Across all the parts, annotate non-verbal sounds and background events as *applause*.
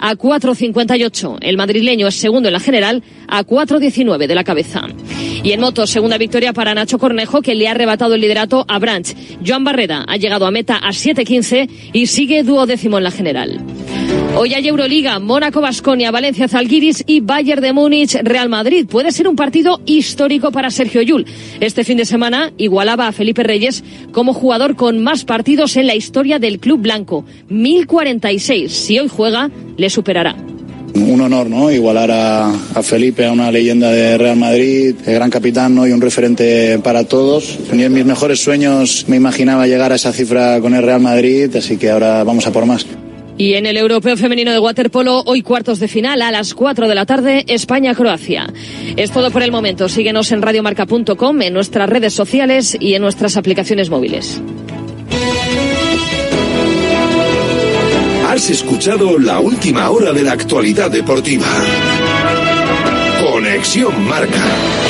a 4.58. El madrileño es segundo en la general a 4.19 de la cabeza. Y en moto, segunda victoria para Nacho Cornejo, que le ha arrebatado el liderato a Branch. Joan Barreda ha llegado a meta a 7.15 y sigue duodécimo en la general. Hoy hay Euroliga, Mónaco, Basconia, Valencia, Zalgiris y Bayern de Múnich, Real Madrid. Puede ser un partido histórico para Sergio Yul. Este fin de semana igualaba a Felipe Reyes como jugador con más partidos en la historia del club blanco. 1046. Si hoy juega, le superará. Un honor, ¿no? Igualar a, Felipe, a una leyenda de Real Madrid, el gran capitán, ¿no? Y un referente para todos. Ni en mis mejores sueños me imaginaba llegar a esa cifra con el Real Madrid, así que ahora vamos a por más. Y en el Europeo Femenino de Waterpolo, hoy cuartos de final a las 4 de la tarde, España-Croacia. Es todo por el momento. Síguenos en radiomarca.com, en nuestras redes sociales y en nuestras aplicaciones móviles. Has escuchado la última hora de la actualidad deportiva. Conexión Marca.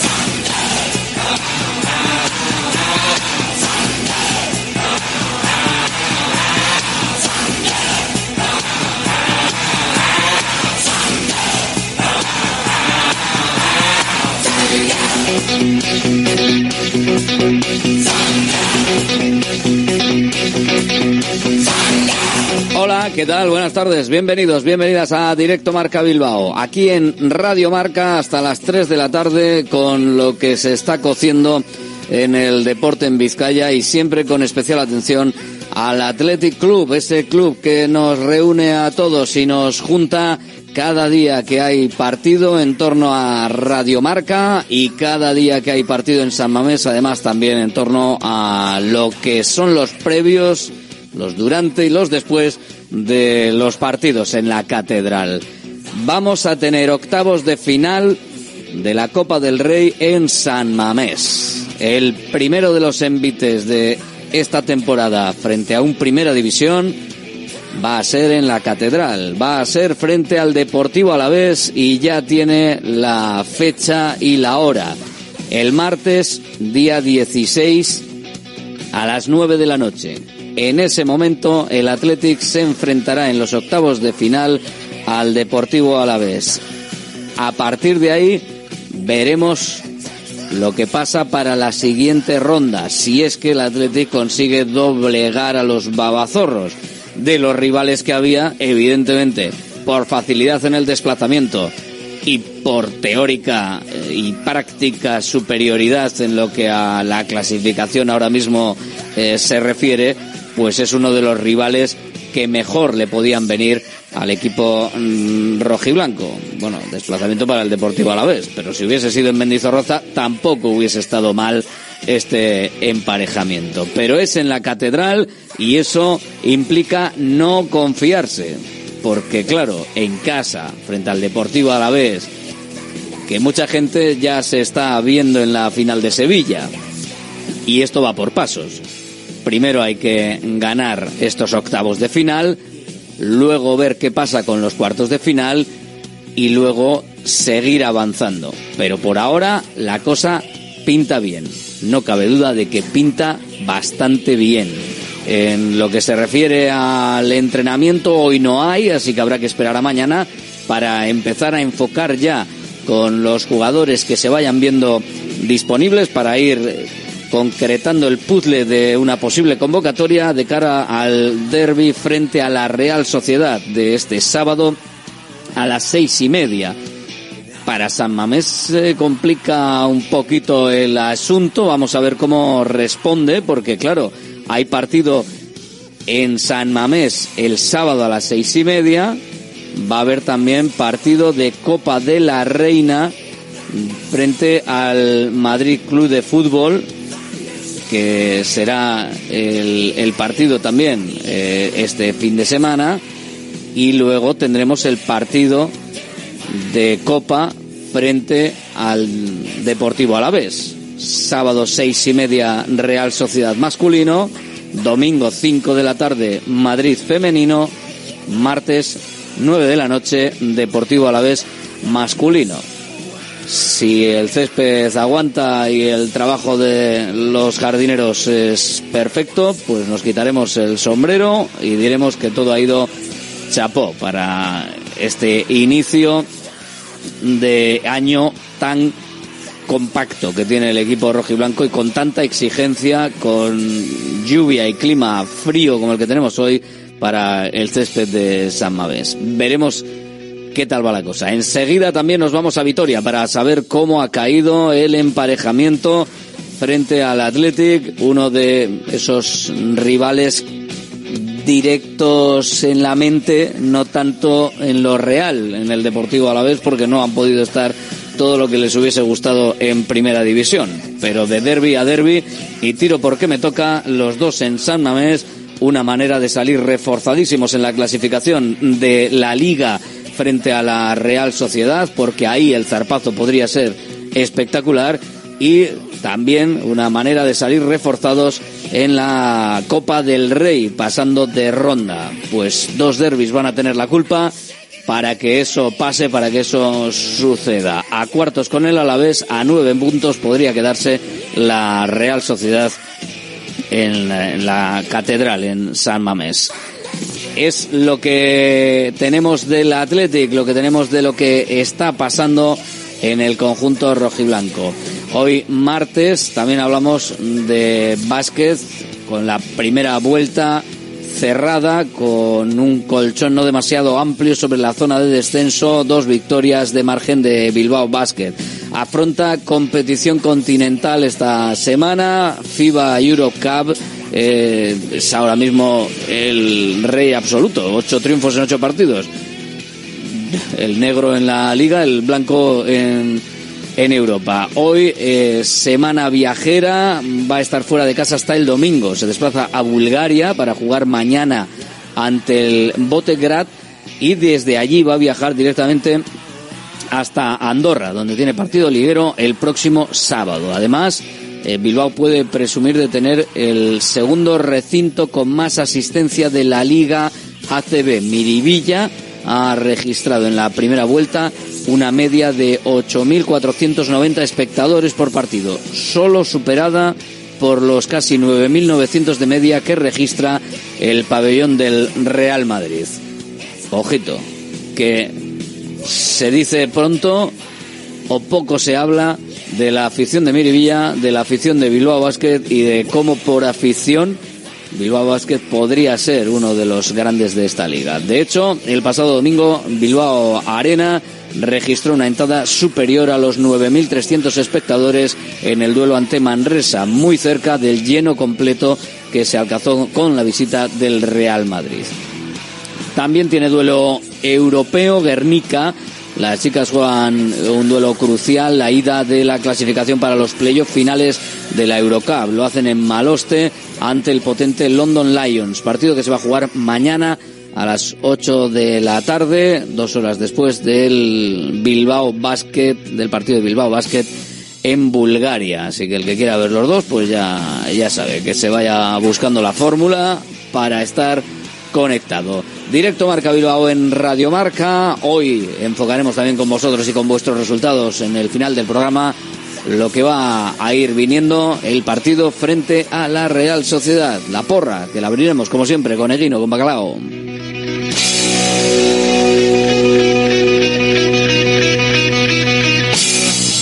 ¿Qué tal? Buenas tardes, bienvenidos, bienvenidas a Directo Marca Bilbao. Aquí en Radio Marca hasta las 3 de la tarde con lo que se está cociendo en el deporte en Vizcaya y siempre con especial atención al Athletic Club, ese club que nos reúne a todos y nos junta cada día que hay partido en torno a Radio Marca y cada día que hay partido en San Mamés, además también en torno a lo que son los previos los durante y los después de los partidos en la catedral. Vamos a tener octavos de final de la Copa del Rey en San Mamés. El primero de los envites de esta temporada frente a un Primera División va a ser en la Catedral, va a ser frente al Deportivo Alavés y ya tiene la fecha y la hora. El martes, día 16, a las 9 de la noche. En ese momento el Athletic se enfrentará en los octavos de final al Deportivo Alavés. A partir de ahí veremos lo que pasa para la siguiente ronda, si es que el Athletic consigue doblegar a los babazorros de los rivales que había, evidentemente, por facilidad en el desplazamiento y por teórica eh, y práctica superioridad en lo que a la clasificación ahora mismo eh, se refiere, pues es uno de los rivales que mejor le podían venir al equipo mm, rojiblanco. Bueno, desplazamiento para el Deportivo a la vez, pero si hubiese sido en Mendizorroza tampoco hubiese estado mal este emparejamiento. Pero es en la catedral y eso implica no confiarse, porque claro, en casa, frente al Deportivo a la vez, que mucha gente ya se está viendo en la final de Sevilla, y esto va por pasos primero hay que ganar estos octavos de final, luego ver qué pasa con los cuartos de final y luego seguir avanzando. Pero por ahora la cosa pinta bien. No cabe duda de que pinta bastante bien. En lo que se refiere al entrenamiento, hoy no hay, así que habrá que esperar a mañana para empezar a enfocar ya con los jugadores que se vayan viendo disponibles para ir concretando el puzzle de una posible convocatoria de cara al derby frente a la Real Sociedad de este sábado a las seis y media. Para San Mamés se complica un poquito el asunto, vamos a ver cómo responde, porque claro, hay partido en San Mamés el sábado a las seis y media, va a haber también partido de Copa de la Reina frente al Madrid Club de Fútbol que será el, partido también eh, este fin de semana y luego tendremos el partido de Copa frente al Deportivo Alavés. Sábado seis y media Real Sociedad masculino, domingo 5 de la tarde Madrid femenino, martes 9 de la noche Deportivo Alavés masculino si el césped aguanta y el trabajo de los jardineros es perfecto, pues nos quitaremos el sombrero y diremos que todo ha ido chapó para este inicio de año tan compacto que tiene el equipo rojiblanco y con tanta exigencia, con lluvia y clima frío como el que tenemos hoy para el césped de San Mamés. Veremos qué tal va la cosa. Enseguida también nos vamos a Vitoria para saber cómo ha caído el emparejamiento frente al Athletic, uno de esos rivales directos en la mente, no tanto en lo real, en el Deportivo a la vez, porque no han podido estar todo lo que les hubiese gustado en primera división. Pero de derby a derby y tiro porque me toca, los dos en San Mamés, una manera de salir reforzadísimos en la clasificación de la liga frente a la Real Sociedad, porque ahí el zarpazo podría ser espectacular y también una manera de salir reforzados en la Copa del Rey, pasando de ronda. Pues dos derbis van a tener la culpa para que eso pase, para que eso suceda. A cuartos con el Alavés, a nueve puntos podría quedarse la Real Sociedad en la, catedral en San Mamés es lo que tenemos del Athletic, lo que tenemos de lo que está pasando en el conjunto rojiblanco. Hoy martes también hablamos de básquet con la primera vuelta cerrada con un colchón no demasiado amplio sobre la zona de descenso, dos victorias de margen de Bilbao Basket. Afronta competición continental esta semana, FIBA Europe Cup eh, es ahora mismo el rey absoluto, ocho triunfos en ocho partidos. El negro en la liga, el blanco en, en Europa. Hoy, eh, semana viajera, va a estar fuera de casa hasta el domingo. Se desplaza a Bulgaria para jugar mañana ante el Botegrad y desde allí va a viajar directamente hasta Andorra, donde tiene partido liguero el próximo sábado. Además, eh, Bilbao puede presumir de tener el segundo recinto con más asistencia de la Liga ACB. Miribilla ha registrado en la primera vuelta una media de 8.490 espectadores por partido, solo superada por los casi 9.900 de media que registra el pabellón del Real Madrid. Ojito, que se dice pronto o poco se habla de la afición de Miribilla, de la afición de Bilbao Basket y de cómo por afición Bilbao Basket podría ser uno de los grandes de esta liga. De hecho, el pasado domingo Bilbao Arena registró una entrada superior a los 9.300 espectadores en el duelo ante Manresa, muy cerca del lleno completo que se alcanzó con la visita del Real Madrid. También tiene duelo europeo Guernica las chicas juegan un duelo crucial, la ida de la clasificación para los playoffs finales de la Eurocup. Lo hacen en Maloste ante el potente London Lions. Partido que se va a jugar mañana a las 8 de la tarde, dos horas después del Bilbao Basket, del partido de Bilbao Basket en Bulgaria. Así que el que quiera ver los dos, pues ya, ya sabe que se vaya buscando la fórmula para estar conectado. Directo Marca Bilbao en Radio Marca. Hoy enfocaremos también con vosotros y con vuestros resultados en el final del programa lo que va a ir viniendo el partido frente a la Real Sociedad. La porra, que la abriremos como siempre con Eguino, con Bacalao.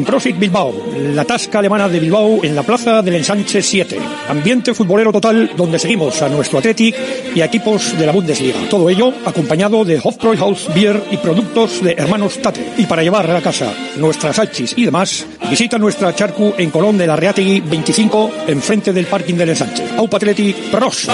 Profit Bilbao, la tasca alemana de Bilbao en la plaza del Ensanche 7. Ambiente futbolero total donde seguimos a nuestro Athletic y a equipos de la Bundesliga. Todo ello acompañado de Hofbräuhaus Beer y productos de hermanos Tate. Y para llevar a casa nuestras hachis y demás, visita nuestra charcu en Colón de la Reategui 25, enfrente del parking del Ensanche. Aupa Athletic Pros.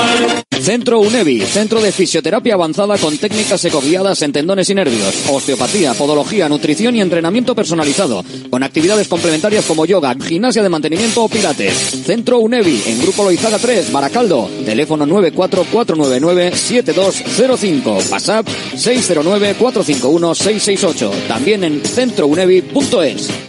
Centro UNEVI, centro de fisioterapia avanzada con técnicas ecoguiadas en tendones y nervios, osteopatía, podología, nutrición y entrenamiento personalizado, con actividades complementarias como yoga, gimnasia de mantenimiento o pilates. Centro UNEVI, en Grupo Loizaga 3, Baracaldo, teléfono 944997205, WhatsApp 609451668, también en centrounevi.es.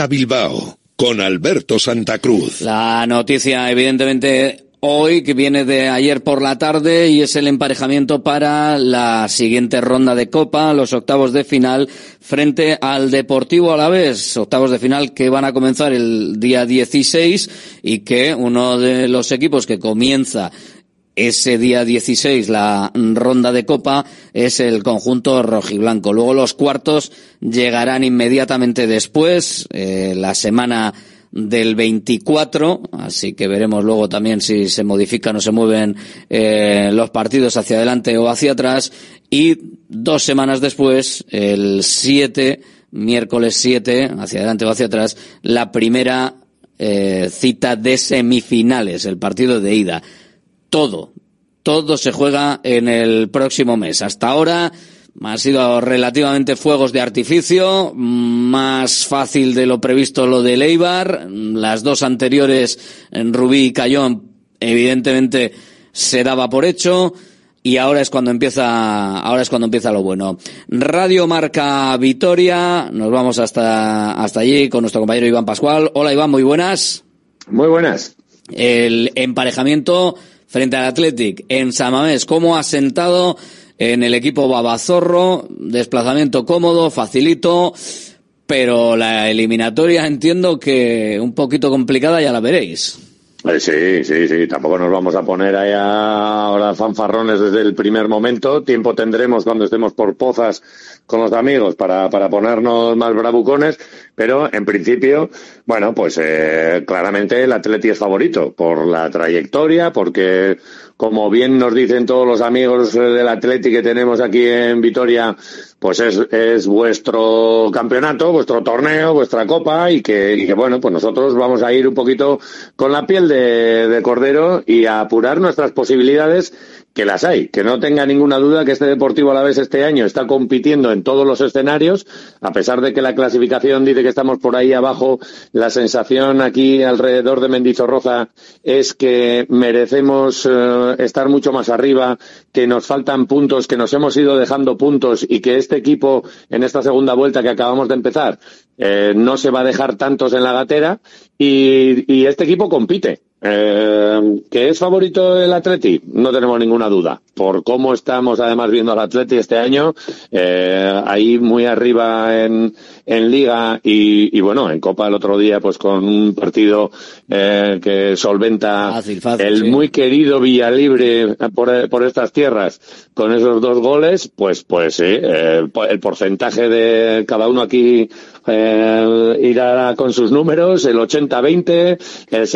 Bilbao con Alberto Santa Cruz. La noticia, evidentemente, hoy, que viene de ayer por la tarde, y es el emparejamiento para la siguiente ronda de Copa, los octavos de final, frente al Deportivo Alavés. Octavos de final que van a comenzar el día 16 y que uno de los equipos que comienza ese día 16 la ronda de copa es el conjunto rojiblanco. Luego los cuartos llegarán inmediatamente después, eh, la semana del 24, así que veremos luego también si se modifican o se mueven eh, los partidos hacia adelante o hacia atrás y dos semanas después, el 7, miércoles 7, hacia adelante o hacia atrás, la primera eh, cita de semifinales, el partido de ida todo, todo se juega en el próximo mes. Hasta ahora han sido relativamente fuegos de artificio, más fácil de lo previsto lo de Leibar, las dos anteriores en Rubí y Cayón, evidentemente se daba por hecho y ahora es cuando empieza ahora es cuando empieza lo bueno. Radio Marca Vitoria, nos vamos hasta hasta allí con nuestro compañero Iván Pascual. Hola Iván, muy buenas. Muy buenas. El emparejamiento frente al Athletic en Samamés. ¿Cómo ha sentado en el equipo Babazorro? Desplazamiento cómodo, facilito, pero la eliminatoria entiendo que un poquito complicada ya la veréis. Eh, sí, sí, sí, tampoco nos vamos a poner ahí ahora fanfarrones desde el primer momento. Tiempo tendremos cuando estemos por pozas con los amigos para, para ponernos más bravucones, pero en principio, bueno, pues eh, claramente el Atleti es favorito por la trayectoria, porque como bien nos dicen todos los amigos del Atleti que tenemos aquí en Vitoria, pues es, es vuestro campeonato, vuestro torneo, vuestra copa y que, y que bueno, pues nosotros vamos a ir un poquito con la piel de, de cordero y a apurar nuestras posibilidades que las hay, que no tenga ninguna duda que este Deportivo a la vez este año está compitiendo en todos los escenarios, a pesar de que la clasificación dice que estamos por ahí abajo, la sensación aquí alrededor de Mendizorroza es que merecemos eh, estar mucho más arriba, que nos faltan puntos, que nos hemos ido dejando puntos y que este equipo en esta segunda vuelta que acabamos de empezar eh, no se va a dejar tantos en la gatera y, y este equipo compite. Eh, ¿Que es favorito el Atleti? No tenemos ninguna duda. Por cómo estamos además viendo al Atleti este año, eh, ahí muy arriba en, en Liga y, y, bueno, en Copa el otro día pues con un partido eh, que solventa Fácil, fácil, el sí. muy querido Villalibre por, por estas tierras con esos dos goles, pues pues sí, eh, el porcentaje de cada uno aquí eh, irá con sus números, el 80-20, el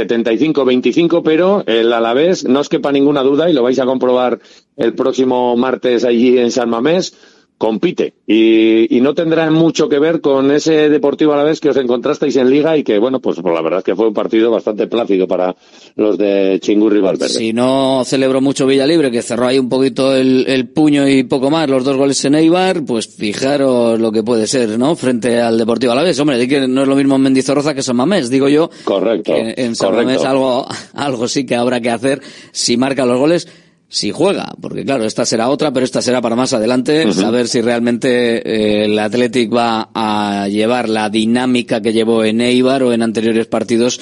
75-25, pero el Alavés, no os quepa ninguna duda, y lo vais a comprobar el próximo martes allí en San Mamés, compite. Y, y no tendrá mucho que ver con ese Deportivo Alavés que os encontrasteis en Liga y que, bueno, pues, pues la verdad es que fue un partido bastante plácido para los de Chingurri Valverde. Si no celebró mucho Villalibre, que cerró ahí un poquito el, el puño y poco más, los dos goles en Eibar, pues fijaros lo que puede ser, ¿no? Frente al Deportivo Alavés. Hombre, que no es lo mismo en Mendizorroza que San Mamés, digo yo. Correcto. que en San correcto. Mamés algo, *laughs* algo sí que habrá que hacer si marca los goles. Si juega, porque claro, esta será otra, pero esta será para más adelante, Ujú. saber si realmente eh, el Athletic va a llevar la dinámica que llevó en Eibar o en anteriores partidos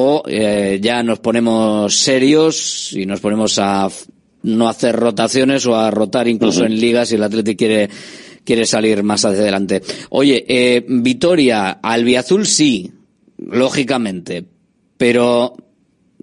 o eh, ya nos ponemos serios y nos ponemos a no hacer rotaciones o a rotar incluso en ligas si el Athletic quiere quiere salir más hacia adelante. Oye, eh, Vitoria, Albiazul sí, lógicamente, pero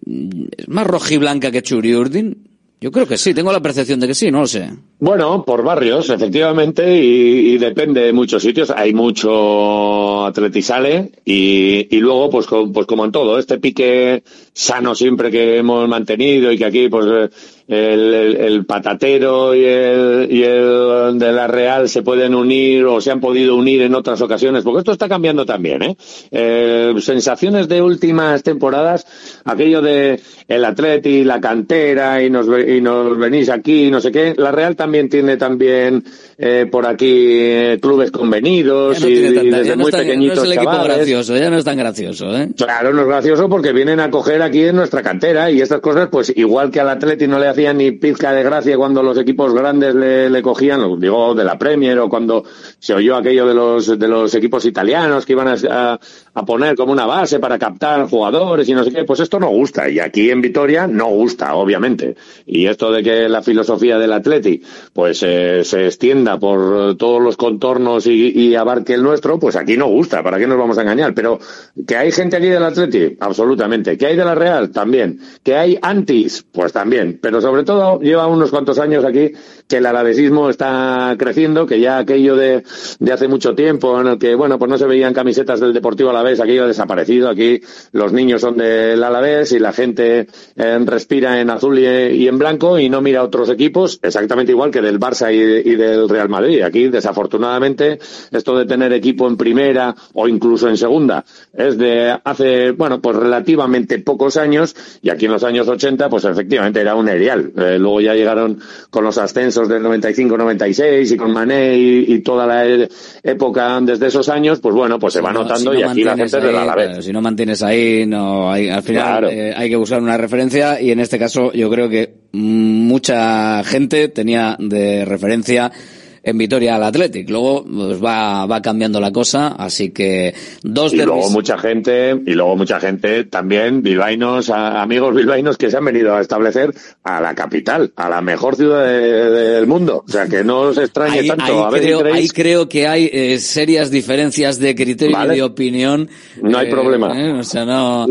mm, ¿es más rojiblanca que Churiurdin? Yo creo que sí, tengo la percepción de que sí, no lo sé. Bueno, por barrios, efectivamente, y, depende de muchos sitios. Hay mucho atletisale y, luego, pues, pues como en todo, este pique sano siempre que hemos mantenido y que aquí, pues, eh, el, el- el patatero y el, y el de la Real se pueden unir o se han podido unir en otras ocasiones, porque esto está cambiando también, ¿eh? Eh, sensaciones de últimas temporadas, aquello de el Atleti, la cantera y nos, y nos venís aquí, no sé qué. La Real también tiene también eh, por aquí eh, clubes convenidos no y, desde no muy no pequeñitos es el equipo chavales. gracioso, ya no es tan gracioso, ¿eh? Claro, no es gracioso porque vienen a coger aquí en nuestra cantera y estas cosas, pues igual que al Atleti no le hacían ni pizca de gracia cuando los equipos grandes le, le cogían, digo de la Premier o cuando se oyó aquello de los de los equipos italianos que iban a- a poner como una base para captar jugadores y no sé qué, pues esto no gusta y aquí en Vitoria no gusta, obviamente. Y esto de que la filosofía del Atleti pues eh, se extienda por todos los contornos y, y abarque el nuestro, pues aquí no gusta, ¿para qué nos vamos a engañar? Pero que hay gente aquí del Atleti, absolutamente. Que hay de la Real, también. Que hay antis, pues también. Pero sobre todo lleva unos cuantos años aquí que el alavesismo está creciendo, que ya aquello de, de hace mucho tiempo en el que, bueno, pues no se veían camisetas del Deportivo Alavés, aquello ha desaparecido. Aquí los niños son del Alavés y la gente eh, respira en azul y, en blanco y no mira otros equipos, exactamente igual que del Barça y, y del Real Madrid. Aquí, desafortunadamente, esto de tener equipo en primera o incluso en segunda es de hace, bueno, pues relativamente pocos años y aquí en los años 80, pues efectivamente era un erial. Eh, luego ya llegaron con los ascensos del 95-96 y con Mané y, y toda la e- época desde esos años, pues bueno, pues se va no- notando si no y aquí la gente es del ahí, Alavés. claro, si no mantienes ahí, no hay, al final Claro. eh, hay que buscar una referencia y en este caso yo creo que mucha gente tenía de referencia en Vitoria al Athletic. Luego pues va, va cambiando la cosa, así que dos y luego mucha gente y luego mucha gente también bilbaínos a- amigos bilbaínos que se han venido a establecer a la capital a la mejor ciudad de- del mundo o sea que no os extrañe Ahí, tanto ahí a ver creo, ahí creo que hay eh, serias diferencias de criterio Vale. y de opinión. No hay Eh, problema. eh, o sea, no.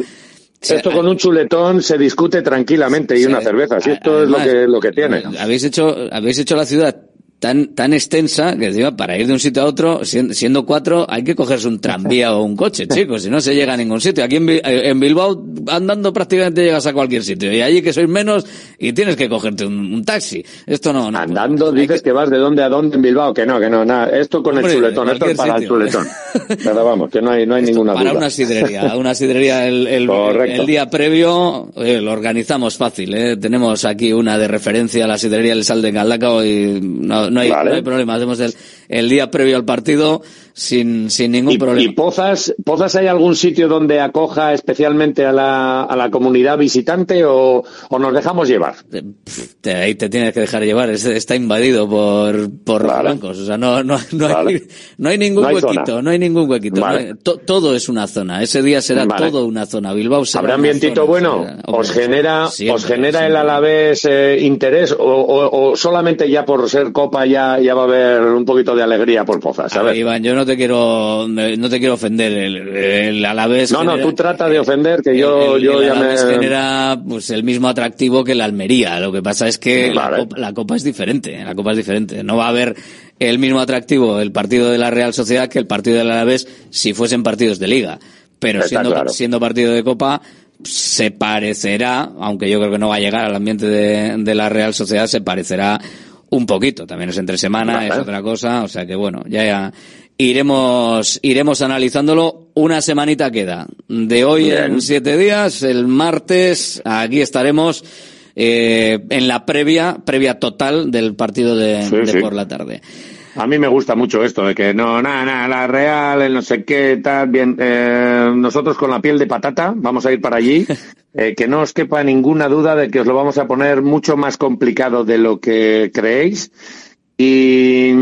Esto con un chuletón se discute tranquilamente y una cerveza. Si esto es lo que, lo que tiene. Habéis hecho, habéis hecho la ciudad tan, tan extensa que digo, para ir de un sitio a otro, siendo, cuatro, hay que cogerse un tranvía o un coche, *laughs* chicos, si no se llega a ningún sitio. Aquí en, Bilbao, andando prácticamente llegas a cualquier sitio. Y allí que sois menos y tienes que cogerte un, taxi. Esto no, no Andando dices que... vas de dónde a dónde en Bilbao, que no, que no, nada. Esto con el chuletón, esto es para el chuletón. *laughs* Pero vamos, que no hay, no hay ninguna para duda. Para una sidrería, *laughs* una sidrería el, el, el día previo eh, lo organizamos fácil, eh. Tenemos aquí una de referencia, la sidrería El Sal de Galdacao y no, no hay, no hay problema. Hacemos el, el día previo al partido sin, sin ningún problema. ¿Y Pozas, Pozas hay algún sitio donde acoja especialmente a la, a la comunidad visitante o, o nos dejamos llevar? Te, ahí te tienes que dejar llevar, está invadido por, por los blancos, o sea, no, no, no, hay, *laughs* no hay ningún huequito, no hay ningún huequito, todo es una zona, ese día será todo una zona, Bilbao será ¿Habrá ambientito bueno? ¿Os genera, os genera el Alavés eh, interés o, o, o, solamente ya por ser Copa ya, ya va a haber un poquito de alegría por Pozas? ¿sabes? Iván, yo no te quiero, no te quiero ofender. El, el Alavés. No, no, tú trata de ofender que yo, yo ya me. genera, pues, el mismo atractivo que la Almería. Lo que pasa es que la, copa, es diferente. La Copa es diferente. No va a haber el mismo atractivo el partido de la Real Sociedad que el partido del Alavés si fuesen partidos de Liga. Pero siendo, siendo partido de Copa, se parecerá, aunque yo creo que no va a llegar al ambiente de, de la Real Sociedad, se parecerá un poquito. También es entre semana, es otra cosa. O sea que bueno, ya, ya iremos, iremos analizándolo. Una semanita queda. De hoy en siete días, el martes, aquí estaremos. Eh, en la previa, previa total del partido de, por la tarde. A mí me gusta mucho esto de que no, nada, nada, la Real, el no sé qué, tal, bien, eh, nosotros con la piel de patata vamos a ir para allí, *laughs* eh, que no os quepa ninguna duda de que os lo vamos a poner mucho más complicado de lo que creéis y,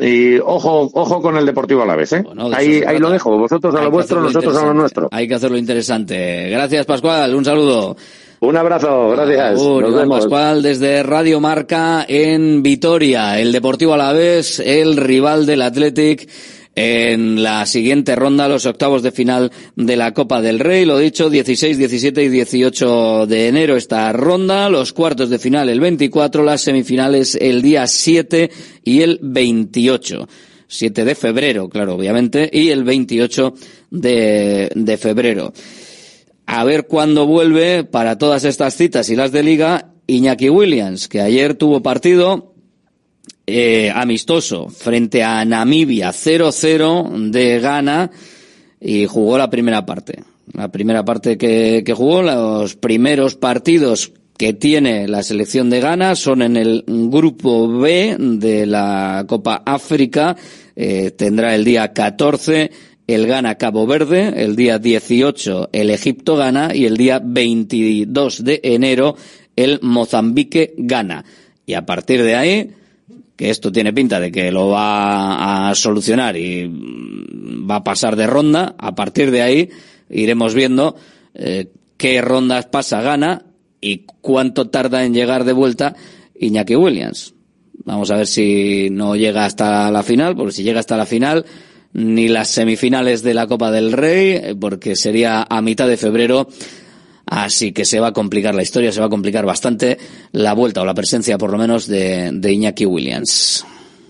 y, ojo, ojo con el Deportivo a la vez, ¿eh? ahí, ahí lo dejo. Vosotros a lo vuestro, nosotros a lo nuestro. Hay que hacerlo interesante. Gracias, Pascual. Un saludo. Un abrazo, gracias. Nos vemos. Pascual desde Radio Marca en Vitoria. El Deportivo a la vez, el rival del Athletic en la siguiente ronda, los octavos de final de la Copa del Rey. Lo dicho, 16, 17 y 18 de enero esta ronda, los cuartos de final el 24, las semifinales el día 7 y el 28. 7 de febrero, claro, obviamente, y el 28 de, de febrero. A ver cuándo vuelve para todas estas citas y las de liga Iñaki Williams, que ayer tuvo partido, eh, amistoso frente a Namibia 0-0 de Ghana y jugó la primera parte. La primera parte que, jugó, los primeros partidos que tiene la selección de Ghana son en el grupo B de la Copa África. Eh, tendrá el día 14 el Ghana Cabo Verde, el día 18 el Egipto Ghana y el día 22 de enero el Mozambique Ghana. Y a partir de ahí que esto tiene pinta de que lo va a solucionar y va a pasar de ronda, a partir de ahí iremos viendo eh, qué rondas pasa gana y cuánto tarda en llegar de vuelta Iñaki Williams. Vamos a ver si no llega hasta la final, porque si llega hasta la final, ni las semifinales de la Copa del Rey, porque sería a mitad de febrero Así que se va a complicar la historia, se va a complicar bastante la vuelta o la presencia, por lo menos, de, de Iñaki Williams.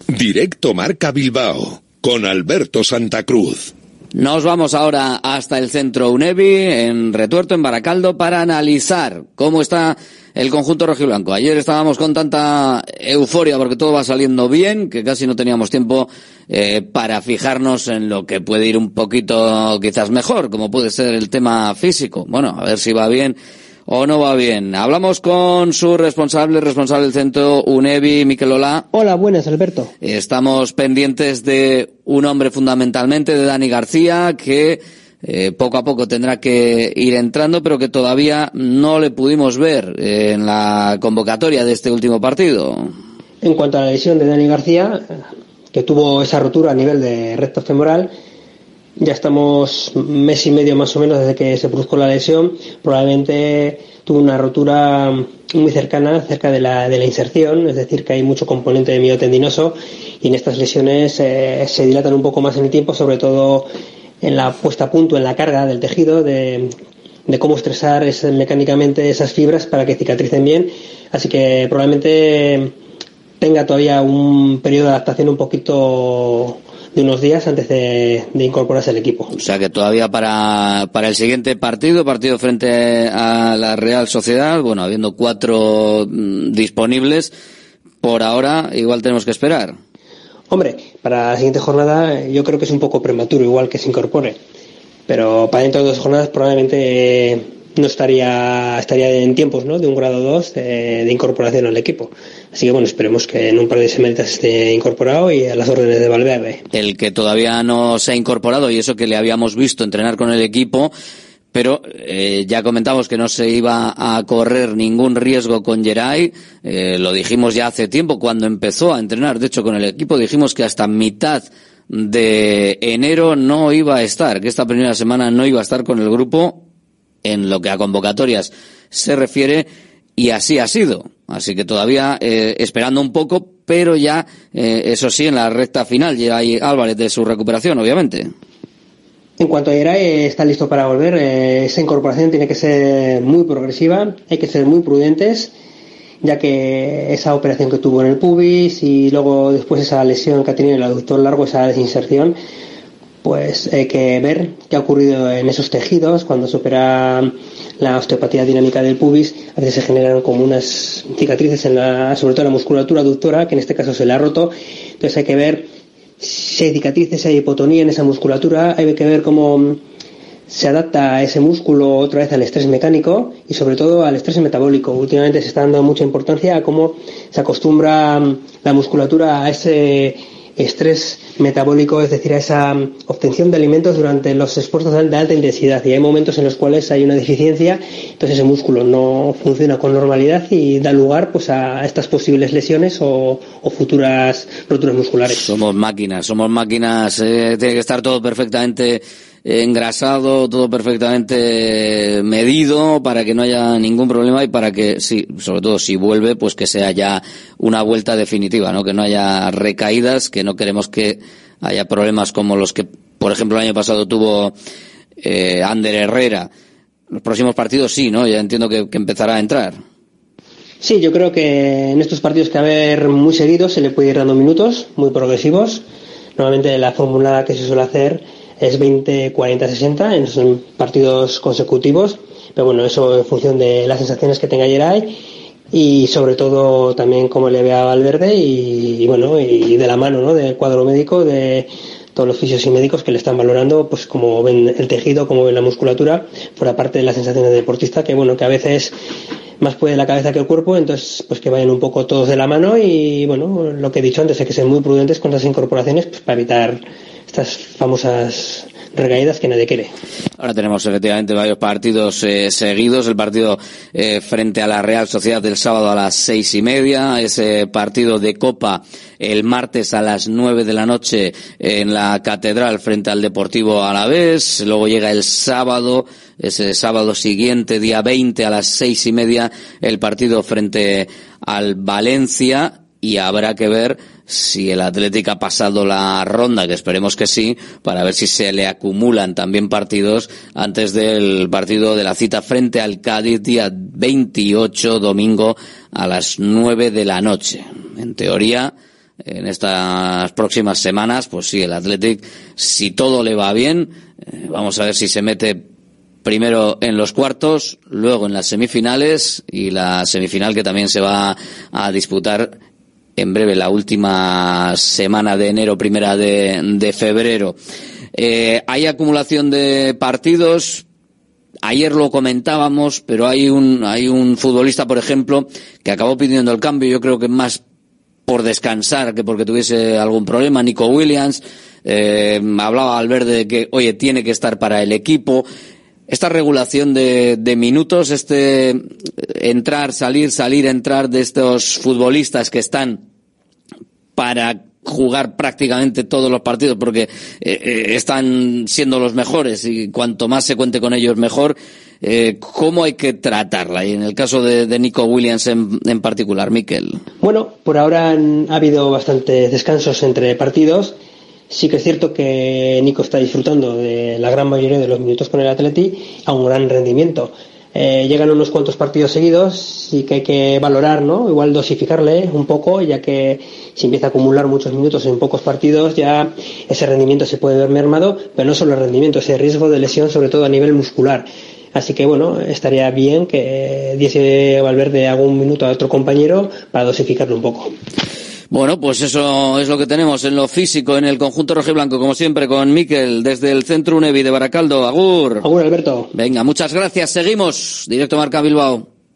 Directo Marca Bilbao con Alberto Santa Cruz. Nos vamos ahora hasta el centro UNEVI, en Retuerto, en Baracaldo, para analizar cómo está el conjunto rojiblanco. Ayer estábamos con tanta euforia porque todo va saliendo bien, que casi no teníamos tiempo eh, para fijarnos en lo que puede ir un poquito quizás mejor, como puede ser el tema físico. Bueno, a ver si va bien o no va bien. Hablamos con su responsable, responsable del centro UNEVI, Miquel Ola. Hola, buenas, Alberto. Estamos pendientes de un hombre fundamentalmente, de Dani García, que eh, poco a poco tendrá que ir entrando, pero que todavía no le pudimos ver en la convocatoria de este último partido. En cuanto a la lesión de Dani García, que tuvo esa rotura a nivel de recto femoral, ya estamos mes y medio más o menos desde que se produjo la lesión. Probablemente tuvo una rotura muy cercana, cerca de la, de la inserción, es decir, que hay mucho componente de miotendinoso y en estas lesiones eh, se dilatan un poco más en el tiempo, sobre todo en la puesta a punto, en la carga del tejido, de, de cómo estresar es, mecánicamente esas fibras para que cicatricen bien. Así que probablemente tenga todavía un periodo de adaptación un poquito de unos días antes de, incorporarse al equipo. O sea que todavía para, para el siguiente partido, partido frente a la Real Sociedad, bueno, habiendo cuatro mm, disponibles, por ahora igual tenemos que esperar. Hombre, para la siguiente jornada yo creo que es un poco prematuro, igual que se incorpore. Pero para dentro de dos jornadas probablemente no estaría, estaría en tiempos ¿no? de un grado 2 de, incorporación al equipo. Así que bueno, esperemos que en un par de semanas esté incorporado y a las órdenes de Valverde. El que todavía no se ha incorporado y eso que le habíamos visto entrenar con el equipo, pero eh, ya comentamos que no se iba a correr ningún riesgo con Geray, eh, lo dijimos ya hace tiempo cuando empezó a entrenar, de hecho con el equipo dijimos que hasta mitad de enero no iba a estar, que esta primera semana no iba a estar con el grupo en lo que a convocatorias se refiere y así ha sido. Así que todavía eh, esperando un poco, pero ya, eh, eso sí, en la recta final ahí Álvarez de su recuperación, obviamente. En cuanto a Irai, está listo para volver. Eh, esa incorporación tiene que ser muy progresiva, hay que ser muy prudentes, ya que esa operación que tuvo en el pubis y luego después esa lesión que ha tenido en el aductor largo, esa desinserción, pues hay que ver qué ha ocurrido en esos tejidos cuando se opera la osteopatía dinámica del pubis, a veces se generan como unas cicatrices en la, sobre todo en la musculatura aductora, que en este caso se le ha roto. Entonces hay que ver si hay hipotonía en esa musculatura, hay que ver cómo se adapta ese músculo otra vez al estrés mecánico y sobre todo al estrés metabólico. Últimamente se está dando mucha importancia a cómo se acostumbra la musculatura a ese estrés metabólico, es decir, a esa obtención de alimentos durante los esfuerzos de alta intensidad. Y hay momentos en los cuales hay una deficiencia, entonces ese músculo no funciona con normalidad y da lugar pues a estas posibles lesiones o, futuras roturas musculares. Somos máquinas, somos máquinas, eh, tiene que estar todo perfectamente engrasado, todo perfectamente medido para que no haya ningún problema y para que, sí, sobre todo si vuelve, pues que sea ya una vuelta definitiva, ¿no? Que no haya recaídas, que no queremos que haya problemas como los que, por ejemplo, el año pasado tuvo eh, Ander Herrera. Los próximos partidos sí, ¿no? Ya entiendo que, empezará a entrar. Sí, yo creo que en estos partidos que a ver muy seguidos se le puede ir dando minutos, muy progresivos. Normalmente la fórmula que se suele hacer es 20, 40, 60 en esos partidos consecutivos. Pero bueno, eso en función de las sensaciones que tenga Geray y sobre todo también cómo le vea a Valverde y, bueno, y de la mano ¿no? del cuadro médico, de todos los fisios y médicos que le están valorando, pues como ven el tejido, como ven la musculatura, por parte de las sensaciones de deportista, que bueno, que a veces más puede la cabeza que el cuerpo, entonces pues que vayan un poco todos de la mano y bueno, lo que he dicho antes, hay que ser muy prudentes con las incorporaciones pues, para evitar estas famosas recaídas que nadie quiere. Ahora tenemos efectivamente varios partidos eh, seguidos. El partido eh, frente a la Real Sociedad del sábado a las seis y media. Ese partido de Copa el martes a las nueve de la noche en la Catedral frente al Deportivo Alavés. Luego llega el sábado, ese sábado siguiente, día 20 a las seis y media, el partido frente al Valencia y habrá que ver si el Atlético ha pasado la ronda, que esperemos que sí, para ver si se le acumulan también partidos antes del partido de la cita frente al Cádiz día 28 domingo a las 9 de la noche. En teoría, en estas próximas semanas, pues sí, el Athletic, si todo le va bien, eh, vamos a ver si se mete primero en los cuartos, luego en las semifinales y la semifinal que también se va a disputar en breve, la última semana de enero, primera de, febrero. Eh, hay acumulación de partidos. Ayer lo comentábamos, pero hay un, hay un futbolista, por ejemplo, que acabó pidiendo el cambio. Yo creo que más por descansar que porque tuviese algún problema. Nico Williams eh, hablaba al de que, oye, tiene que estar para el equipo esta regulación de, minutos, este entrar, salir, salir, entrar de estos futbolistas que están para jugar prácticamente todos los partidos porque eh, eh, están siendo los mejores y cuanto más se cuente con ellos mejor. Eh, ¿Cómo hay que tratarla? Y en el caso de, de Nico Williams en, en, particular, Miquel. Bueno, por ahora han, ha habido bastantes descansos entre partidos Sí que es cierto que Nico está disfrutando de la gran mayoría de los minutos con el Atleti a un gran rendimiento. Eh, llegan unos cuantos partidos seguidos y que hay que valorar, ¿no? Igual dosificarle un poco, ya que si empieza a acumular muchos minutos en pocos partidos, ya ese rendimiento se puede ver mermado, pero no solo el rendimiento, ese riesgo de lesión, sobre todo a nivel muscular. Así que bueno, estaría bien que diese Valverde algún minuto a otro compañero para dosificarlo un poco. Bueno, pues eso es lo que tenemos en lo físico en el conjunto rojiblanco, como siempre, con Miquel desde el Centro Unevi de Baracaldo. Agur. Agur, Alberto. Venga, muchas gracias. Seguimos. Directo Marca Bilbao.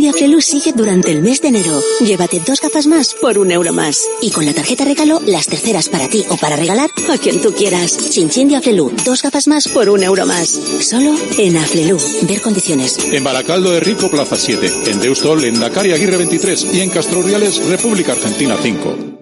De Aflelu sigue durante el mes de enero. Llévate dos gafas más por un euro más. Y con la tarjeta regalo, las terceras para ti o para regalar a quien tú quieras. Chin de Aflelu, dos gafas más por un euro más. Solo en Aflelu. Ver condiciones. En Baracaldo de Rico, Plaza 7. En Deustol, en Dakar Aguirre 23. Y en Castro Reales, República Argentina 5.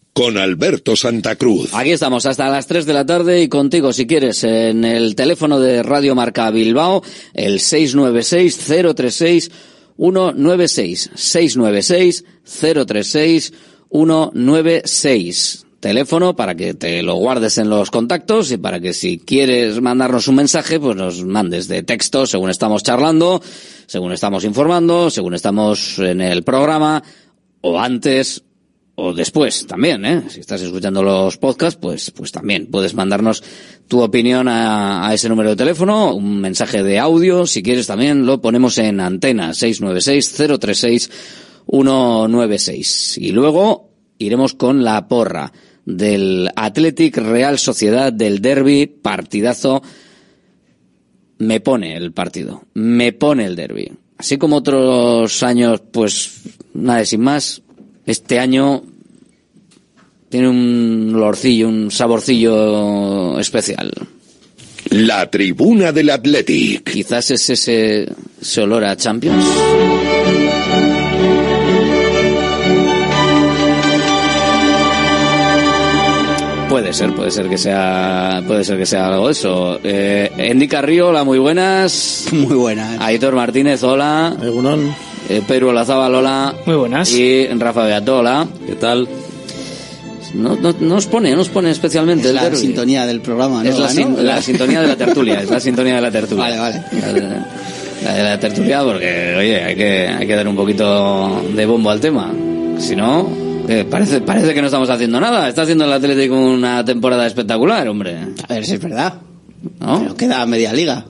con Alberto Santa Cruz. Aquí estamos hasta las 3 de la tarde y contigo, si quieres, en el teléfono de Radio Marca Bilbao, el 696-036. 196 696 036 196 teléfono para que te lo guardes en los contactos y para que si quieres mandarnos un mensaje, pues nos mandes de texto según estamos charlando, según estamos informando, según estamos en el programa o antes o después también, ¿eh? Si estás escuchando los podcasts, pues, pues también puedes mandarnos tu opinión a, ese número de teléfono, un mensaje de audio, si quieres también lo ponemos en antena 696-036-196. Y luego iremos con la porra del Athletic Real Sociedad del Derby, partidazo. Me pone el partido, me pone el derby. Así como otros años, pues nada, sin más, este año tiene un olorcillo, un saborcillo especial. La tribuna del Athletic. Quizás es ese, ese olor a Champions. Puede ser, puede ser que sea, puede ser que sea algo de eso. Eh, Endy Carrillo, hola, muy buenas. *laughs* Muy buenas. Aitor Martínez, hola. Egunon. Eh, Pedro Olazábal, hola. Muy buenas. Y Rafa Beato, hola. ¿Qué tal? No, no, no os pone, no os pone especialmente es la sintonía del programa, ¿no? Es la, sin, ¿no? la sintonía de la tertulia, es la sintonía de la tertulia. Vale, vale. La, la de la tertulia porque, oye, hay que, hay que dar un poquito de bombo al tema. Si no, eh, parece, parece que no estamos haciendo nada. Está haciendo el Atlético una temporada espectacular, hombre. A ver si es verdad. ¿No? Pero queda media liga.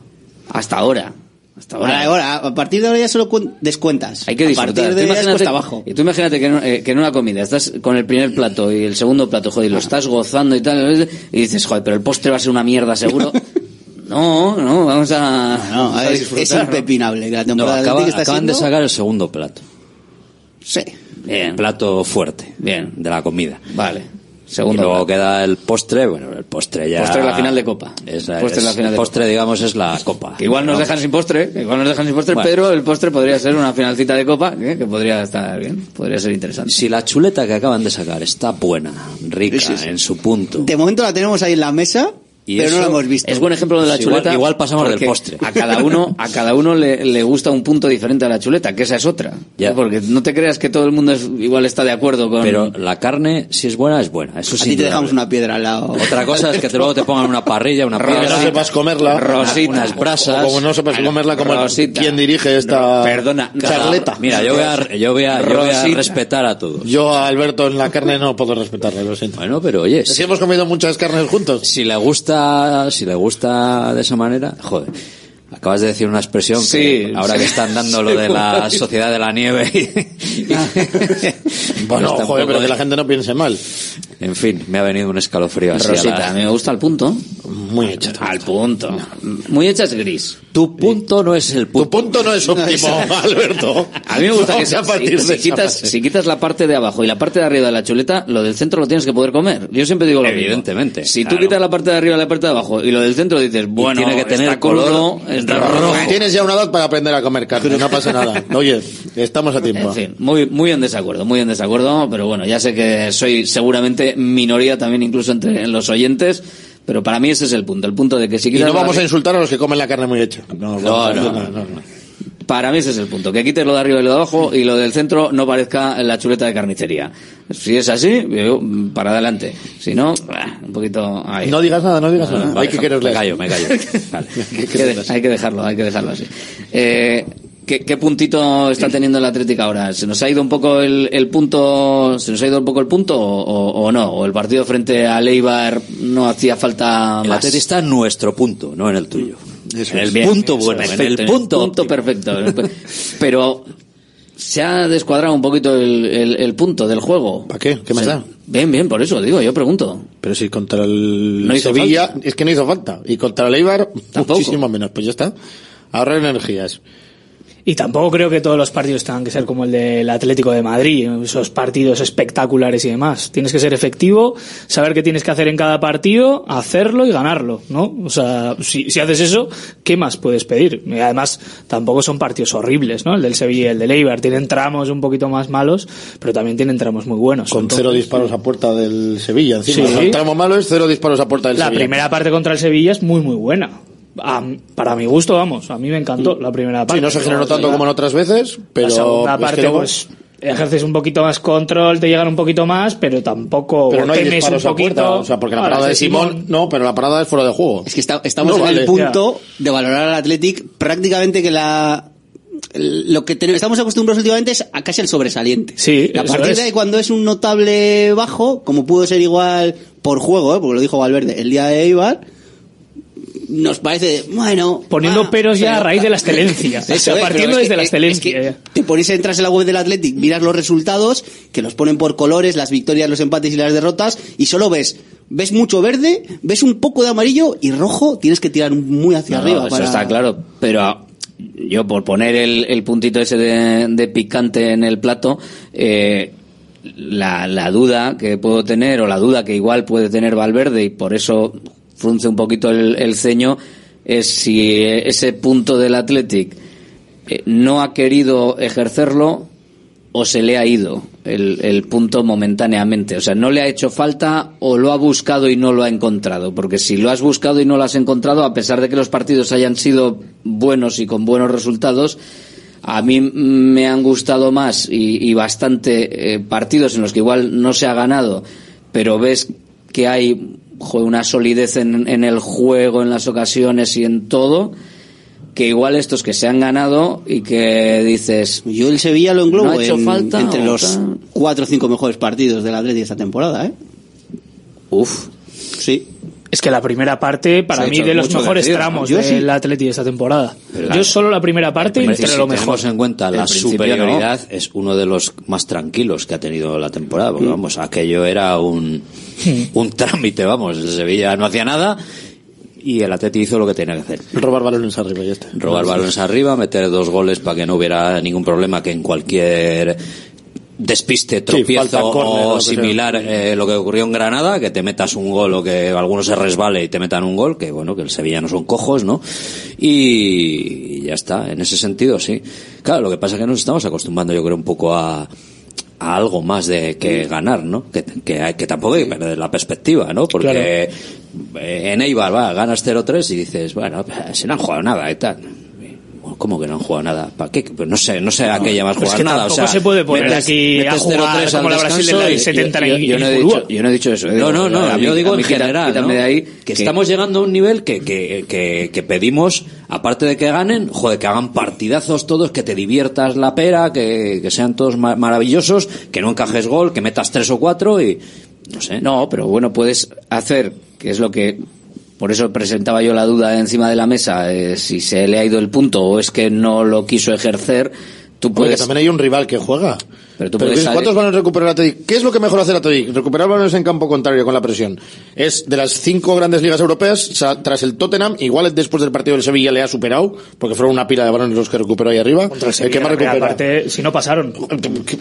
Hasta ahora. Hasta ahora. A partir de ahora ya solo cuen- descuentas. Hay que A disfrutar. partir de ahora cuesta abajo. Y tú imagínate que en, eh, que en una comida estás con el primer plato y el segundo plato, joder, y lo estás gozando y tal, y dices, joder, pero el postre va a ser una mierda seguro. *laughs* no, no, vamos a, No, a es, disfrutar, es ¿no? impepinable que la No, temporada del acaba- Atlético está acaban de sacar el segundo plato. Sí. Bien, Plato fuerte. Bien. De la comida. vale. Y Segundo luego plato. queda el postre, bueno, el postre ya... Postre la final de Copa. Es la- Postre es- la final el de postre, digamos, es la copa. Que igual nos dejan sin postre, que igual nos dejan sin postre, Bueno. pero el postre podría ser una finalcita de copa, ¿eh? que podría estar bien, podría ser interesante. Si la chuleta que acaban de sacar está buena, rica, Sí, sí, sí. en su punto, De momento la tenemos ahí en la mesa, Y pero no la hemos visto. Es buen ejemplo de la igual- chuleta. igual pasamos del postre. A cada uno, a cada uno le, le gusta un punto diferente a la chuleta, que esa es otra. Ya. Porque no te creas que todo el mundo es, igual está de acuerdo con. pero la carne, si es buena, es buena. Eso A sí. ti te dejamos una piedra al lado. Otra cosa es que te- luego te pongan una parrilla, una Que no piedra, sepas comerla. Rosita. unas brasas. O como no sepas comerla, como Rosita. quien dirige esta Perdona, charleta. Mira, yo voy a, yo voy a, yo voy a Rosita. respetar a todos. Yo a Alberto en la carne no puedo respetarle, lo siento. Bueno, pero oye, Si hemos comido muchas carnes juntos. si le gusta, si le gusta de esa manera, joder. Acabas de decir una expresión Sí, que ahora sí. que están dando *laughs* lo de la sociedad de la nieve y, y- *laughs* Bueno, un joder, pero que la gente no piense mal. En fin, me ha venido un escalofrío así a Rosita, la- a mí me gusta el punto. Muy hecha. Al punto. Muy hecha es gris. Tu punto no es el Tu punto. punto no es óptimo, *laughs* Alberto. A mí me gusta que Vamos a si, partir si quitas, si quitas la parte de abajo y la parte de arriba de la chuleta, lo del centro lo tienes que poder comer. Yo siempre digo lo mismo. Evidentemente, Si tú claro. quitas la parte de arriba y la parte de abajo y lo del centro dices, bueno, tiene que tener color está rojo. Tienes ya una edad para aprender a comer carne, no pasa nada. *laughs* Oye, estamos a tiempo. En fin, muy, muy en desacuerdo, muy en desacuerdo, pero bueno, ya sé que soy seguramente minoría también incluso entre los oyentes, pero para mí ese es el punto, el punto de que si Y no la- vamos a insultar a los que comen la carne muy hecha. No, No, no, no. Para mí ese es el punto, que quites lo de arriba y lo de abajo y lo del centro no parezca la chuleta de carnicería. Si es así, yo, para adelante. Si no, ah, un poquito ahí. No digas nada, no digas nada. Vale, Hay que me quererle. callo, me callo. *laughs* Vale. Hay que, de- hay que dejarlo, hay que dejarlo así. Eh, ¿qué, qué puntito está teniendo el Atlético ahora? ¿Se nos ha ido un poco el, el punto, se nos ha ido un poco el punto o, no? ¿O el partido frente a Eibar no hacía falta El más? Atleti está en nuestro punto, no en el tuyo. Eso en el es. Bien, punto bueno, en perfecto, el punto, perfecto. Pero se ha descuadrado un poquito el, el- el punto del juego. ¿Para qué? ¿Qué más da? Bien, bien, por eso digo, yo pregunto. Pero si contra el No Sevilla, falta. es que no hizo falta. Y contra el Eibar, Tampoco. muchísimo menos. Pues ya está. Ahorrar energías. Y tampoco creo que todos los partidos tengan que ser como el del Atlético de Madrid, esos partidos espectaculares y demás. Tienes que ser efectivo, saber qué tienes que hacer en cada partido, hacerlo y ganarlo, ¿no? O sea, si, si haces eso, ¿qué más puedes pedir? Y además, tampoco son partidos horribles, ¿no? El del Sevilla y el del Eibar tienen tramos un poquito más malos, pero también tienen tramos muy buenos. Con Entonces, cero disparos a puerta del Sevilla. Encima, Sí. el tramo malo es cero disparos a puerta del La Sevilla. primera parte contra el Sevilla es muy, muy buena. A- para mi gusto, vamos, a mí me encantó la primera parte. Sí, no se generó tanto como en otras veces, pero. la segunda es que parte, luego- pues, ejerces un poquito más control, te llegan un poquito más, pero tampoco Pero no hay temes un a poquito. puerta. O sea, porque la Ahora, parada de Simón, no, pero la parada es fuera de juego. Es que está- estamos No en el punto de valorar al Athletic prácticamente que la lo que tenemos, estamos acostumbrados últimamente es a casi el sobresaliente. Sí, Y a partir es. de ahí, cuando es un notable bajo, como pudo ser igual por juego, ¿eh? porque lo dijo Valverde el día de Eibar, nos parece, bueno... Poniendo bueno, peros ya a raíz de la excelencia. *laughs* O sea, es, partiendo es desde que- la excelencia, es que te pones, entras en la web del Athletic, miras los resultados, que los ponen por colores, las victorias, los empates y las derrotas, y solo ves, ves mucho verde, ves un poco de amarillo y rojo, tienes que tirar muy hacia No, arriba. eso para- está claro, pero yo por poner el, el puntito ese de, de picante en el plato, eh, la, la duda que puedo tener o la duda que igual puede tener Valverde y por eso frunce un poquito el, ceño es si ese punto del Athletic eh, no ha querido ejercerlo o se le ha ido el, punto momentáneamente. O sea, no le ha hecho falta o lo ha buscado y no lo ha encontrado. Porque si lo has buscado y no lo has encontrado, a pesar de que los partidos hayan sido buenos y con buenos resultados, a mí me han gustado más y, y bastante eh, partidos en los que igual no se ha ganado, pero ves que hay joder, una solidez en, en el juego, en las ocasiones y en todo que igual estos que se han ganado y que dices Yo el Sevilla lo englobo ¿No ha hecho en- falta entre los cuatro o cinco mejores partidos del Athletic esta temporada, ¿eh? Uf. Sí. Es que la primera parte, para mí, de los mejores tramos Yo del sí. Atleti de esta temporada. Pero- Yo solo la primera parte entre si lo mejor. en cuenta la superioridad, es uno de los más tranquilos que ha tenido la temporada. Mm. Porque, vamos, aquello era un, un trámite, vamos. El Sevilla no hacía nada y el Atleti hizo lo que tenía que hacer. Robar balones arriba, ya está. Robar balones arriba, meter dos goles para que no hubiera ningún problema que en cualquier despiste, tropiezo o lo que similar eh, lo que ocurrió en Granada, que te metas un gol o que alguno se resbale y te metan un gol, que bueno, que el Sevilla no son cojos, ¿no? Y, y ya está, en ese sentido sí. Claro, lo que pasa es que nos estamos acostumbrando yo creo un poco a a algo más de que ganar, ¿no? Que, que, hay- que tampoco hay que perder la perspectiva, ¿no? Porque Claro. en Eibar va, ganas 0-3 y dices, bueno, si no han jugado nada y tal. ¿Cómo que no han jugado nada? ¿Para qué? Pues no sé, no sé a qué llamas Pues jugar que nada. O sea, se puede poner metes- aquí a metes jugar 0-3 como la Brasil descanso del y- 70 yo, no he dicho, yo no he dicho eso. No, no, no, A a mí- yo digo a en general, ¿no? de ahí, que, que- estamos llegando a un nivel que, que, que, que pedimos, aparte de que ganen, joder, que hagan partidazos todos, que te diviertas la pera, que, que sean todos ma- maravillosos, que no encajes gol, que metas tres o cuatro y no sé. No, pero bueno, puedes hacer, que es lo que, por eso presentaba yo la duda encima de la mesa, eh, si se le ha ido el punto o es que no lo quiso ejercer, tú Porque puedes... también hay un rival que juega. Pero tú Pero puedes ¿qué- salir- ¿Cuántos balones recupera el Athletic? ¿Qué es lo que mejor hace el Athletic? Recuperar balones en campo contrario con la presión. Es de las cinco grandes ligas europeas, tras el Tottenham, igual después del partido del Sevilla le ha superado, porque fueron una pila de balones los que recuperó ahí arriba. Contra el el que más la recupera. parte, si no pasaron.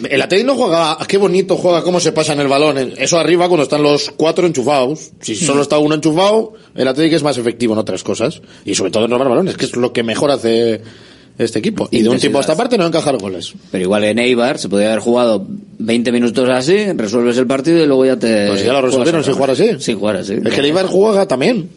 El Athletic no juega, qué bonito juega, cómo se pasa en el balón. Eso arriba cuando están los cuatro enchufados. Si solo está uno enchufado, el Athletic es más efectivo en otras cosas. Y sobre todo en robar balones, que es lo que mejor hace este equipo. Y de un tiempo a esta parte no encajar goles. Pero igual en Eibar se podría haber jugado 20 minutos así, resuelves el partido y luego ya te... Pues ya lo resolvieron sin jugar así. Sin jugar así. Es que el Eibar juega también.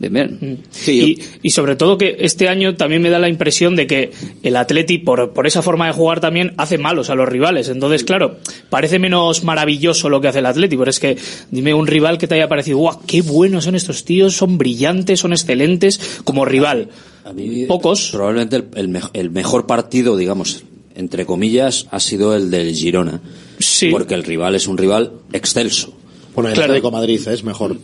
Bien, bien. y, y sobre todo que este año también me da la impresión de que el Atleti, por, por esa forma de jugar también, hace malos a los rivales. Entonces, claro, parece menos maravilloso lo que hace el Atleti, pero es que dime un rival que te haya parecido, guau, qué buenos son estos tíos, son brillantes, son excelentes como rival. Pocos. Probablemente el, el mej- el mejor partido, digamos, entre comillas, ha sido el del Girona. Sí. Porque el rival es un rival excelso. Bueno, el Claro. Atlético Madrid es mejor.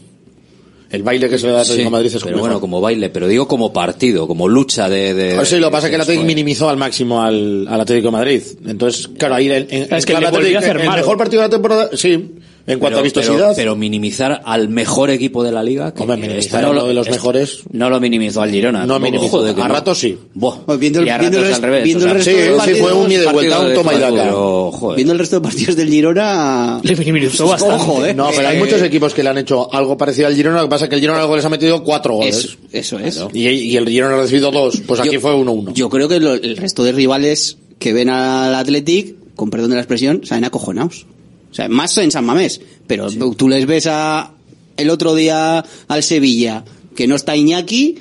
El baile que se le da al Atlético de Madrid es pero mejor. bueno, como baile, pero digo como partido, como lucha de... de Ah, sí, lo que pasa es que el Atlético minimizó al máximo al, al Atlético de Madrid. Entonces, claro, ahí en, en- Es que el le volvió Atlético- a hacer el malo. mejor partido de la temporada, sí, en cuanto a pero- vistosidad. Pero, pero minimizar al mejor equipo de la liga. Que, Hombre, minimizar está- a uno de los es- mejores. No lo minimizó al Girona. No minimizó. A ratos sí. Pues viendo el, Y a viendo el ratos res- al revés, viendo o el resto sí, de sí, fue un ida y vuelta, un toma y daca. Pero, joder. viendo el resto de partidos del Girona... *laughs* Le minimizó bastante. Ojo, eh. No, pero hay Eh, muchos equipos que le han hecho algo parecido al Girona, lo que pasa es que el Girona luego les ha metido cuatro goles. Eso, eso es. Y, y el Girona ha recibido dos, pues aquí Yo- fue 1-1. Yo creo que lo- el resto de rivales que ven al Athletic, con perdón de la expresión, salen acojonados. O sea, más en San Mamés. Pero tú les ves a el otro día al Sevilla, que no está Iñaki,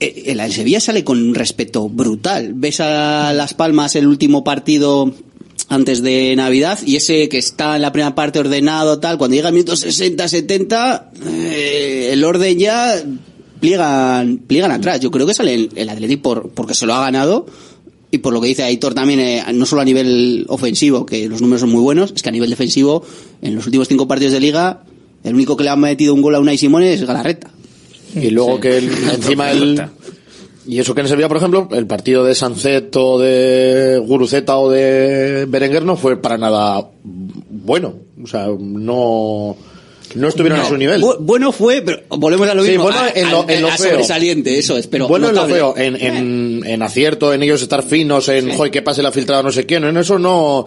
eh, el, el Sevilla sale con un respeto brutal. Ves a Las Palmas el último partido antes de Navidad y ese que está en la primera parte ordenado tal, cuando llega el minuto 60, 70, eh, el orden ya pliegan, pliegan atrás. Yo creo que sale el, el Athletic por, porque se lo ha ganado y por lo que dice Aitor también, eh, no solo a nivel ofensivo, que los números son muy buenos, es que a nivel defensivo, en los últimos cinco partidos de liga, el único que le ha metido un gol a Unai Simón es Galarreta. Y luego que el- *laughs* encima el... Y eso que en Sevilla, por ejemplo, el partido de Sancet o de Guruceta o de Berenguer no fue para nada bueno. O sea, no, no estuvieron a su nivel. Bu- bueno fue, pero volvemos a lo Sí, mismo. bueno a- en lo- a- en lo a feo. sobresaliente, eso es, pero bueno en lo feo, en, en, en acierto, en ellos estar finos, en joder, que pase la filtrada no sé quién, en eso no,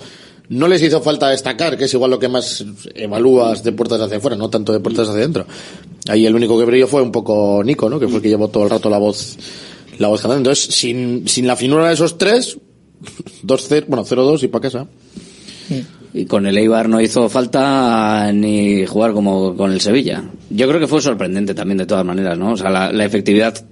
no les hizo falta destacar, que es igual lo que más evalúas de puertas hacia afuera, no tanto de puertas hacia adentro. Ahí el único que brilló fue un poco Nico, ¿no? Que fue el que llevó todo el rato la voz, la voz cantante. Entonces, sin, sin la finura de esos tres, *laughs* 2-0, bueno, 0-2 y para casa. Y con el Eibar no hizo falta ni jugar como con el Sevilla. Yo creo que fue sorprendente también de todas maneras, ¿no? O sea, la, la efectividad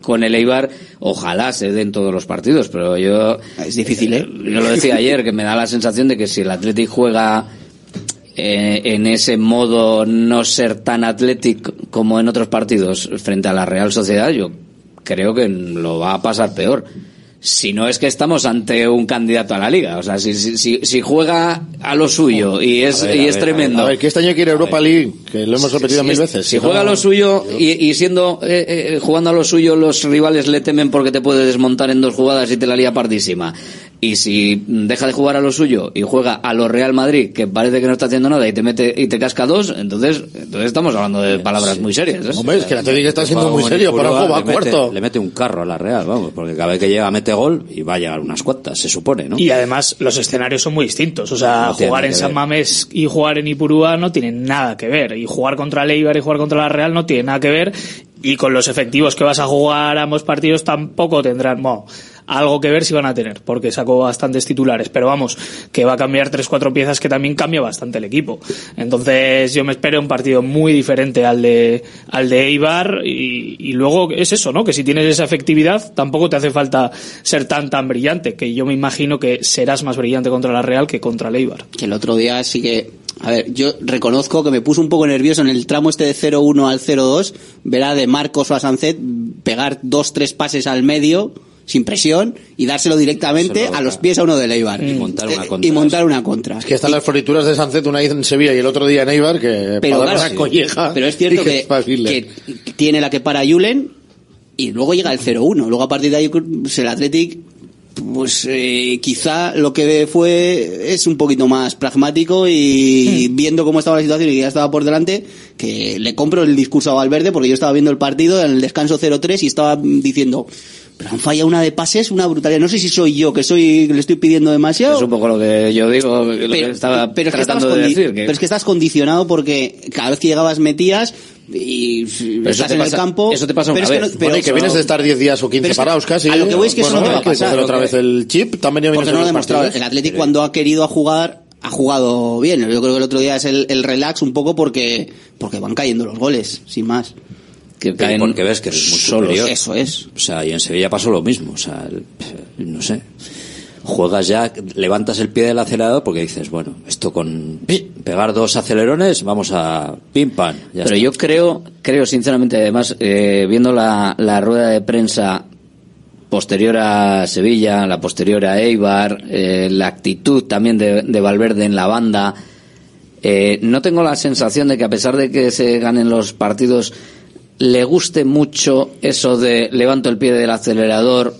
con el Eibar, ojalá se den todos los partidos, pero yo... Es difícil, ¿eh? Yo lo decía ayer, que me da la sensación de que si el Athletic juega eh, en ese modo no ser tan Athletic como en otros partidos frente a la Real Sociedad, yo creo que lo va a pasar peor. Si no es que estamos ante un candidato a la liga. O sea, si, si, si, juega a lo suyo y es, ver, y es ver, tremendo. A ver, que este año quiere Europa League, que lo hemos repetido Si mil es- veces. Si no- juega a lo suyo y, y siendo eh, eh, jugando a lo suyo, los rivales le temen porque te puede desmontar en dos jugadas y te la lía pardísima. Y si deja de jugar a lo suyo y juega a lo Real Madrid, que parece que no está haciendo nada y te mete y te casca dos, entonces, entonces estamos hablando de palabras muy serias. ¿eh? Hombre, es que la Atlético está siendo muy serio, pero ojo, va le mete- cuarto. Le mete un carro a la Real, vamos, porque cada vez que llega mete gol y va a llegar unas cuantas, se supone, ¿no? Y además los escenarios son muy distintos. O sea, No jugar en San. Mamés y jugar en Ipurúa no tienen nada que ver. Y jugar contra el Eibar y jugar contra la Real no tiene nada que ver. Y con los efectivos que vas a jugar ambos partidos tampoco tendrán algo que ver si van a tener, porque sacó bastantes titulares. Pero vamos, que va a cambiar tres cuatro piezas que también cambia bastante el equipo. Entonces yo me espero un partido muy diferente al de al de Eibar y, y luego es eso, ¿no? Que si tienes esa efectividad tampoco te hace falta ser tan tan brillante, que yo me imagino que serás más brillante contra la Real que contra el Eibar. Que el otro día sí que. A ver, yo reconozco que me puse un poco nervioso en el tramo este de 0-1 al 0-2, ver a de Marcos o a Sancet pegar dos, tres pases al medio, sin presión, y dárselo directamente a los pies a uno del Eibar. Y montar una Eh, contra. Y montar una contra. Es que están las florituras de Sancet una vez en Sevilla y el otro día en Eibar, que Pero, para claro, una colleja. pero es cierto que, tiene la que para Julen y luego llega el 0-1. Luego a partir de ahí el Athletic pues eh, quizá lo que fue es un poquito más pragmático y viendo cómo estaba la situación y que ya estaba por delante, que le compro el discurso a Valverde porque yo estaba viendo el partido en el descanso 0-3 y estaba diciendo, pero han fallado una de pases, una brutalidad. No sé si soy yo que soy que le estoy pidiendo demasiado. Es un poco lo que yo digo, lo que estaba pero es que tratando de decir. que- pero es que estás condicionado porque cada vez que llegabas metías y Pero eso estás en pasa- el campo. eso te pasa pero una es que vez. no- pero- Bueno, y que vienes de estar 10 días o 15 pero es que parados casi. a lo que voy es que eso Bueno, no te va a pasar. otra vez el chip, también ya porque no lo demostrado. El Athletic cuando ha querido a jugar ha jugado bien. Yo creo que el otro día es el, el relax un poco porque porque van cayendo los goles, sin más. Que caen porque ves que eres muy solos. superior. Eso es. O sea, y en Sevilla pasó lo mismo. O sea, no sé. Juegas ya, levantas el pie del acelerador porque dices, bueno, esto con pegar dos acelerones, vamos a pim pam. ya Pero está. yo creo, creo sinceramente, además, eh, viendo la, la rueda de prensa posterior a Sevilla, la posterior a Eibar, eh, la actitud también de, de Valverde en la banda, eh, no tengo la sensación de que a pesar de que se ganen los partidos, le guste mucho eso de levanto el pie del acelerador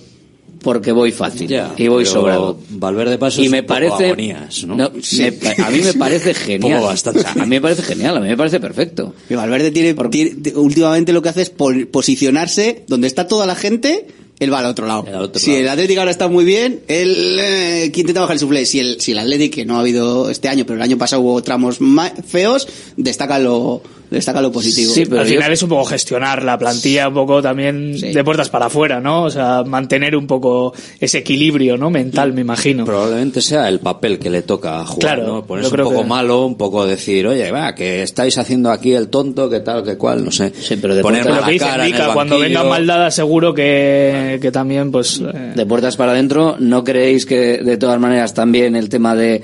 porque voy fácil Ya, y voy sobrado. Valverde paso y me parece agonías, ¿no? no, me pa- a mí me parece *laughs* genial bastante. A mí me parece genial a mí me parece perfecto Y Valverde tiene, tiene- últimamente lo que hace es po- posicionarse donde está toda la gente, él va al otro lado. otro si lado. el Atlético ahora está muy bien, él eh, intenta bajar el suflé. Si el, si el Atlético, que no ha habido este año, pero el año pasado hubo tramos ma- feos, destaca lo, destaca lo positivo. Sí, pero al final es un poco gestionar la plantilla, un poco también de puertas para afuera, ¿no? O sea, mantener un poco ese equilibrio, ¿no? Mental, me imagino. Probablemente sea el papel que le toca jugar, Claro, ¿no? Ponerse un poco que- malo, un poco decir, oye, va, que estáis haciendo aquí el tonto, que tal, que cual, no sé. Sí, pero de Poner pronto- mala lo que cara cuando banquillo. venga maldada seguro que, que también, pues... eh, de puertas para adentro, ¿no creéis que de todas maneras también el tema de,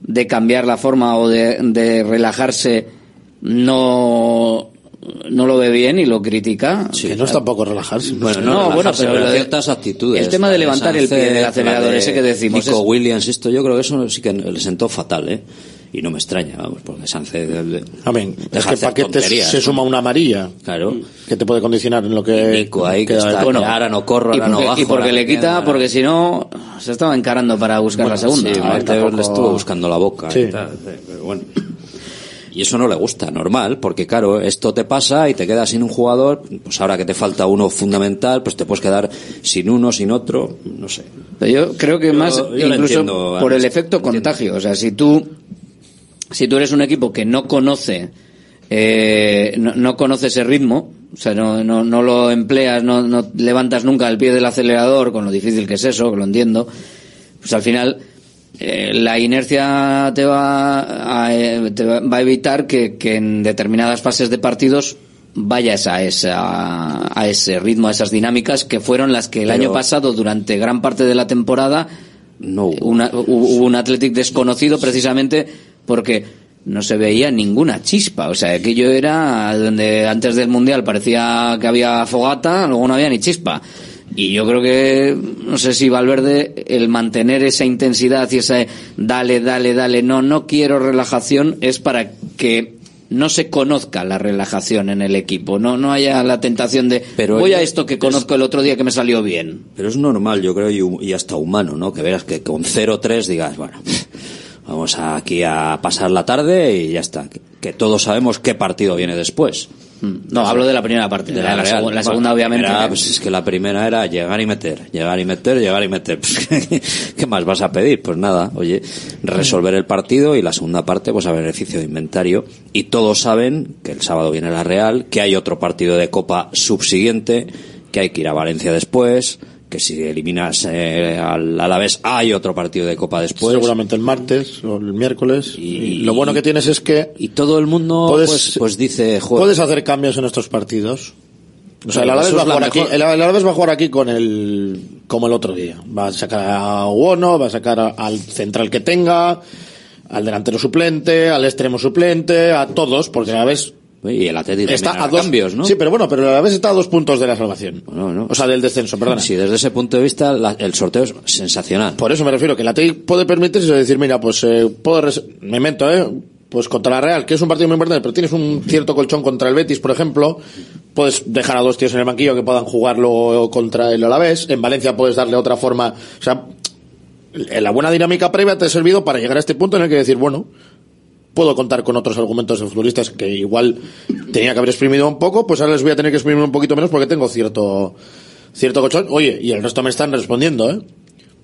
de cambiar la forma o de, de relajarse no, no lo ve bien y lo critica? que no es tampoco relajarse. Bueno, no, bueno, pero de- ciertas actitudes. el tema de levantar el pie del acelerador, de ese que decimos, Nico es- Williams, esto yo creo que eso sí que le sentó fatal, ¿eh? Y no me extraña, vamos, porque Sánchez. Amén. Es que hacer para que te, tonterías, se ¿no? suma una amarilla. Claro. Que te puede condicionar en lo que. Nico ahí que está, partido. ahora no corro, y ahora no bajo. y porque le quita, porque si no, se estaba encarando para buscar la segunda. Sí, A ver, tampoco- le estuvo buscando la boca Sí. y tal, pero bueno. Y eso no le gusta, normal, porque claro, esto te pasa y te quedas sin un jugador, pues ahora que te falta uno fundamental, pues te puedes quedar sin uno, sin otro, no sé. Yo creo que Yo- más yo incluso entiendo, por el efecto contagio. O sea, si tú, si tú eres un equipo que no conoce, eh, no, no conoce ese ritmo, o sea, no, no, no lo empleas, no, no levantas nunca el pie del acelerador, con lo difícil que es eso, que lo entiendo, pues al final eh, la inercia te va a, eh, te va a evitar que, que en determinadas fases de partidos vayas a esa a ese ritmo, a esas dinámicas que fueron las que el Pero- año pasado durante gran parte de la temporada no una- hubo un Athletic desconocido precisamente porque no se veía ninguna chispa, o sea, aquello era donde antes del Mundial parecía que había fogata, luego no había ni chispa. Y yo creo que, no sé si Valverde, el mantener esa intensidad y esa dale, dale, dale, no, no quiero relajación, es para que no se conozca la relajación en el equipo, no, no haya la tentación de Pero voy a es- esto que conozco el otro día que me salió bien. Pero es normal, yo creo, y, y hasta humano, ¿no? Que veas que con 0-3 digas, bueno, vamos aquí a pasar la tarde y ya está. Que, que todos sabemos qué partido viene después. No, hablo de la primera parte, de la, segunda obviamente. era, pues es que la primera era llegar y meter, llegar y meter, llegar y meter. *laughs* Pues, ¿Qué más vas a pedir? Pues nada, oye, resolver el partido y la segunda parte, pues a beneficio de inventario. Y todos saben que el sábado viene la Real, que hay otro partido de Copa subsiguiente, que hay que ir a Valencia después, que si eliminas eh, al Alavés hay otro partido de Copa después. Seguramente el martes o el miércoles. Y, lo bueno que tienes es que. Y todo el mundo puedes, pues, pues dice, joder, puedes hacer cambios en estos partidos. O sea, el Alavés, va a jugar aquí, el Alavés va a jugar aquí con el, como el otro día. Va a sacar a Uono, va a sacar a- al central que tenga, al delantero suplente, al extremo suplente, a todos, porque el Alavés y el también está a dos cambios, ¿no? Sí, pero bueno, pero el Alavés está a dos puntos de la salvación. O sea, del descenso, perdona. Sí, desde ese punto de vista la- el sorteo es sensacional. Por eso me refiero, que la TI puede permitirse decir, mira, pues eh, puedo me invento, ¿eh? Pues contra la Real, que es un partido muy importante, pero tienes un cierto colchón contra el Betis, por ejemplo, puedes dejar a dos tíos en el banquillo que puedan jugarlo contra el Alavés. En Valencia puedes darle otra forma. O sea, la buena dinámica previa te ha servido para llegar a este punto en el que decir, bueno, puedo contar con otros argumentos de futbolistas que igual tenía que haber exprimido un poco, pues ahora les voy a tener que exprimir un poquito menos porque tengo cierto cierto colchón. Oye, y el resto me están respondiendo, ¿eh?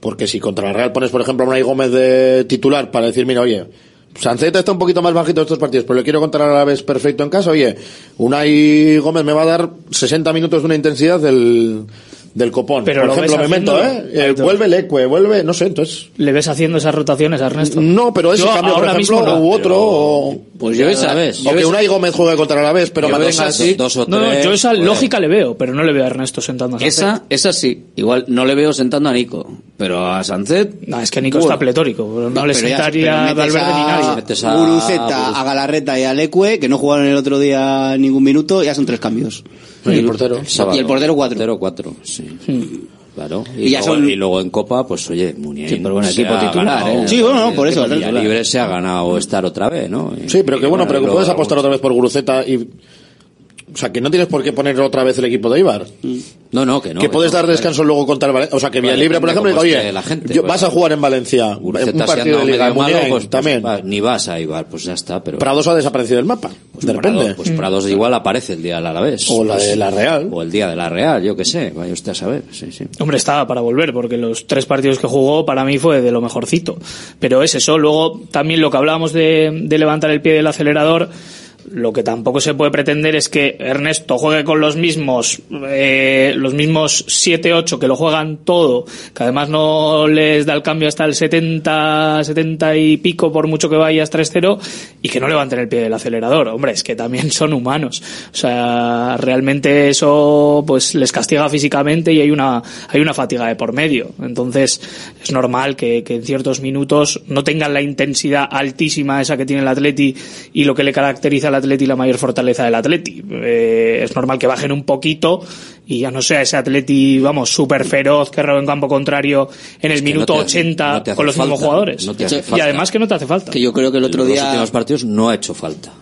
Porque si contra la Real pones, por ejemplo, a Unai Gómez de titular para decir, mira, oye, Sanceta está un poquito más bajito de estos partidos, pero le quiero contar a la vez perfecto en casa, oye, Unai Gómez me va a dar 60 minutos de una intensidad del, del copón. Pero por lo ejemplo, ves me meto, haciéndolo, ¿eh? Eh, vuelve Leque, vuelve, no sé, entonces... ¿Le ves haciendo esas rotaciones a Ernesto? No, pero ese Yo cambio, por ahora ejemplo, mismo no. u otro, o... Pues yo esa vez. O que Unai Gómez juegue contra la vez, pero esa así. sí. Dos o No, no, tres, yo esa pues. lógica le veo, pero no le veo a Ernesto sentando a Sánchez. Esa, esa sí. Igual no le veo sentando a Nico, pero a Sánchez. No, es que Nico Bueno. está pletórico, pero no, le Pero sentaría a pero metes Valverde ni nadie. A- Guruceta, a Galarreta y a Leque, que no jugaron el otro día ningún minuto, ya son tres cambios. Y el portero. sábado. Y el portero cuatro. Portero cuatro, sí. Claro. Y, Y ya luego, son- y luego en Copa, pues oye, Muniain Sí, pero bueno, equipo titular, ganado- ¿eh? Sí, bueno, no, por eso, Y libre se ha ganado estar otra vez, ¿no? Sí, pero que bueno, pero que puedes apostar otra vez por Guruceta y... O sea, que no tienes por qué poner otra vez el equipo de Ibar. No, no, que no. que puedes no, dar descanso luego contra el Valencia. O sea, que Vale, Villalibre, por ejemplo, oye, la gente, yo- pues. vas a jugar en Valencia. Un partido de Liga. Muniain pues, pues, también. ni vas a Ibar, pues ya está. Pero Prados ha desaparecido del mapa. de repente. Pues Prados igual aparece el día del Alavés. O la Pues- de la Real. O el día de la Real, yo qué sé, vaya usted a saber. Sí, sí. Hombre, estaba para volver, porque los tres partidos que jugó para mí fue de lo mejorcito. Pero es eso. Luego, también lo que hablábamos de, de levantar el pie del acelerador, lo que tampoco se puede pretender es que Ernesto juegue con los mismos, eh, los mismos 7-8 que lo juegan todo, que además no les da el cambio hasta el 70, 70 y pico por mucho que vayas 3-0 y que no levanten el pie del acelerador. Hombre, es que también son humanos. O sea, realmente eso pues les castiga físicamente y hay una, hay una fatiga de por medio. Entonces, es normal que, que en ciertos minutos no tengan la intensidad altísima esa que tiene el Atleti y lo que le caracteriza al Atleti la mayor fortaleza del Atleti. Eh, es normal que bajen un poquito y ya no sea ese Atleti, vamos, súper feroz que roba en campo contrario en el que no minuto te- 80 no te hace con los mismos jugadores. no y además que no te hace falta. Que yo creo que el otro En los día... últimos partidos no ha hecho falta.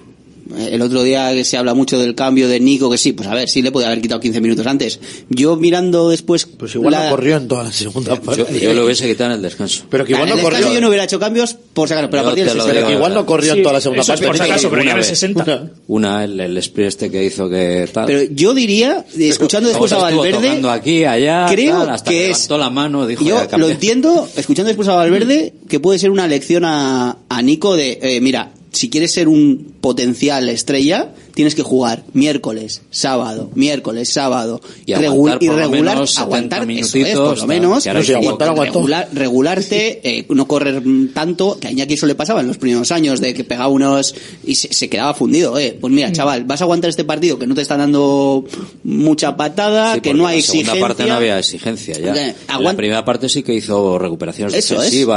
El otro día que se habla mucho del cambio de Nico, que sí, pues a ver, sí le podía haber quitado 15 minutos antes. Yo mirando después... Pues igual la- no corrió en toda la segunda parte. Yo, yo lo hubiese quitado en el descanso. Pero que igual en no el descanso corrió. yo no hubiera hecho cambios por sacar, pero a Yo partir te del lo 60. Pero que igual no corrió en Sí, toda la segunda eso es parte. por si acaso, pero ya Una en el vez. 60. Una, el, el sprint este que hizo que tal. Pero yo diría, escuchando después a Valverde, aquí, allá, creo tal, hasta que que es- la mano, dijo, yo lo entiendo, escuchando después a Valverde, que puede ser una lección a, a Nico de, eh, mira, si quieres ser un potencial estrella, tienes que jugar miércoles, sábado, miércoles, sábado, Y regu- aguantar y por lo regular, menos 70 aguantar, eso es, minutitos, por lo menos, que ahora No, sí, y aguantar, aguantó. regular- regularte, eh, no correr mm, tanto, que a Iñaki eso le pasaba en los primeros años, de que pegaba unos y se, se quedaba fundido, eh. Pues Mm. mira, chaval, vas a aguantar este partido que no te están dando mucha patada, Sí, que no hay en la segunda exigencia. parte no había exigencia ya. Eh, En la primera parte sí que hizo recuperaciones Eso es. y Llegó,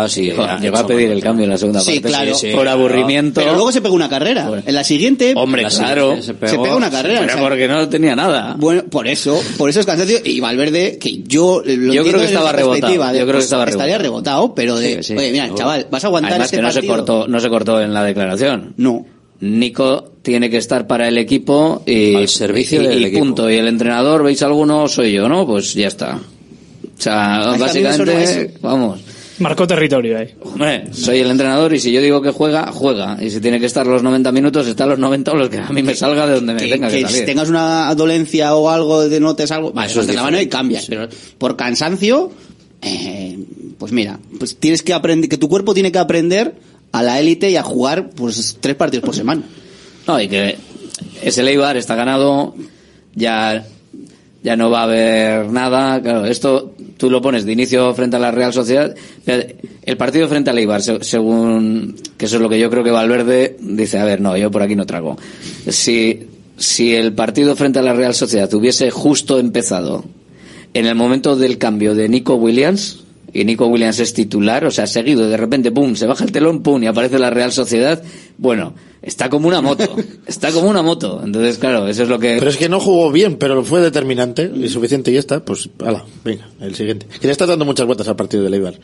a pedir el cambio en la segunda Sí, parte. claro. por aburrimiento. Pero luego se pegó una carrera. En la siguiente, Hombre, la claro. Siguiente, se, pega una carrera. Pero o sea, porque no tenía nada. Bueno, por eso, por eso es cansancio. Y Valverde, que yo lo Yo creo que estaba rebotado, yo creo que pues, estaba Estaría rebotado, pero de, Sí, sí. oye, mira, chaval, vas a aguantar Además este que no se cortó, no se cortó en la declaración. No. Nico tiene que estar para el equipo y, Al servicio y- del y equipo. punto. Y el entrenador, ¿veis alguno? Soy yo, ¿no? Pues ya está. O sea, Es que a mí me sonó básicamente, vamos. Marcó territorio ahí. Hombre, soy el entrenador y si yo digo que juega, juega. Y si tiene que estar los 90 minutos, está los 90 o los que a mí me salga de donde me que, tenga que, que salir. si tengas una dolencia o algo de notes algo, vale, Eso es la mano y cambias, pero por cansancio, eh, pues mira, pues tienes que aprender, que tu cuerpo tiene que aprender a la élite y a jugar pues tres partidos por semana. No, y que ese Leibar está ganado, ya, ya no va a haber nada. Claro, esto tú lo pones de inicio frente a la Real Sociedad. El partido frente a Leibar, se- según, que eso es lo que yo creo que Valverde dice, a ver, no, yo por aquí no trago. Si, si el partido frente a la Real Sociedad hubiese justo empezado en el momento del cambio de Nico Williams, y Nico Williams es titular, o sea, seguido, de repente, pum, se baja el telón, pum, y aparece la Real Sociedad, bueno, está como una moto, está como una moto. Entonces, claro, eso es lo que... Pero es que no jugó bien, pero fue determinante y suficiente y está. Pues, ala, venga, el siguiente. Que le está dando muchas vueltas al partido de Leibar.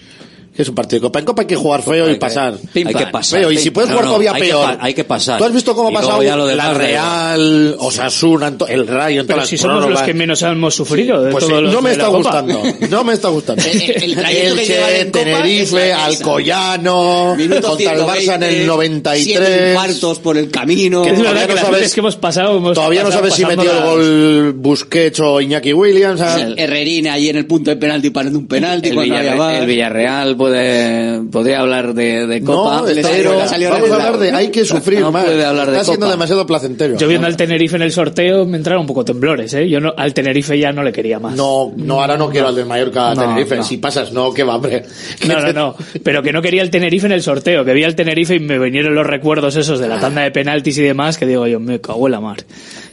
Que es un partido de Copa. En Copa hay que jugar feo Hay y que- pasar. hay que pasar. Feo. Y si puedes jugar no, todavía que peor. hay que pasar. ¿Tú has visto cómo ha pasado la Real, Osasuna, el Rayo en Pero todas si las somos los que menos hemos sufrido de Pues todos sí, los no me de está la Copa. gustando. No me está gustando. El- el Elche, Tenerife. Alcoyano, contra el Barça en 120, el siete 93. infartos por el camino. Que todavía no sabes- veces que hemos pasado hemos Todavía no pasado sabes si metió el gol Busquets o Iñaki Williams. Herrerín ahí en el punto de penalti parando un penalti el Villarreal puede, podría hablar de, de Copa, No, está- pero vamos a hablar de hay que sufrir no más. puede hablar de Está siendo demasiado placentero. Yo viendo al Tenerife en el sorteo me entraron un poco temblores, ¿eh? Yo no, al Tenerife ya no le quería más. No, no, ahora no quiero al del Mallorca No, Tenerife. no. Si pasas, no, que va, hombre. No, no, no. Pero que no quería el Tenerife en el sorteo, que vi al Tenerife y me vinieron los recuerdos esos de la tanda de penaltis y demás, que digo yo, me cago en la mar.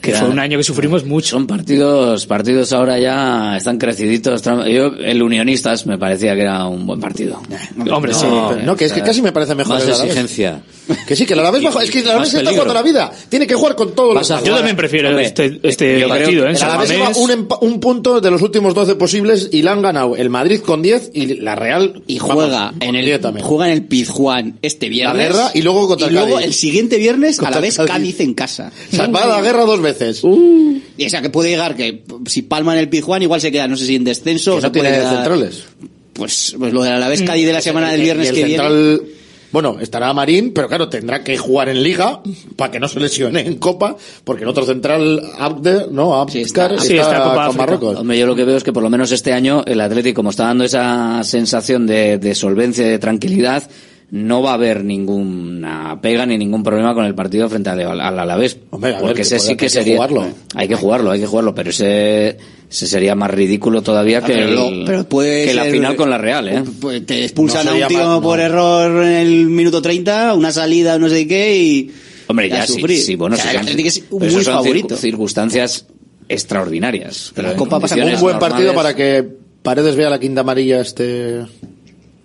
Que fue un año que sufrimos mucho. Son partidos, partidos ahora ya están creciditos. Yo, el Unionistas me parecía que era un buen partido. Hombre, no, sí. pero no, que es que casi me parece mejor Más exigencia. Que sí, que Alavés bajo, es que Alavés más está jugando la vida. Tiene que jugar con todos los Yo también prefiero Hombre, este, este yo creo partido, ¿eh? Alavés lleva Mamés. un, punto de los últimos 12 posibles y la han ganado el Madrid con 10 y la Real y vamos, juega con en 10 el también. juega en el Pizjuán este viernes La guerra y luego contra y luego Cádiz. el siguiente viernes a la vez Cádiz. Cádiz en casa O va a la guerra dos veces. y o sea que puede llegar que si palma en el Pizjuán igual se queda no sé si en descenso o que se no tiene puede centrales. Pues, pues lo de la vez Cádiz de la semana del viernes el que viene central, bueno, estará Marín, pero claro, tendrá que jugar en Liga para que no se lesione en Copa, porque el otro central, Abde, no, Abdkar, está- sí, está en Copa con. Marruecos. Hombre, yo lo que veo es que por lo menos este año el Atlético, como está dando esa sensación de, de solvencia y de tranquilidad, no va a haber ninguna pega ni ningún problema con el partido frente al, al Alavés. Hombre, a ver, porque que ese sí que hay que sería. jugarlo. Hay que jugarlo, hay que jugarlo, pero ese, ese sería más ridículo todavía Ah, que, pero el- lo- pero puede que la final con la Real, ¿eh? Te expulsan No a un tío más- no. por error en el minuto 30 una salida no sé qué y Hombre, ya sí, sí, bueno, O sea, sí, es muy son favorito circunstancias extraordinarias. Pero La en Copa pasa condiciones Un buen partido para que Paredes vea la quinta amarilla este,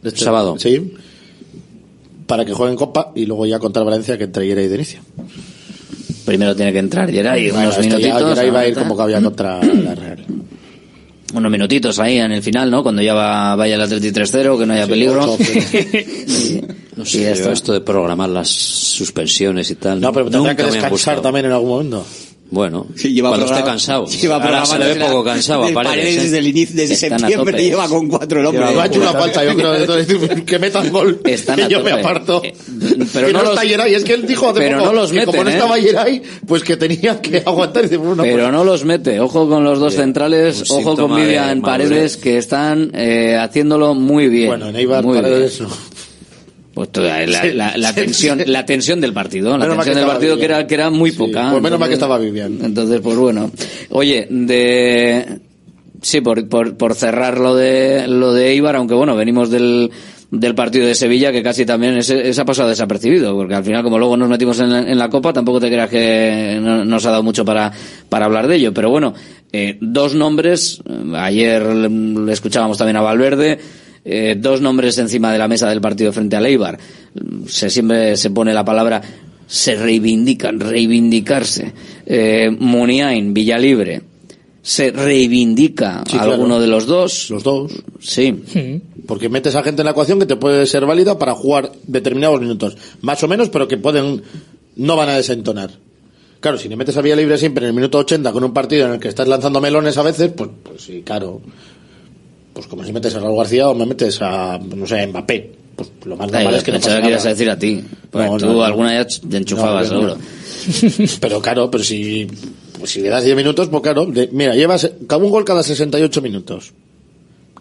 este Sábado. Sí. Para que juegue en Copa y luego ya contra el Valencia que entre Yeray de inicio. Primero tiene que entrar Geray, Bueno, unos ya minutitos. Yeray va a ir como que había contra *clears throat* la Real. unos minutitos ahí en el final, ¿no? Cuando ya va, vaya el Atleti 3-0, que no haya peligro. *laughs* No Y sé, esto de programar las suspensiones y tal. No, pero tendrá que descansar también en algún momento. Bueno, *laughs* Sí, lleva cuando esté cansado. *laughs* lleva Ahora se le ve programándose poco la- cansado a del Paredes. Paredes desde el inicio, desde septiembre lleva con cuatro el hombre. Me ha hecho una falta, yo creo, de todo decir, que metan gol. *laughs* Están que yo me aparto. Eh, pero que no no, los- está Yeray. Es que él dijo hace pero poco no los que como no ¿eh? estaba Yeray, pues que tenía que aguantar. Y dice, bueno, Pero pues- no los mete. Ojo con los dos centrales, ojo con Vivian. Paredes, que están eh, haciéndolo muy bien. Bueno, en Eibar muy Paredes bien. no. Pues toda la, Sí, la- la sí, tensión, sí. la tensión del partido, la Menos tensión del partido que era, que era muy poca. pues menos mal que Entonces- estaba Vivian. Entonces, pues bueno. Oye, de, sí, por, por, por cerrar lo de, lo de Eibar, aunque bueno, venimos del, del partido de Sevilla, que casi también ese, ese ha pasado desapercibido, porque al final, como luego nos metimos en la, en la Copa, tampoco te creas que no- nos ha dado mucho para, para hablar de ello. Pero bueno, eh, dos nombres, eh, ayer le escuchábamos también a Valverde, eh, dos nombres encima de la mesa del partido frente al Eibar. Se siempre se pone la palabra se reivindican, reivindicarse. Eh, Muniain, Villalibre, se reivindica Sí, a claro. alguno de los dos. Los dos. Sí. Porque metes a gente en la ecuación que te puede ser válida para jugar determinados minutos. Más o menos, pero que pueden, no van a desentonar. Claro, si le metes a vía libre siempre en el minuto 80 con un partido en el que estás lanzando melones a veces, pues, pues sí, claro. Pues como si metes a Raúl García o me metes a, no sé, a Mbappé. Pues lo más normal es que no pase que ibas a nada. decir a ti. Pues No, tú no, alguna ya te enchufabas, No, yo seguro. no. *laughs* Pero claro, pero si, pues si le das 10 minutos, pues claro, de- mira, llevas cada un gol cada 68 minutos.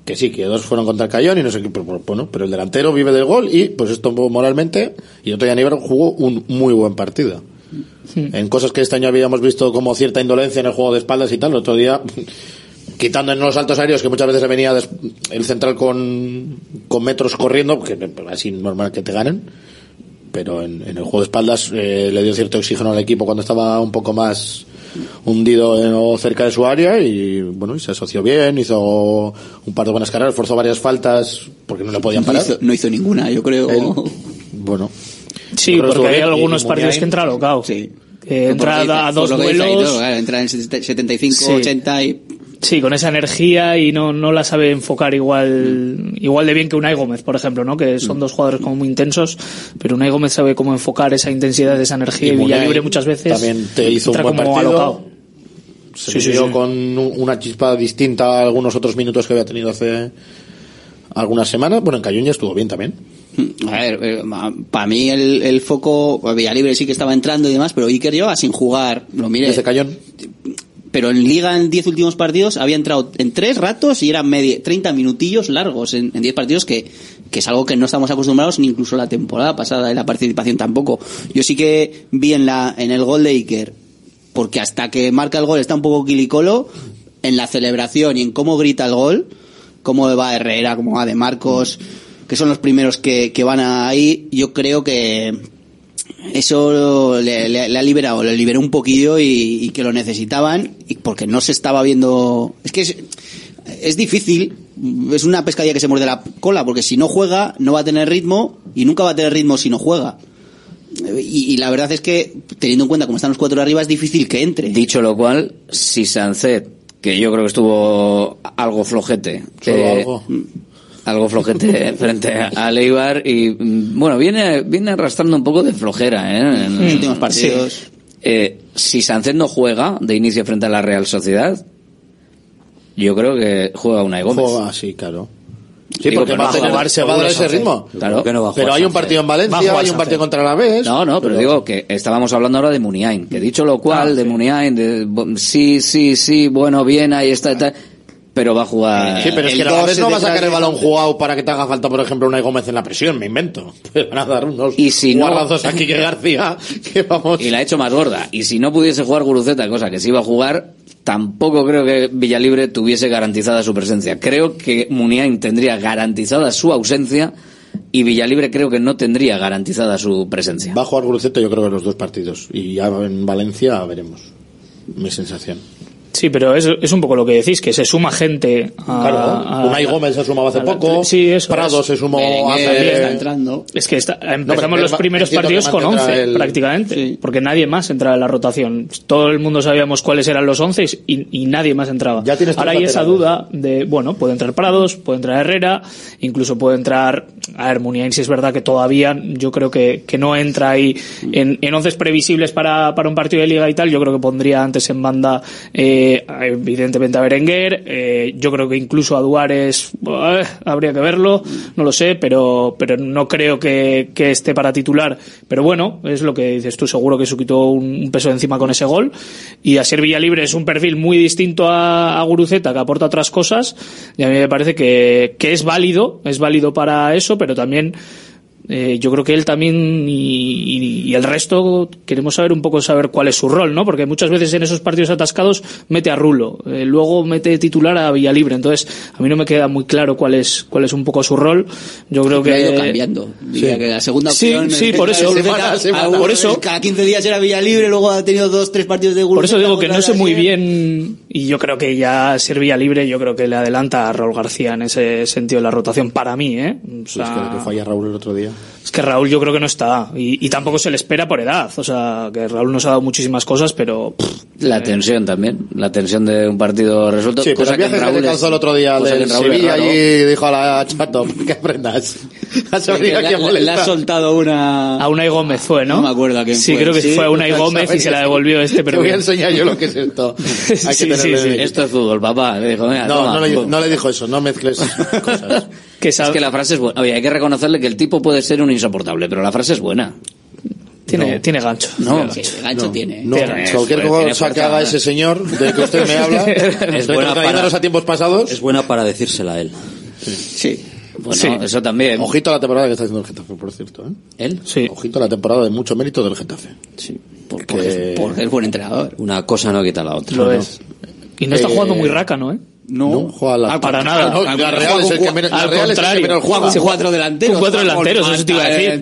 Que sí, que dos fueron contra el Cayón y no sé qué, pero pero, bueno, pero el delantero vive del gol y pues esto moralmente, y otro día Aníbal jugó un muy buen partido. En cosas que este año habíamos visto como cierta indolencia en el juego de espaldas y tal, el otro día, quitando en los saltos aéreos que muchas veces venía des- el central con, con metros corriendo, que así normal que te ganen, pero en, en el juego de espaldas eh, le dio cierto oxígeno al equipo cuando estaba un poco más hundido en- o cerca de su área y bueno, y se asoció bien, hizo un par de buenas carreras, forzó varias faltas porque no le podían No parar. hizo, no hizo ninguna, yo creo. Bueno. Sí, porque hay algunos partidos que entra locao. Sí. Entra a dos duelos. todo, claro, entra en 75, Sí. 80 y... Sí, con esa energía y no, no la sabe enfocar igual igual de bien que Unai Gómez, por ejemplo, ¿no? Que Mm. son dos jugadores como muy intensos, pero Unai Gómez sabe cómo enfocar esa intensidad, esa energía y, Villalibre muchas veces también te hizo un buen como partido. alocao. Se Sí, sí, sí. con un- una chispa distinta a algunos otros minutos que había tenido hace algunas semanas. Bueno, en Cayón ya estuvo bien también. A ver, para mí el, el foco, Villalibre sí que estaba entrando y demás, pero Iker lleva sin jugar, lo mire. Desde Cayón. Pero en Liga en 10 últimos partidos había entrado en tres ratos y eran media, 30 minutillos largos en, en 10 partidos que, que es algo que no estamos acostumbrados ni incluso la temporada pasada en la participación tampoco. Yo sí que vi en la en el gol de Iker, porque hasta que marca el gol está un poco quilicolo, en la celebración y en cómo grita el gol, cómo va Herrera, cómo va de Marcos, que son los primeros que, que van ahí, yo creo que eso le, le- le ha liberado, le liberó un poquillo y, y que lo necesitaban y porque no se estaba viendo. Es que es, es difícil, es una pescadilla que se muerde la cola porque si no juega no va a tener ritmo y nunca va a tener ritmo si no juega. Y, y la verdad es que teniendo en cuenta cómo están los cuatro de arriba es difícil que entre. Dicho lo cual, si Sancet, que yo creo que estuvo algo flojete, Solo eh, algo. Algo flojete *laughs* frente a, Leibar y mm, bueno, viene, viene arrastrando un poco de flojera ¿eh? en los últimos partidos. Eh, si Sancet no juega de inicio frente a la Real Sociedad, yo creo que juega una Gómez. Juega, sí, claro. Sí, Digo, porque pero va a, va a tener, jugar se va a dar ese ritmo. Claro. que no va a Pero hay un partido en Valencia, hay un partido contra la vez. No, no, pero digo que estábamos hablando ahora de Muniain, que dicho lo cual, de Muniain, de, sí, sí, sí, bueno, bien, ahí está, está, pero va a jugar. Sí, pero es el que a la vez dos no va a sacar el balón jugado para que te haga falta, por ejemplo, una Gómez en la presión, me invento. *laughs* Te van a dar unos Y si no- guarrazos a Quique García que vamos... Y la ha hecho más gorda. Y si no pudiese jugar Guruceta, cosa que sí iba a jugar, tampoco creo que Villalibre tuviese garantizada su presencia. Creo que Muniain tendría garantizada su ausencia y Villalibre creo que no tendría garantizada su presencia. Va a jugar Guruceta yo creo que los dos partidos. Y ya en Valencia veremos. Mi sensación. Sí, pero es, es un poco lo que decís, que se suma gente a... Claro, a- Unai Gómez se sumaba hace poco. Sí, eso Prado es. se sumó hace... está entrando. Es que está- empezamos los primeros partidos con mantendrá 11 el- prácticamente, porque nadie más entraba en la rotación. Todo el mundo sabíamos cuáles eran los 11 y, y nadie más entraba. Ya tienes Ahora hay esa duda de, bueno, puede entrar Prados, puede entrar Herrera, incluso puede entrar, a ver, Muniain si es verdad que todavía yo creo que, que no entra ahí en, en 11 previsibles para, para un partido de liga y tal, yo creo que pondría antes en banda eh, evidentemente a Berenguer, eh, yo creo que incluso a Duárez eh, habría que verlo, no lo sé, pero, pero no creo que, esté para titular. Pero bueno, es lo que dices tú, seguro que se quitó un, peso de encima con ese gol. Y Asier Villalibre es un perfil muy distinto a, a Guruceta, que aporta otras cosas, y a mí me parece que, que es válido, es válido para eso, pero también eh, yo creo que él también y- y el resto queremos saber un poco saber cuál es su rol, ¿no? Porque muchas veces en esos partidos atascados mete a Rulo, eh, luego mete titular a Villalibre, entonces a mí no me queda muy claro cuál es cuál es un poco su rol. Yo creo Lo ha ido que cambiando. Diría que la segunda Sí, opción. sí, por eso. Semana a semana. algunos- Por eso. Cada 15 días era Villalibre, luego ha tenido dos, tres partidos de. Por eso digo que no sé muy bien y yo creo que ya ser Villalibre yo creo que le adelanta a Raúl García en ese sentido de la rotación para mí, ¿eh? O Pues es sea, que, que falla Raúl el otro día. Es que Raúl yo creo que no está. Y, y tampoco se le espera por edad. O sea, que Raúl nos ha dado muchísimas cosas, pero. pff, La tensión también, la tensión de un partido resuelto. Sí, pues cosa el viaje en que Raúl le es- el otro día que es Sevilla allí dijo a la chato que aprendas. *laughs* Has venido aquí a Le ha soltado una. A Unai Gómez fue, ¿no? No me acuerdo a quién Sí, fue. creo que Sí, fue a Unai pues, Gómez y se la sí. devolvió este, *laughs* pero. Te voy a enseñar yo lo que es esto. *laughs* Hay que Sí, sí, sí. Esto es fútbol, papá. Le dijo, mira, No, toma, no le, no le dijo eso, no mezcles cosas. Que Es que la frase es buena. Oye, hay que reconocerle que el tipo puede ser un insoportable, pero la frase es buena. Tiene, tiene gancho. No, Sí, gancho tiene. No, Tiene- cualquier tiene cosa que haga ese señor del que usted me habla, *laughs* Es buena para- a tiempos pasados. Es buena para decírsela a él. Sí. Bueno, Sí. eso también. Ojito a la temporada que está haciendo el Getafe, por cierto. ¿eh? ¿Él? Sí. Ojito a la temporada de mucho mérito del Getafe. Sí. Porque Porque es buen entrenador. Una cosa no quita la otra. Lo ¿no? es. Y no está Eh, jugando muy rácano, ¿eh? No, juega la... Ah, para nada. No, la Real es el que menos, Al Real es el que contrario. menos juega. Con cuatro delanteros. Con cuatro delanteros, eso te iba a decir.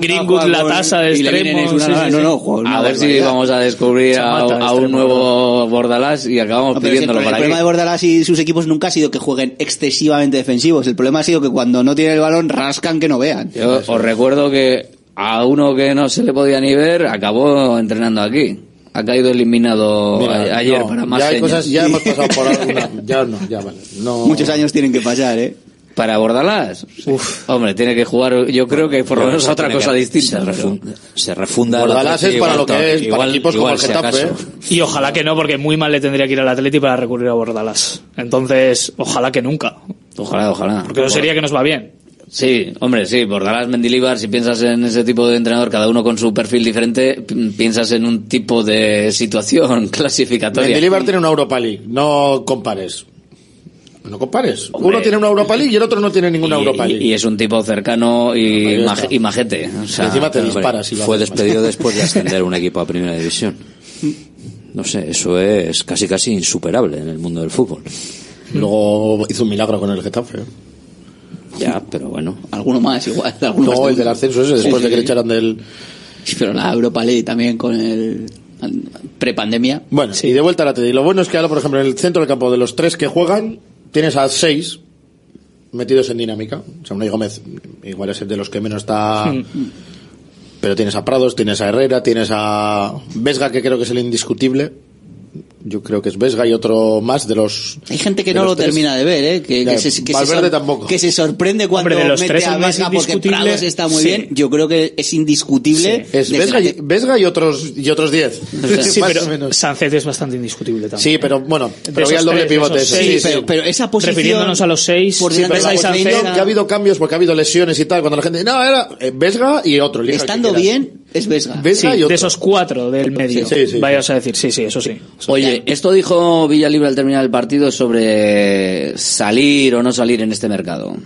Greenwood, la tasa de extremos, es una- sí, sí, no, no, A ver si vamos a descubrir a, un nuevo Bordalás y acabamos No, el, pidiéndolo el para problema de. Bordalás y sus equipos nunca ha sido que jueguen excesivamente defensivos. El problema ha sido que cuando no tienen el balón rascan que no vean. Yo os recuerdo que a uno que no se le podía ni ver acabó entrenando aquí. Ha caído eliminado Mira, a- ayer no, para más ya hay señas. cosas, ya hemos *laughs* pasado por alguna, ya no, ya vale. No, Muchos años tienen que pasar, ¿eh? Para Bordalás. Hombre, tiene que jugar, yo creo que por lo menos a otra cosa que- distinta. Se, refunda, se refunda el Bordalás es para igual lo que es, igual- para equipos como igual el si Getafe. acaso. Y ojalá que no, porque muy mal le tendría que ir al Atleti para recurrir a Bordalas. Entonces, ojalá que nunca. Ojalá, ojalá. Porque no sería que nos va bien. Sí, hombre, sí, Bordalás, Mendilibar, si piensas en ese tipo de entrenador, cada uno con su perfil diferente, pi- piensas en un tipo de situación *laughs* clasificatoria. Mendilibar tiene una Europa League, no compares. No compares. Hombre. Uno tiene una Europa League y el otro no tiene ninguna Y- Europa League. y es un tipo cercano y, majete. O sea, Encima te disparas si Fue despedido después de ascender un equipo a primera división. *laughs* No sé, eso es casi casi insuperable en el mundo del fútbol. Luego hizo un milagro con el Getafe. Ya, pero bueno. Alguno más, igual. *laughs* alguno No, el del ascenso ese, después sí, de que le echaran del... Sí, Pero la Europa League también con el prepandemia. Bueno, y de vuelta a la TD. Lo bueno es que ahora, por ejemplo, en el centro del campo de los tres que juegan, tienes a seis metidos en dinámica. O sea, Unai Gómez igual es el de los que menos está... *laughs* Pero tienes a Prados, tienes a Herrera, tienes a Vesga, que creo que es el indiscutible. Yo creo que es Vesga y otro más de los... Hay gente que no lo tres. termina de ver, ¿eh? Que, Ya, que se, que, se tampoco. que se sorprende cuando Hombre, de los mete tres a el Vesga porque indiscutible, Prados está muy sí. bien. Yo creo que es indiscutible. Es de Vesga y, Vesga y otros y otros diez. Sí, Más pero o menos. Sánchez es bastante indiscutible también. Sí, pero bueno, pero esos al doble tres, pivote. esos ese, Sí, sí, pero, sí. pero esa posición... Refiriéndonos a los seis, por sí, delante Pero de la Sánchez- posición Sánchez- que ha habido cambios porque ha habido lesiones y tal, cuando la gente, no, era eh, Vesga y otro. el Estando bien, es Vesga. Sí, Vesga de esos cuatro del medio. Sí, sí, Vayas a decir, sí, sí, eso sí. Oye, esto dijo Villalibre al terminar el partido sobre salir o no salir en este mercado.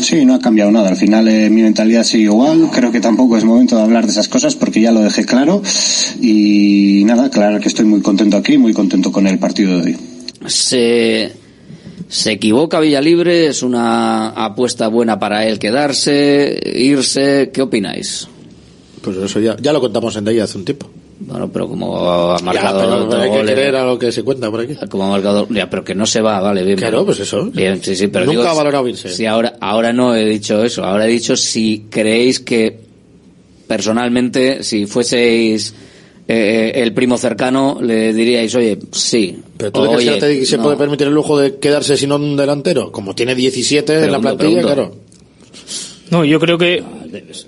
Sí, no ha cambiado nada. Al final eh, mi mentalidad sigue igual. Creo que tampoco es momento de hablar de esas cosas porque ya lo dejé claro. Y nada, claro que estoy muy contento aquí, muy contento con el partido de hoy. Se, se equivoca Villalibre, es una apuesta buena para él quedarse, irse. ¿Qué opináis? Pues eso ya, ya lo contamos en ahí hace un tiempo. Bueno, pero como ha marcado Ya, pero hay que creer eh, a lo que se cuenta por aquí. como ha marcado, ya, pero que no se va, vale, bien. Claro, pero- pues eso. Bien, sí, sí, pero Nunca digo, ha valorado irse. Si ahora, ahora no he dicho eso, ahora he dicho si creéis que personalmente, si fueseis eh, el primo cercano, le diríais, oye, sí. Pero tú crees que se no. puede permitir el lujo de quedarse sin un delantero, como tiene 17 en la plantilla, pregunto. claro. No, yo creo que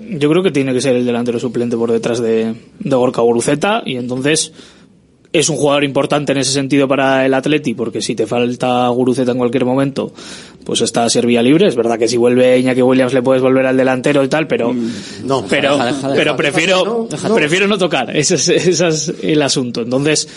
yo creo que tiene que ser el delantero suplente por detrás de, de Gorka Guruceta y entonces es un jugador importante en ese sentido para el Atleti porque si te falta Guruceta en cualquier momento pues está Servia libre. Es verdad que si vuelve Iñaki Williams le puedes volver al delantero y tal pero No, pero deja, deja, pero prefiero No, prefiero no tocar. Ese es, ese es el asunto. Entonces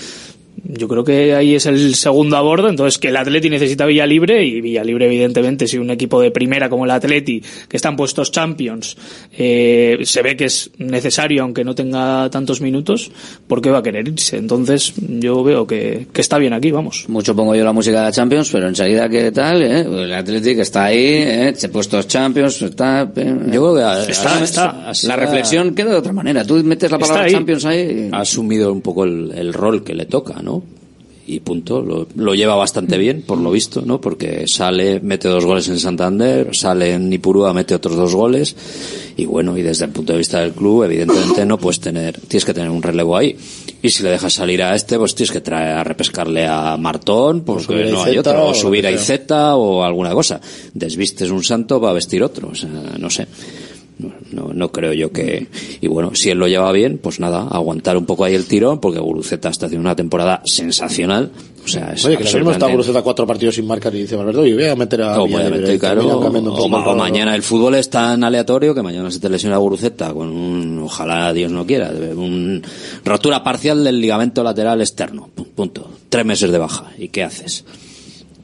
yo creo que ahí es el segundo a bordo, entonces que el Atleti necesita Villalibre y Villalibre evidentemente si un equipo de primera como el Atleti que están puestos Champions eh, se ve que es necesario aunque no tenga tantos minutos, ¿por qué va a querer irse? Entonces yo veo que, que está bien aquí, vamos. Mucho pongo yo la música de la Champions, pero enseguida que tal, ¿eh? el Athletic está ahí, ¿eh? se ha puesto Champions, está... eh, Yo creo que a- Está, a- está. así la reflexión queda de otra manera. Tú metes la Está palabra ahí. Champions ahí. ha asumido un poco el, el rol que le toca, ¿no? Y punto. Lo, lo lleva bastante bien, por lo visto, ¿no? Porque sale, mete dos goles en Santander, sale en Nipurúa, mete otros dos goles y bueno, y desde el punto de vista del club, evidentemente no puedes tener, tienes que tener un relevo ahí. Y si le dejas salir a este, pues tienes que traer a repescarle a Martón, porque subir a no hay otro, o subir a. Iceta o alguna cosa. Desvistes un santo, va a vestir otro, o sea, no sé. No, no, no creo yo que... Y bueno, si él lo lleva bien, pues nada, aguantar un poco ahí el tirón, porque Guruceta está haciendo una temporada sensacional. O sea, es Oye, que lo mismo está Guruceta cuatro partidos sin marcar y dice Valverde, oye, voy a meter a o Villa puede Libre", meter, y claro, o, ma- mañana el fútbol es tan aleatorio que mañana se te lesiona Guruceta con un, ojalá Dios no quiera, un rotura parcial del ligamento lateral externo. Pu- Punto. Tres meses de baja. ¿Y qué haces?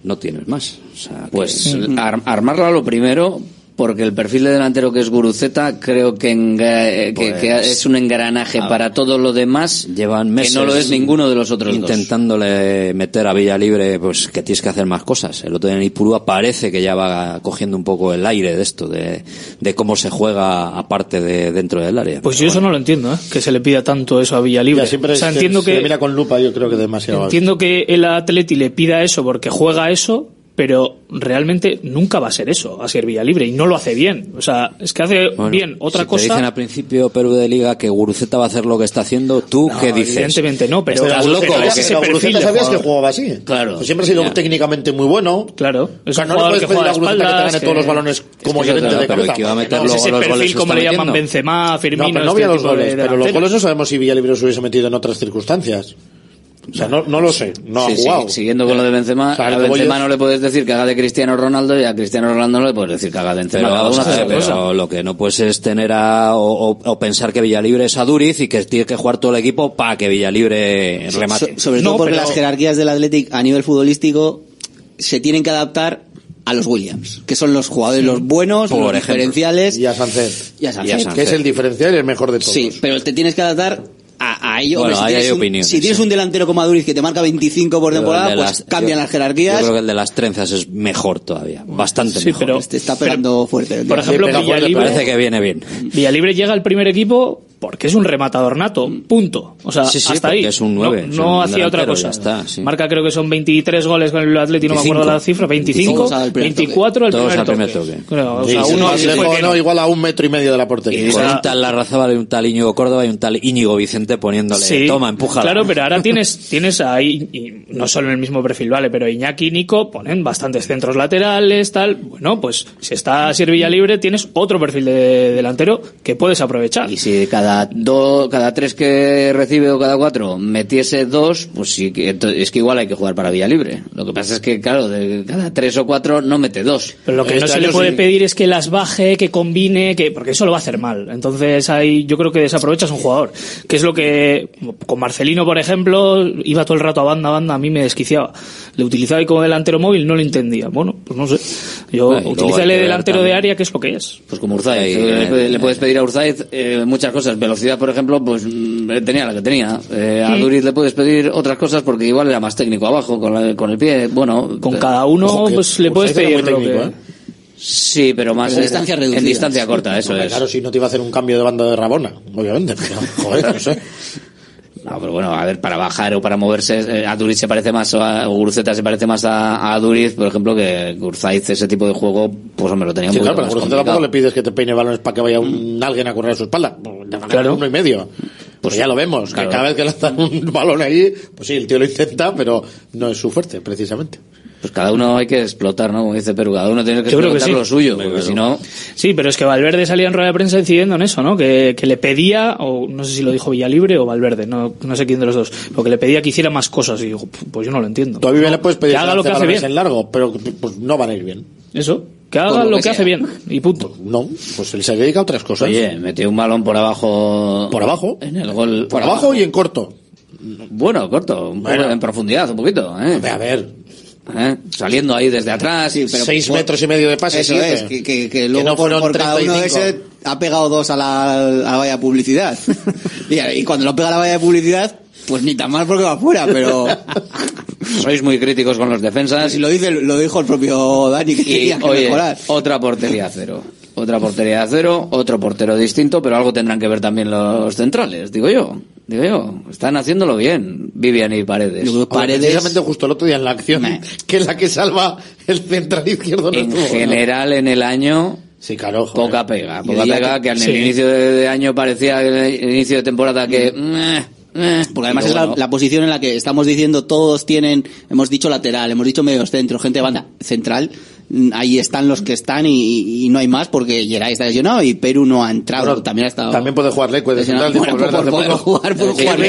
No tienes más. O sea, Pues que- ar- armarla lo primero, porque el perfil de delantero que es Guruceta creo que, enga- eh, que, Pues, que es un engranaje para todo lo demás llevan meses que no lo es ninguno de los otros dos. intentándole meter a Villa Libre pues que tienes que hacer más cosas el otro día en Ipurúa parece que ya va cogiendo un poco el aire de esto de, de cómo se juega aparte de dentro del área Pues yo eso no lo entiendo, ¿eh? que se le pida tanto eso a Villalibre. Ya, siempre o sea, se- entiendo se le que mira con lupa, yo creo que demasiado. entiendo que el Atleti le pida eso porque juega eso, pero realmente nunca va a ser eso, a ser Villalibre y no lo hace bien. O sea, es que hace Bueno, bien otra si cosa. te dicen al principio Perú de Liga que Guruceta va a hacer lo que está haciendo, ¿tú No, qué dices? evidentemente no, pero- ¿Estás loco? Guruceta Pero perfil Guruceta sabías que jugaba así. Claro. Pues siempre ha sido Ya. técnicamente muy bueno. Claro, es O sea, un no le jugador puedes que pedir a Guruceta que te gane que- todos los balones como Es que gerente claro, de cabeza. que va a meter No, luego ese los perfil que como le llaman metiendo. Benzema, Firmino, No, pero no este había los goles, pero los goles no sabemos si Villalibre se hubiese metido en otras circunstancias. O sea, no, no lo sé, no Sí, ha sí, jugado. siguiendo con lo de Benzema, a Benzema no le puedes decir que haga de Cristiano Ronaldo y a Cristiano Ronaldo no le puedes decir que haga de Benzema. Cosa. lo que no puedes es tener a, o, o- o pensar que Villalibre es a Duriz y que tiene que jugar todo el equipo para que Villalibre remate. So- sobre todo No, porque pero- las jerarquías del Athletic a nivel futbolístico se tienen que adaptar a los Williams, que son los jugadores los buenos, Por los ejemplo. diferenciales. Y a Sancet. Y a. Sancet. Que es el diferencial y el mejor de todos. Sí, pero te tienes que adaptar a, a ello. Bueno, Hombre, si tienes hay un- opiniones, Si tienes sí. un delantero como Aduriz que te marca 25 por Pero temporada, el pues las- cambian yo- las jerarquías. Yo creo que el de las trenzas es mejor todavía, bastante Sí, mejor. pero- Te está pegando fuerte. Por ejemplo, Villalibre, Parece que viene bien. Villalibre llega al primer equipo porque es un rematador nato, punto. O sea, Sí, sí, hasta ahí. es un No- nueve, no, es un hacía otra cosa. está, sí. Marca creo que son 23 goles con el Atleti, no me acuerdo 25. la cifra, 25, Todos al primer 24 al Todos primer toque. no, no. igual a un metro y medio de la portería. Y sea- un tal Larrazábal y un tal Íñigo Córdoba y un tal Íñigo Vicente poniéndole, Sí, toma, empuja. Claro, pero ahora tienes, tienes ahí, y no solo en el mismo perfil, vale, pero Iñaki y Nico ponen bastantes centros laterales, tal. Bueno, pues si está Villa libre, tienes otro perfil de delantero que puedes aprovechar. Y si cada dos, cada tres que recibe o cada cuatro metiese dos, pues sí es que igual hay que jugar para vía libre. Lo que pasa es que, claro, de cada tres o cuatro no mete dos. Pero lo que no se le puede sí. pedir es que las baje, que combine, que porque eso lo va a hacer mal. Entonces ahí yo creo que desaprovechas un jugador, que es lo que con Marcelino, por ejemplo, iba todo el rato a banda a banda, a mí me desquiciaba. Le utilizaba ahí como delantero móvil, no lo entendía. Bueno, pues no sé. Yo Bueno, utilízale delantero de área, que es lo que es. Pues como Urzaiz, eh, le puedes pedir a Urzaiz eh, muchas cosas. Velocidad, por ejemplo, pues mm, eh, tenía la que tenía. Eh, a. Duriz le puedes pedir otras cosas porque igual era más técnico abajo, con, la- con el pie. Bueno, Con eh, cada uno, Ojo, pues le puedes pedir lo que... Sí, pero más En distancia corta, eso es. Claro, si no te iba a hacer un cambio de banda de Rabona, obviamente. Pero, joder, no sé. *laughs* No, pero bueno, a ver, para bajar o para moverse, eh, a Duriz se parece más, o a o Guruceta se parece más a, a Duriz, por ejemplo, que Urzaiz, ese tipo de juego, pues hombre, lo tenía un Sí, poquito claro, pero Guruceta tampoco le pides que te peine balones para que vaya un, alguien a correr a su espalda. De Claro. uno y medio. Pues ya lo vemos, Claro. que cada vez que *laughs* lanzan un balón ahí, pues sí, el tío lo intenta, pero no es su fuerte, precisamente. Pues cada uno hay que explotar, ¿no? Como dice Perú, cada uno tiene que Yo que explotar sí. lo suyo, porque si no, Sí, pero es que Valverde salía en rueda de prensa incidiendo en eso, ¿no? Que, que le pedía, o no sé si lo dijo Villalibre o Valverde, no, no sé quién de los dos, lo que le pedía que hiciera más cosas. Y digo, pues yo no lo entiendo. Tú a Vivian le puedes pedir que haga lo que hace bien. en largo, pero pues no van a ir bien. Eso, que haga Por lo lo que que hace bien, y punto. No, pues él se dedica a otras cosas. oye, metió un balón por abajo. Por abajo. En el gol. Por abajo y en corto. Bueno, corto, un poco Bueno. en profundidad, un poquito, ¿eh? A ver, ¿Eh? Saliendo ahí desde atrás. y seis por- metros y medio de pase, Eso siete. es, que, que, que luego no por, cada uno de 35. ese ha pegado dos a la, a la valla de publicidad. *laughs* y, y cuando lo pega a la valla de publicidad, pues ni tan mal porque va fuera, pero *laughs* Sois muy críticos con los defensas. si lo dice, lo dijo el propio Dani que Y, tenía que oye, mejorar. otra portería cero. Otra portería a cero, otro portero distinto, pero algo tendrán que ver también los centrales, digo yo. Digo yo, están haciéndolo bien, Vivian y Paredes. Hombre, Precisamente justo el otro día en la acción, que es la que salva el central izquierdo. No En estuvo, ¿no? general, en el año, Sí, claro. poca pega. Poca pega que- en sí. el inicio de, de año parecía el inicio de temporada que... meh. Porque además es la, la posición en la que estamos diciendo todos tienen, hemos dicho lateral, hemos dicho medio centro, gente de banda central. Ahí están los que están y, y no hay más porque Geray está lesionado y Perú no ha entrado. también ha estado. También puede jugar Leque de central. dijo Bueno, por, por poco. jugar, por jugar.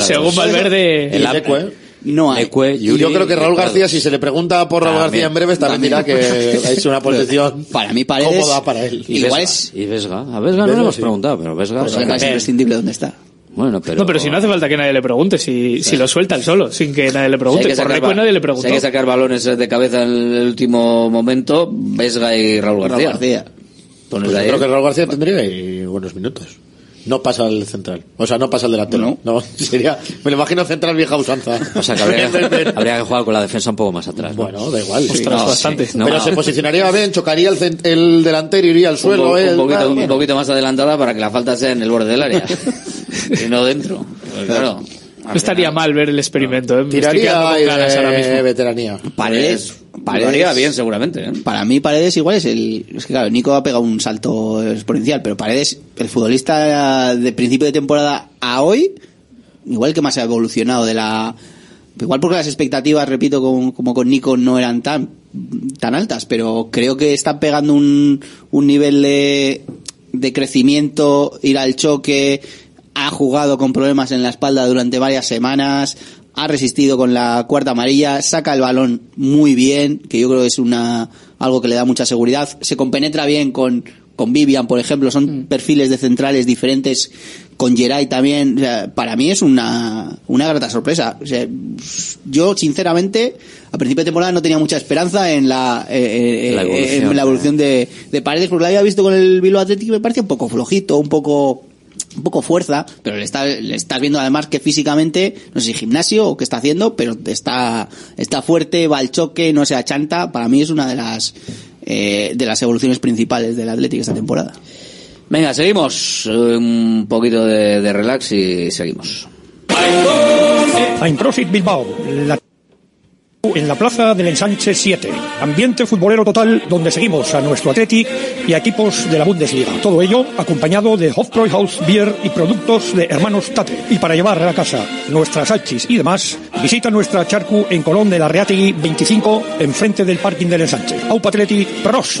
Según Valverde, Leque. no hay. Ecue, yo creo que Raúl. García, si se le pregunta por Raúl También. García en breves, también dirá que *laughs* es una posición *laughs* Para mí Paredes cómoda para él. Y igual Vesga, es y Vesga. A Vesga no Vesga, le hemos sí. preguntado, pero Vesga... pues, saca- es imprescindible donde está. Bueno, pero... No, pero si no hace falta que nadie le pregunte, si, si lo suelta él solo, sin que nadie le Si pregunte. hay que Por sacar nadie le si preguntó. hay que sacar balones de cabeza en el último momento, Vesga y Raúl Raúl García. García. Pones Pues yo ahí. creo que Raúl García tendría ahí buenos minutos. No pasa al central. O sea, no pasa al delantero. No. *laughs* sería, me lo imagino central vieja usanza. O sea, que habría, *laughs* habría que jugar con la defensa un poco más atrás. ¿no? Bueno, da igual. sí. Ostras, No, bastante. No, Pero no. se posicionaría bien, chocaría el, cent- el delantero, iría al un, suelo. po- un poquito más adelantada para que la falta sea en el borde del área *laughs* y no dentro. Pues claro. No estaría mal ver el experimento, ¿eh? Tiraría con ganas ahora de mismo. veteranía. Paredes. Lo haría bien, seguramente. ¿eh? Para mí Paredes igual es el... Es que claro, Nico ha pegado un salto exponencial, pero Paredes, el futbolista de principio de temporada a hoy, igual que más ha evolucionado de la... Igual porque las expectativas, repito, como, como con Nico no eran tan, tan altas, pero creo que está pegando un, un nivel de, de crecimiento, ir al choque, ha jugado con problemas en la espalda durante varias semanas, ha resistido con la cuarta amarilla, saca el balón muy bien, que yo creo que es una algo que le da mucha seguridad, se compenetra bien con con Vivian, por ejemplo, son perfiles de centrales diferentes, con Geray también, o sea, para mí es una, una grata sorpresa. O sea, yo, sinceramente, a principio de temporada no tenía mucha esperanza en la, eh, eh, La eh, evolución, en la evolución de, de Paredes, porque lo había visto con el Bilbao Atlético y me parece un poco flojito, un poco un poco fuerza, pero le, está, le estás viendo además que físicamente, no sé si gimnasio o qué está haciendo, pero está, está fuerte, va al choque, no se achanta. Para mí es una de las, eh, de las evoluciones principales del Atlético esta temporada. Venga, seguimos. Un poquito de, de relax y seguimos. Bilbao. La en la plaza del Ensanche 7. Ambiente futbolero total donde seguimos a nuestro Athletic y a equipos de la Bundesliga. Todo ello acompañado de Hofbräuhaus Beer y productos de hermanos Tate. Y para llevar a la casa nuestras salchis y demás, visita nuestra charcu en Colón de la Reategui 25 enfrente del parking del Ensanche. Aupa Athletic Pros.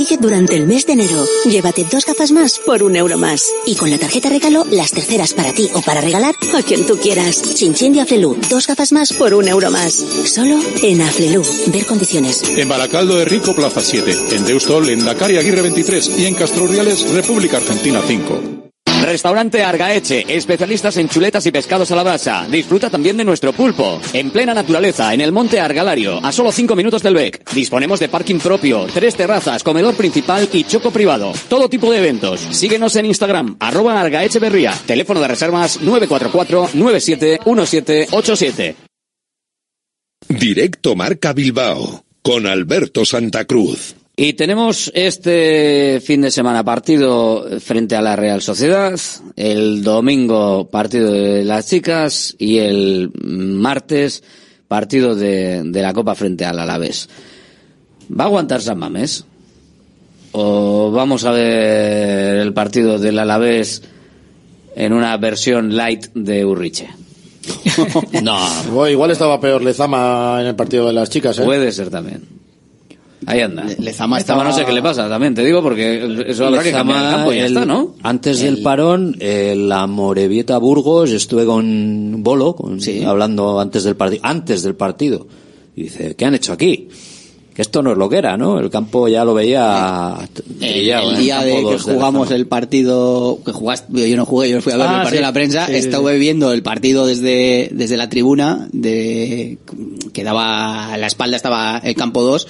Sigue durante el mes de enero. Llévate dos gafas más por un euro más. Y con la tarjeta regalo, las terceras para ti o para regalar a quien tú quieras. Chinchín de Aflelu, dos gafas más por un euro más. Solo en Aflelu. Ver condiciones. En Baracaldo de Rico, Plaza 7. En Deustol, en Dakar Aguirre 23. Y en Castroriales, República Argentina 5. Restaurante Argaeche, especialistas en chuletas y pescados a la brasa. Disfruta también de nuestro pulpo. En plena naturaleza, en el monte Argalario, a solo 5 minutos del BEC. Disponemos de parking propio, tres terrazas, comedor principal y choco privado. Todo tipo de eventos. Síguenos en Instagram, arroba Argaecheverría. Teléfono de reservas 944-971787. Directo Marca Bilbao con Alberto Santa Cruz. Y tenemos este fin de semana partido frente a la Real Sociedad, el domingo partido de las chicas y el martes partido de, de la Copa frente al Alavés. ¿Va a aguantar San Mamés? ¿O vamos a ver el partido del Alavés en una versión light de Urriche? *laughs* no. Igual estaba peor Lezama en el partido de las chicas, ¿eh? Puede ser también. Ahí anda. Lezama Lezama no sé qué le pasa también, te digo, porque eso habrá que cambiar el campo y ya el- está, ¿no? Antes del parón, eh, la Morevieta Burgos, estuve con Bolo, con- hablando antes del partido, antes del partido. Y dice, ¿qué han hecho aquí? Que esto no es lo que era, ¿no? El campo ya lo veía El, brillado, el ¿eh? día de que de jugamos el partido, que jugaste, yo no jugué, yo fui a ver Ah, el partido sí. de la prensa, Sí, sí, estuve sí. viendo el partido desde, desde la tribuna, de, que daba, a la espalda estaba el campo 2,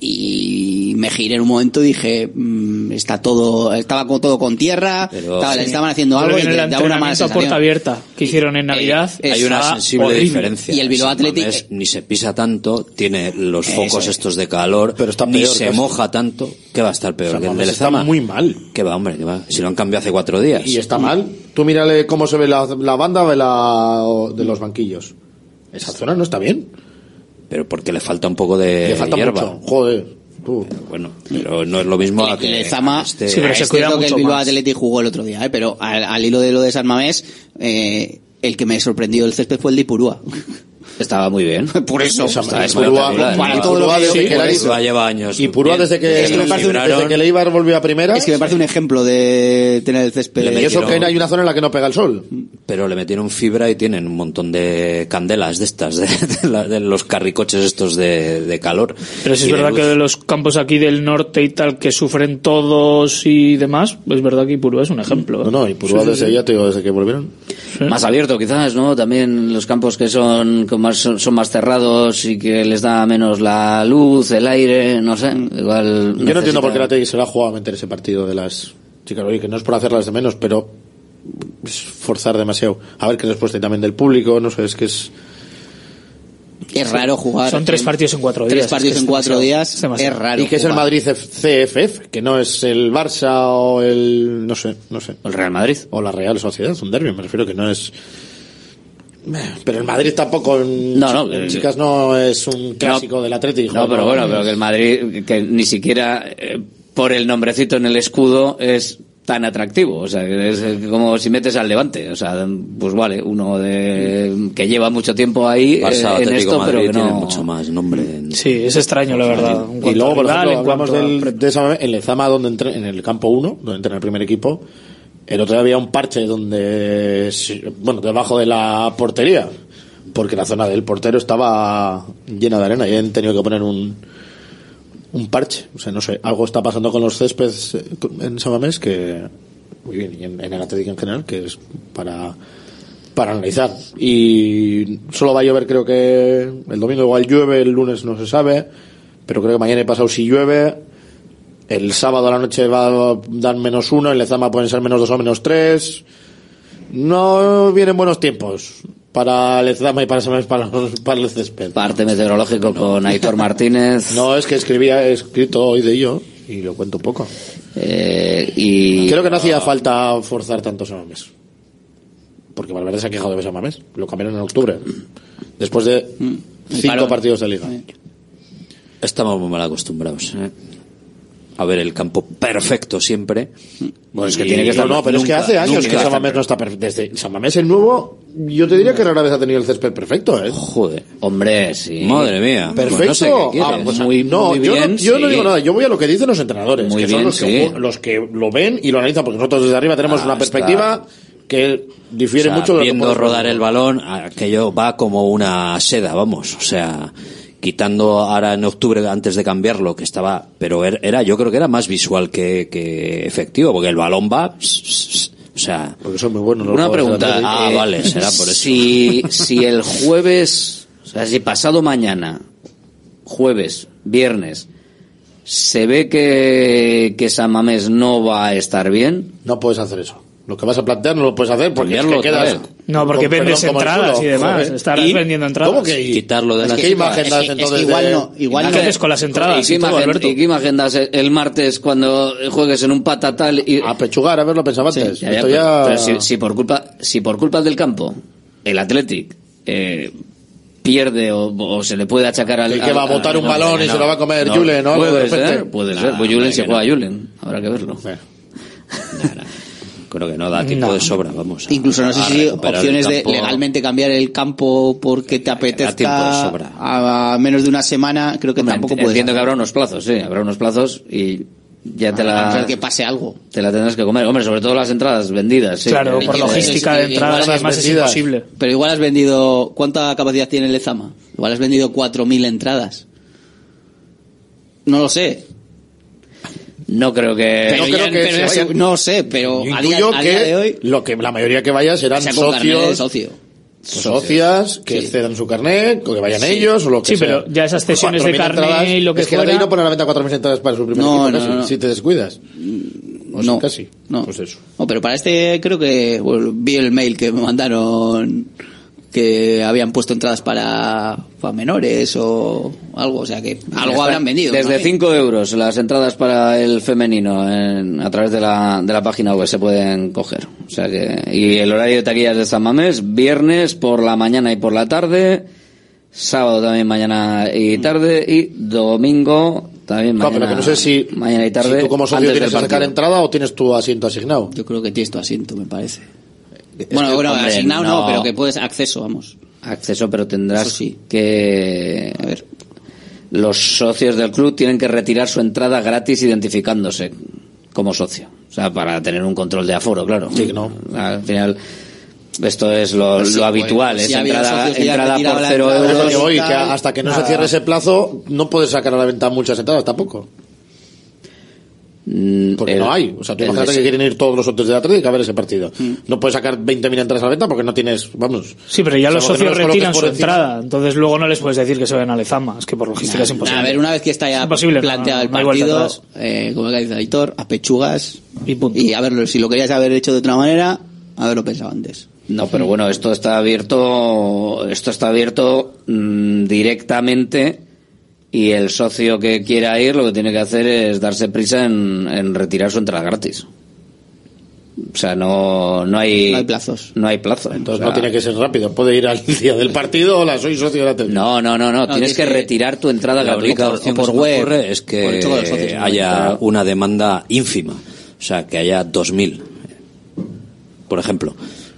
y me giré en un momento y dije, mm, está todo, estaba todo con tierra, estaba- Sí. estaban haciendo algo creo y en el una mala a puerta sensación. abierta que hicieron en Navidad Hay una sensible horrible. diferencia. Y el Bilbao Athletic- Mamés ni se pisa tanto, tiene los focos es. estos de calor, está ni peor, se casi. moja tanto, que va a estar peor San que el de está muy mal. Que va, hombre, que va. Si lo han cambiado hace cuatro días. Y está mal. Tú mírale cómo se ve la, la banda de, la, de los banquillos. Esa zona no está bien. Pero porque le falta un poco de Le falta hierba. mucho. Joder. tú. Bueno, pero no es lo mismo a que Lezama, este- sí, pero es cierto que el Bilbao Athletic jugó el otro día, ¿eh? pero al, al hilo de lo de San Mamés, eh, el que me sorprendió el césped fue el de Ipurúa. Estaba muy bien. *laughs* Por eso. Está Ipurúa- espectacular. para Ipurúa todo lo que sí, que por era- eso. lleva años. Y Purúa desde que, Es que me parece un- desde que el Eibar volvió a primera. Es que me parece un ejemplo de tener el césped. y eso que hay una zona en la que no pega el sol. Pero le metieron fibra y tienen un montón de candelas de estas, de, de la- de los carricoches estos de, de calor. Pero si es verdad luz. que de los campos aquí del norte y tal que sufren todos y demás, es verdad que Ipurúa es un ejemplo. ¿eh? No, no, y Purúa Sí, desde sí. ya te digo, desde que volvieron. Más abierto quizás, ¿no? También los campos que son, con más- son, más cerrados y que les da menos la luz, el aire, no sé. Igual Yo no entiendo por qué la TI se la ha jugado a meter ese partido de las chicas. Oye, que no es por hacerlas de menos, pero es forzar demasiado. A ver qué respuesta hay también del público, no sé, es que es... Es raro jugar. Son tres en- partidos en cuatro Tres días, partidos es que en es cuatro días. es. Es raro. y que es el. Madrid CFF, que no es el Barça o el... no sé, no sé. ¿El Real Madrid? O la Real Sociedad, un derbi, me refiero que no es... Pero el Madrid tampoco, en No, no, en eh, chicas no es un clásico del Atlético. No, pero bueno, pero que el Madrid, que ni siquiera eh, por el nombrecito en el escudo es tan atractivo. O sea, que es como si metes al Levante. O sea, pues vale, uno de que lleva mucho tiempo ahí eh, Barça, en Atlético esto, Madrid pero que tiene no... mucho más nombre. en- Sí, es extraño, la verdad. En Y luego, por ejemplo, en hablamos del, de esa, en Lezama, donde entré, en el campo 1, donde entra el primer equipo, el otro día había un parche donde, bueno, debajo de la portería, porque la zona del portero estaba llena de arena y han tenido que poner un, un parche. O sea, no sé, algo está pasando con los céspedes eh, en Samamés que, muy bien, y en, en el Atlético en general, que es para, para analizar. Y solo va a llover, creo que el domingo igual llueve, el lunes no se sabe, pero creo que mañana y pasado si llueve. El sábado a la noche va a dar menos uno, en Lezama pueden ser menos dos o menos tres. No vienen buenos tiempos para Lezama y para, para, los- para el césped. Parte meteorológico con Aitor Martínez. No, es que escribía, he escrito hoy de ello y lo cuento poco. Eh, y Creo que no hacía falta forzar tanto Samamés. Porque Valverde se ha quejado de Samamés. Lo cambiaron en octubre. Después de cinco parón. partidos de liga. Estamos muy mal acostumbrados. ¿eh? A ver el campo perfecto siempre. Bueno, es que Y- tiene que estar No, pero es que hace años que Samamés no está perfecto. Desde Samamés el nuevo, yo te diría que rara vez ha tenido el césped perfecto, ¿eh? Joder. Hombre, sí. Madre mía. Perfecto. Pues no sé qué quieres. Ah, pues, Muy- no, muy yo, no, yo no sí. digo nada. Yo voy a lo que dicen los entrenadores, Muy que son los, que, sí. los que lo ven y lo analizan, porque nosotros desde arriba tenemos Ah, una está. perspectiva que difiere O sea, mucho de lo que viendo rodar el balón, aquello va como una seda, vamos. O sea, quitando ahora en octubre antes de cambiarlo, que estaba, pero er- era, yo creo que era más visual que, que efectivo, porque el balón va, o sea, Porque son muy buenos los Una pregunta. Ah, eh, vale, será por eso. Si, si el *laughs* jueves, o sea, si pasado mañana, jueves, viernes, se ve que, que San Mamés no va a estar bien, No puedes hacer eso. Lo que vas a plantear no lo puedes hacer porque es que quedas... No, porque con vendes perdón entradas y demás. Estarás ¿Y? vendiendo entradas. ¿Cómo que y? Quitarlo de Es la que imagen das es entonces que igual de- no, igual ¿Qué haces con las entradas? ¿Y qué, y todo, imagen, Alberto? y qué imagen das el- martes cuando juegues en un patatal y... A pechugar, a ver, lo pensaba antes. Ya, ya, Esto pero- ya... pero si, si por culpa si por culpa del campo el Athletic eh, pierde o, o se le puede achacar al El que va a botar un balón y se lo va a comer Julen, ¿no? De puede repente. ser puede ser pues Julen se juega a. Julen habrá que verlo *laughs* *laughs* Creo que no da tiempo No. de sobra, vamos. a- Incluso no sé si opciones de legalmente cambiar el campo porque te tiempo de apetezca sobra. a menos de una semana, creo que Hombre, tampoco puedes. entiendo que habrá unos plazos sí habrá unos plazos y ya te la que pase algo. te la tendrás que comer hombre sobre todo las entradas vendidas sí. Claro, por logística de entradas, las además es imposible. Pero igual has vendido. ¿Cuánta capacidad tiene el Lezama? Igual has vendido 4.000 entradas. No lo sé. No creo que Pero no creo que pero se ya vayan- se- no sé, pero Yo a día, a que día de hoy. lo que la mayoría que vaya serán sea carnet socios, socio. pues, socias que Sí. cedan su carnet, o que vayan Sí. ellos, o lo que Sí, pero sea. ya esas cesiones de 4.000 carné entradas, y lo que Es que la fuera- ley no pone a la venta 4.000 entradas para su primer No, equipo, no, casi, no, no. si te descuidas. O sea, no, casi. no. Pues eso. No, pero para este creo que bueno, vi el mail que me mandaron que habían puesto entradas para, para menores o algo, o sea que algo habrán vendido. Desde ¿no? 5 euros las entradas para el femenino en- a través de la, de la página web se pueden coger. O sea que, y el horario de taquillas de San Mamés, viernes por la mañana y por la tarde, sábado también mañana y tarde y domingo también Claro, mañana, pero que no sé si, mañana y tarde. si tú como socio tienes que sacar entrada o tienes tu asiento asignado. Yo creo que tienes tu asiento, me parece. Bueno, bueno, hombre, asignado no, no. pero que puedes acceso, vamos. Acceso, pero tendrás sí. que... A ver. Los socios del club tienen que retirar su entrada gratis identificándose como socio. O sea, para tener un control de aforo, claro. Sí, no. Al final, esto es lo, Pues sí, lo habitual, pues, es si entrada, entrada por cero euros. que voy, que tal, hasta que no nada. se cierre ese plazo, no puedes sacar a la venta muchas entradas tampoco. Mm, Porque el- no hay. O sea, tú imagínate que quieren ir todos los socios de Atlético a ver ese partido. Mm. No puedes sacar 20.000 entradas a la venta porque no tienes, vamos. Sí, pero ya los no socios retiran su entrada, entonces luego no les puedes decir que se vayan a Lezama, es que por logística es imposible. A ver, una vez que está ya planteado no, el partido, eh, como que dice Aitor, a pechugas Y punto. y a verlo, si lo querías haber hecho de otra manera, haberlo pensado antes. No, pero bueno, esto está abierto, esto está abierto mm, directamente y el socio que quiera ir lo que tiene que hacer es darse prisa en, en retirar su entrada gratis. O sea, no, no hay, No hay plazos. No hay plazo. Entonces O sea, no tiene que ser rápido. Puede ir al día del partido o la soy socio de Atlético. No, no, no, no, tienes tienes que que- retirar tu entrada La gratuita. por que se me web, ocurre es por socios, que ¿no? haya Claro. una demanda ínfima. O sea, que haya 2.000, por ejemplo.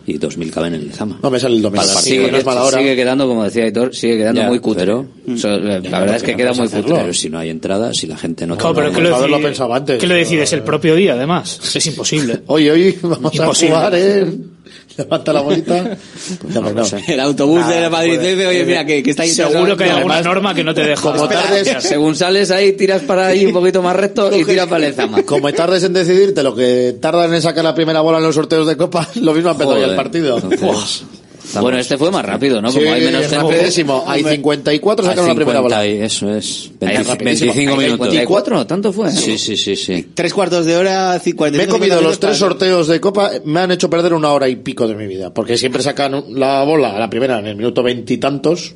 Y 2.000 caben en el Zama. No me sale el domingo. Para el Sí, partido. no es mala hora. sigue quedando, como decía Aitor, sigue quedando Ya, muy cutre. pero- So, la Ya, verdad es que queda muy cutre. Pero si no hay entrada, si la gente no Claro, pero ¿qué no- lo, decide- pensado antes. ¿qué lo decides el propio día, además? Es imposible. *laughs* Hoy, hoy vamos Imposible. a jugar, ¿eh? *laughs* Levanta la bolita. *laughs* Pues ya, pues no. El autobús Nada, de Madrid puede- dice, oye, mira, que, que está ahí... Seguro que hay alguna además, norma que no te espera. Según sales ahí, tiras para ahí un poquito más recto y tiras para el Zama. Como tardes en decidirte lo que tardan en sacar la primera bola en los sorteos de Copa, *laughs* lo mismo ha empezado ya el partido. Entonces, Bueno, este fue más rápido, ¿no? Sí, Como hay menos tiempo. rapidísimo. Hay 54 hay sacaron la primera 50 bola. eso es. Ahí 20 rapidísimo. 25 Hay minutos. 54, tanto fue. Sí, sí, sí, sí. Tres cuartos de hora, Me 45 he comido los tres sorteos de Copa, me han hecho perder una hora y pico de mi vida. Porque siempre sacan la bola, la primera, en el minuto veintitantos.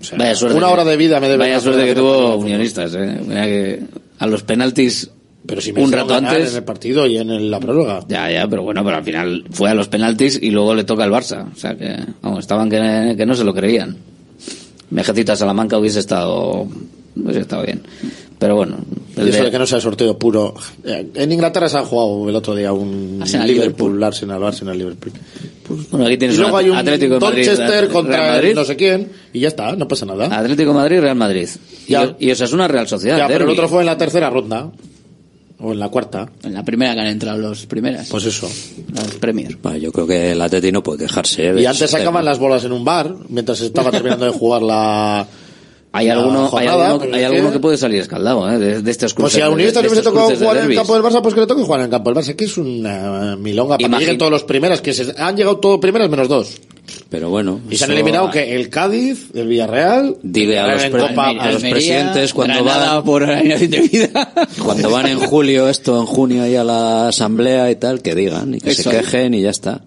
O sea, Vaya suerte. una que- hora de vida me debe Vaya suerte que tuvo Unionistas, ¿eh? Mira que a los penaltis Pero si me un rato antes. en el partido y en el- la prórroga. Ya, ya, pero bueno, pero al final fue a los penaltis y luego le toca al Barça. O sea que, vamos, estaban que, que no se lo creían. Mejecita Salamanca hubiese estado, hubiese estado bien. Pero bueno, Y el eso de- de que no sea sorteo puro. Eh, En Inglaterra se ha jugado el otro día un Arsenal, Liverpool, Arsenal, Arsenal, Liverpool. bueno, aquí Y tienes luego un hay un Atlético de Madrid, contra Madrid. no sé quién y ya está, no pasa nada. Atlético Madrid, Real Madrid. Y, Ya. y eso es una Real Sociedad. ya, pero el otro fue en la tercera ronda. O en la cuarta. En la primera que han entrado los primeras. Pues eso. Premier. Bueno, yo creo que el Atleti no puede quejarse. ¿eh? Y antes sacaban las bolas en un bar mientras se estaba terminando de jugar la, Hay alguno, hay jornada, alguno, pero hay alguno que- que puede salir escaldado, ¿eh? De, de estos Pues cruces. si a estos tocado cruces de jugar en el campo del Barça, pues que le toque jugar en el campo del Barça, que es una milonga para que Imagin- lleguen todos los primeros, que se, han llegado todos primeros menos dos. Pero bueno. Y se han eliminado que el Cádiz, el Villarreal, Dile a los, pre- Copa- a los presidentes cuando van, por vida. *laughs* cuando van en julio, esto en junio ahí a la asamblea y tal, que digan y que Eso. se quejen y ya está.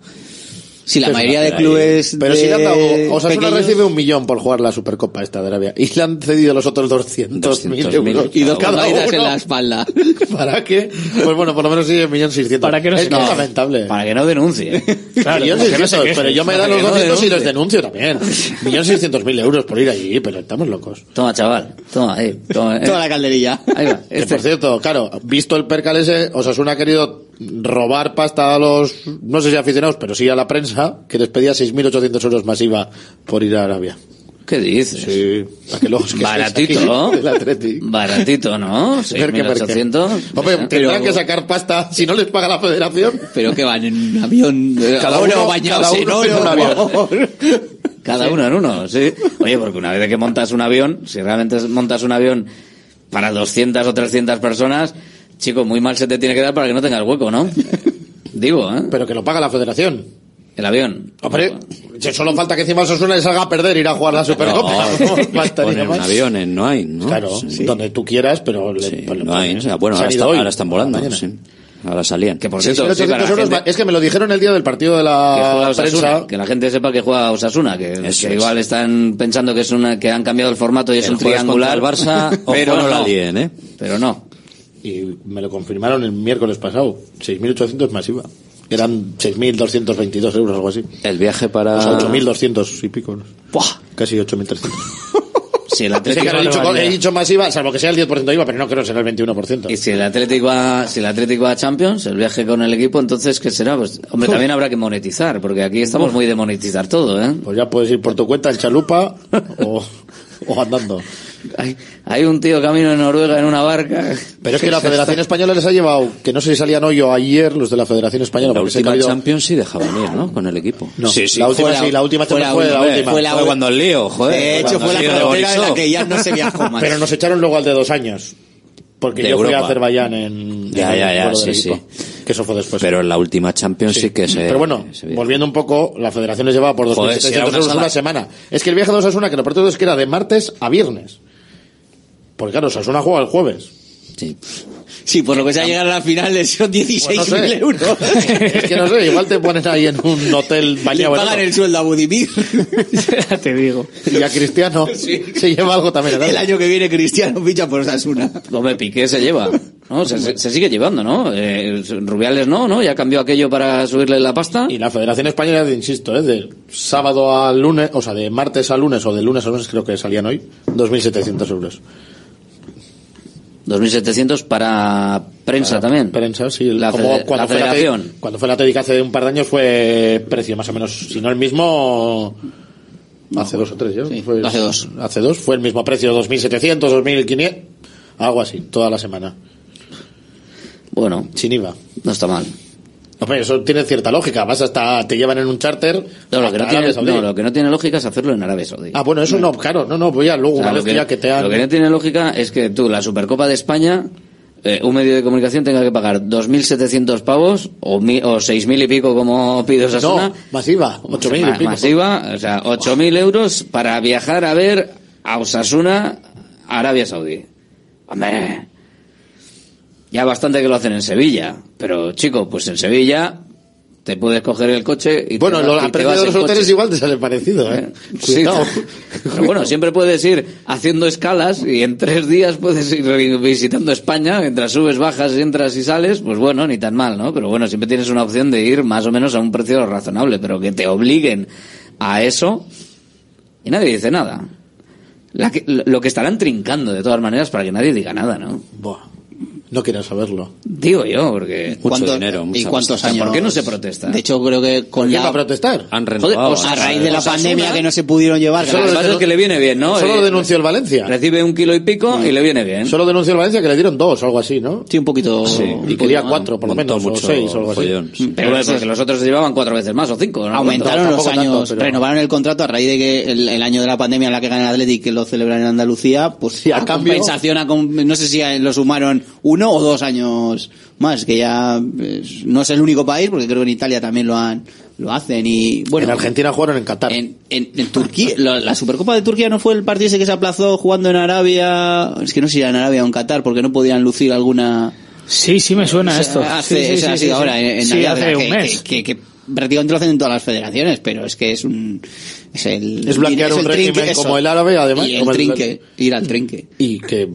Si la ¿Qué mayoría de clubes Pero de si le han dado, Osasuna pequeños- recibe un millón por jugar la Supercopa esta de Arabia y le han cedido los otros 200 mil 200.000 euros. y dos cada en la espalda. *laughs* ¿Para qué? Pues bueno, por lo menos sigue un millón seiscientos. Para que no es se que es lamentable. Para que no denuncie. *laughs* Claro, millón seiscientos, pero yo me dan los que no 200 y les denuncie. denuncio también. millón seiscientos mil euros por ir allí, pero estamos locos. Toma, chaval. Toma, ahí. Toma, eh. Toda la calderilla. Ahí va. Que Este. por cierto, claro, visto el percal ese, Osasuna ha querido robar pasta a los, no sé si aficionados, pero sí a la prensa, que les pedía 6.800 euros masiva por ir a Arabia. ¿Qué dices? Sí, para que luego os quejéis Baratito. Baratito, ¿no? Merque, merque. 6.800. Hombre, Eh, tendrán que sacar pasta si no les paga la federación. Pero que van en un avión de Cada uno- bañados cada en uno en oro. un avión. *laughs* Cada uno en uno, sí. Oye, porque una vez que montas un avión, si realmente montas un avión para 200 o 300 personas, chico, muy mal se te tiene que dar para que no tengas hueco, ¿no? *laughs* Digo, ¿eh? Pero que lo paga la federación. El avión. Hombre, si solo falta que encima Osasuna les haga perder ir a jugar la Supercopa. No, *laughs* No, avión en Noain, ¿no? Claro, Sí. donde tú quieras, pero le, Sí, pues le Noain, ponen. o sea, bueno, ahora, está- ahora están volando. sí. Ahora salían. Que por cierto, 6.800 sí, para la euros gente más- Es que me lo dijeron el día del partido de que la Osasuna, prensa. que la gente sepa que juega Osasuna, que, Eso que igual están pensando que es una, que han cambiado el formato y es un triangular. Barça, *laughs* pero no la no, líen, ¿eh? pero no. Y me lo confirmaron el miércoles pasado. 6.800 masiva. Eran 6.222 euros, algo así. El viaje para... O sea, 8.200 y pico. ¿no? Casi 8.300. *laughs* Si el Es que Atlético he, dicho, he dicho masiva, salvo que sea el 10% de IVA, pero no creo que será el 21%. Y si el Atlético va, si el Atlético va a Champions, el viaje con el equipo, entonces ¿qué será? Pues, hombre, también habrá que monetizar, porque aquí estamos muy de monetizar todo, ¿eh? Pues ya puedes ir por tu cuenta en chalupa *laughs* o, o andando. Hay, hay un tío camino en Noruega en una barca. Pero es que *laughs* la Federación Española les ha llevado, que no sé si salían hoy o ayer los de la Federación Española, La última ha habido- Champions sí dejaban ir, ¿no? Con el equipo. No, sí, sí. la última Fue la- sí, la última fue Champions la fue la última, fue la Fue cuando el lío, joder. De hecho, fue la frontera en la que ya no se viajó *laughs* más. Pero nos echaron luego al de dos años. Porque De yo fui a Europa. Azerbaiyán en, Ya, en ya, ya, sí, equipo, Que eso fue después. Pero en la última Champions sí, que se... Pero bueno, se volviendo un poco, la federación les llevaba por 2.700 Joder, si era una euros una semana. Es que el viaje de Osasuna, que lo todo es que era de martes a viernes. Porque claro, Osasuna juega el jueves. Sí. Sí, por lo que sea llegar a la final son 16.000 Pues no sé. euros. *laughs* es que no sé, igual te ponen ahí en un hotel Le bañado en pagan el sueldo a Budimir. Ya te digo. Y a Cristiano *laughs* se lleva algo también. El año que viene Cristiano ficha por Osasuna. Hombre, Piqué se lleva. ¿no? Se, se- se sigue llevando, ¿no? Eh, Rubiales no, ¿no? Ya cambió aquello para subirle la pasta. Y la Federación Española, insisto, ¿eh? de sábado a lunes, o sea, de martes a lunes o de lunes a lunes creo que salían hoy, 2.700 euros. 2.700 para prensa Para también. Prensa, sí. La como cuando, la fue la federación. Cuando fue la TEDx hace un par de años fue precio más o menos, si no el mismo, hace dos o tres ya. fue, hace dos. Hace dos, fue el mismo precio, 2.700, 2.500, algo así, toda la semana. Bueno, Sin IVA. no está mal. Hombre, eso tiene cierta lógica, vas hasta, te llevan en un charter. No, lo que no, tiene, Arabia Saudí. no, lo que no tiene lógica es hacerlo en Arabia Saudí. Ah, bueno, eso no, claro, no, no, voy a luego, O sea, una lo, vez que ya que te han... lo que no tiene lógica es que tú, la Supercopa de España, eh, un medio de comunicación tenga que pagar 2.700 pavos o, mi- o 6.000 y pico como pide Osasuna. No, masiva, 8.000 y pico. Masiva, o sea, 8.000 euros para viajar a ver a Osasuna, a Arabia Saudí. Hombre, ya bastante que lo hacen en Sevilla, pero chico, pues en Sevilla te puedes coger el coche y Bueno, te, lo, y te vas de los hoteles coche. igual te sale parecido, ¿eh? Sí, Cuidado. pero bueno, siempre puedes ir haciendo escalas y en tres días puedes ir visitando España, mientras subes, bajas, entras y sales, pues bueno, ni tan mal, ¿no? Pero bueno, siempre tienes una opción de ir más o menos a un precio razonable, pero que te obliguen a eso y nadie dice nada. La que- lo que estarán trincando de todas maneras para que nadie diga nada, ¿no? Buah, no quieras saberlo. Digo yo, porque... ¿Cuánto- dinero, ¿Y mucha cuántos pasta. años? ¿Por qué no se protesta? De hecho, creo que con ¿Quién va a la... protestar? Han Joder, renovado. pues A raíz de la Osasuna- pandemia que no se pudieron llevar. Lo que es que le viene bien, ¿no? Solo Eh, denunció el Valencia. Recibe un kilo y pico y le viene bien. Solo denunció el Valencia que le dieron dos o algo así, ¿no? Sí, un poquito... Sí, y quería cuatro por lo menos, o mucho seis o algo así. follón, sí. Pero es porque los otros se llevaban cuatro veces más o cinco. ¿no? Aumentaron los años, tanto, pero- renovaron el contrato a raíz de que el, el año de la pandemia en la que gana el Atlético que lo celebran en Andalucía, pues a compensación, no sé si lo sumaron uno o dos años más, que ya pues, no es el único país, porque creo que en Italia también lo han lo hacen y bueno en Argentina jugaron en Qatar. en, en, en Turquía la, la Supercopa de Turquía no fue el partido ese que se aplazó jugando en Arabia es que no sé si era en Arabia o en Qatar porque no podían lucir alguna Sí, sí me suena esto. hace, Sí, sí, ahora en, Navidad, hace un que, mes. Que, que- que prácticamente lo hacen en todas las federaciones, pero es que es un es el Es blanquear es un el régimen trinque, como el árabe, además. y el como trinque, ir al trinque. Y que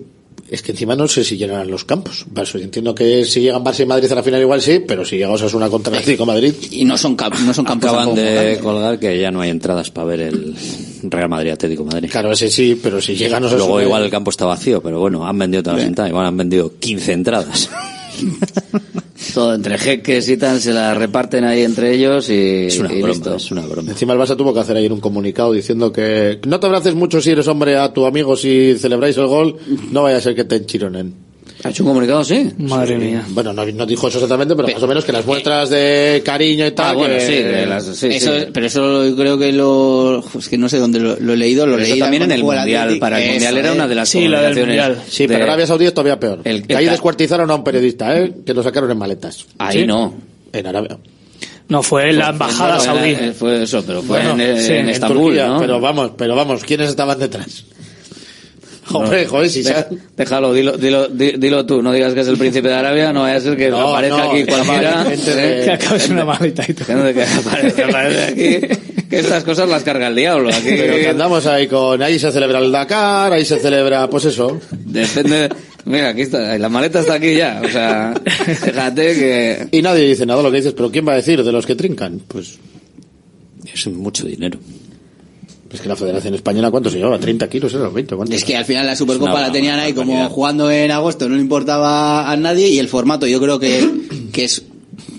es que encima no sé si llenarán los campos. Entiendo que si llegan Barça y Madrid a la final igual sí, pero si llega Osasuna contra el Atlético Madrid, Y no son no son campos Acaban tampoco de grandes. colgar que ya no hay entradas para ver el Real Madrid Atlético Madrid. claro, ese sí, pero si llegan Osasuna... Luego igual el campo está vacío, pero bueno, han vendido todas las entradas, igual han vendido 15 entradas. *laughs* Todo entre jeques y tal, se la reparten ahí entre ellos y, Es una y broma, listo. es una broma. Encima el Barça tuvo que hacer ayer un comunicado diciendo que no te abraces mucho si eres hombre a tu amigo si celebráis el gol, no vaya a ser que te enchironen. ¿Ha hecho un comunicado, sí? Madre mía. Bueno, no, no dijo eso exactamente, pero más o menos que las muestras de cariño y tal... Ah, bueno, que- sí, que las- sí, Eso, sí. pero eso creo que lo es que no sé dónde lo, lo he leído, lo Pero leí también en el Mundial, Athletic. para el Eso, Mundial era eh. una de las Sí, la del Mundial. Sí, pero de- Arabia Saudí es todavía peor. El- que ahí descuartizaron a un periodista, ¿eh? Que lo sacaron en maletas. Ahí Sí. no. En Arabia. No, fue la embajada Bueno, saudí. era- fue eso, pero fue Bueno, en, sí, en en Estambul, Turquía, ¿no? Pero vamos, pero vamos, ¿quiénes estaban detrás? *laughs* Hombre, joder, si se Deja- Déjalo, dilo, dilo, di- dilo tú, no digas que es el príncipe de Arabia, no vaya a ser que No, aparezca no, aquí cualquiera. ¿eh? Que acabes una maleta y todo. Que no aparezca- aquí, que estas cosas las carga el diablo. Aquí Pero que andamos ahí con, ahí se celebra el Dakar, ahí se celebra, pues eso. depende. Mira, aquí está, la maleta está aquí ya. O sea, fíjate que. Y nadie dice nada, lo que dices, pero ¿quién va a decir de los que trincan? Pues, Es mucho dinero. Es que la Federación Española, ¿cuánto se llevaba? ¿30 kilos? ¿Era? ¿20? ¿Cuánto? Es que al final la Supercopa la tenían ahí como jugando en agosto, no le importaba a nadie y el formato yo creo que, que es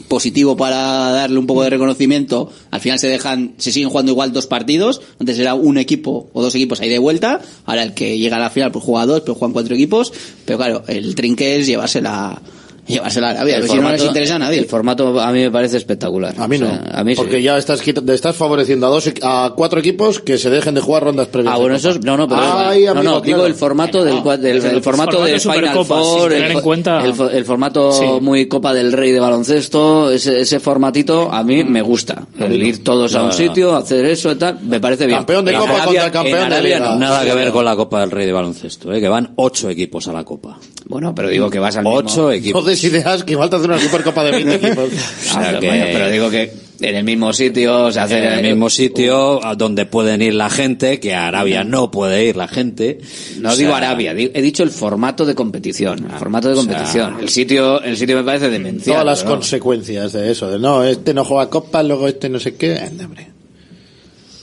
positivo para darle un poco de reconocimiento. Al final se dejan, se siguen jugando igual dos partidos. Antes era un equipo o dos equipos ahí de vuelta. Ahora el que llega a la final pues juega dos, pero juegan cuatro equipos. Pero claro, el trinque es llevársela, llevársela a Arabia. el Si no les formato- interesa a nadie. El formato a mí me parece espectacular. A mí no. O sea, a mí sí. porque ya estás, quita- estás favoreciendo a dos, a cuatro equipos que se dejen de jugar rondas previas. Ah, bueno, eso es, no, no, pero, Ay, no, amigo, no, digo el formato del, cua- del, el el formato formato de Final Four, el, en cuenta- el fo- el formato Sí. muy Copa del Rey de baloncesto, ese, ese formatito a mí me gusta. El ir todos a un no. sitio, hacer eso y tal, me parece bien. Campeón de En Copa Arabia- contra el campeón en de Arabia Liga. no. Nada que ver con la Copa del Rey de baloncesto, ¿eh? que van ocho equipos a la Copa. Bueno, pero digo que vas al mismo... Ocho equipos. No des ideas que igual te hace una Supercopa de 20 equipos. *laughs* O sea Ah, que- pero digo que en el mismo sitio se hace en el mismo sitio a donde pueden ir la gente, que a Arabia no puede ir la gente. No O digo sea, Arabia, di- he dicho el formato de competición, el formato de o sea, competición. el sitio, el sitio me parece demencial. Todas las pero- consecuencias de eso, de no, este no juega Copa, luego este no sé qué. Anda, hombre.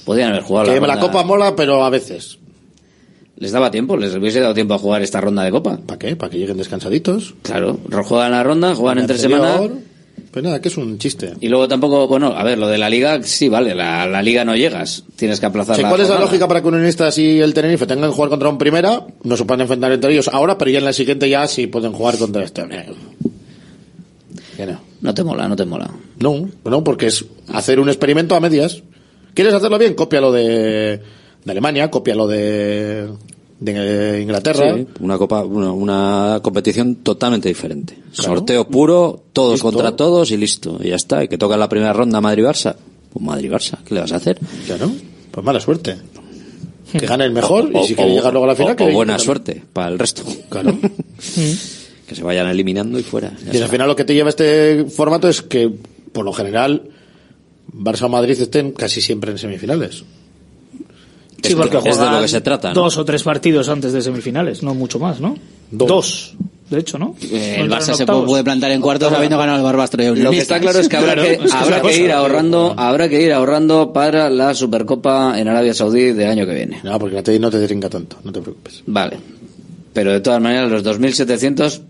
Podrían haber jugado Que la ronda- Copa mola, pero a veces. Les daba tiempo, les hubiese dado tiempo a jugar esta ronda de Copa. ¿Para qué? ¿Para que lleguen descansaditos? Claro, juegan la ronda, juegan entre semana Pues nada, que es un chiste. y luego tampoco, bueno, a ver, lo de la liga, sí, vale, la, la liga no llegas, tienes que aplazar la ¿Cuál es la lógica para que Unionistas y el Tenerife tengan que jugar contra un primera? No se pueden enfrentar entre ellos ahora, pero ya en la siguiente ya sí pueden jugar contra este. No. No te mola, no te mola. No, no, porque es hacer un experimento a medias. ¿Quieres hacerlo bien? Cópialo de, de Alemania, cópialo de, de Inglaterra. Sí, una copa, una, una competición totalmente diferente. Sorteo puro, todos Listo. contra todos y listo. Y ya está. Y que toca la primera ronda Madrid-Barça. Pues Madrid-Barça, ¿qué le vas a hacer? Claro, pues mala suerte. Que gane el mejor O- y si o- quiere llegar luego a la final, o- que o buena suerte para el resto. Claro. *laughs* que se vayan eliminando y fuera. Y al final lo que te lleva este formato es que, por lo general, Barça o Madrid estén casi siempre en semifinales. Sí, porque es de lo que se trata, ¿no? Dos o tres partidos antes de semifinales, no mucho más, ¿no? Dos. de hecho, ¿no? Eh, el Barça se puede plantar en cuartos habiendo ganado el Barbastro. y Lo que está claro es que habrá, *laughs* Claro, que, es que es habrá que ir ahorrando, habrá que ir ahorrando para la Supercopa en Arabia Saudí de año que viene. No, porque la TI no te trinca tanto, no te preocupes. Vale. Pero de todas maneras, los 2.700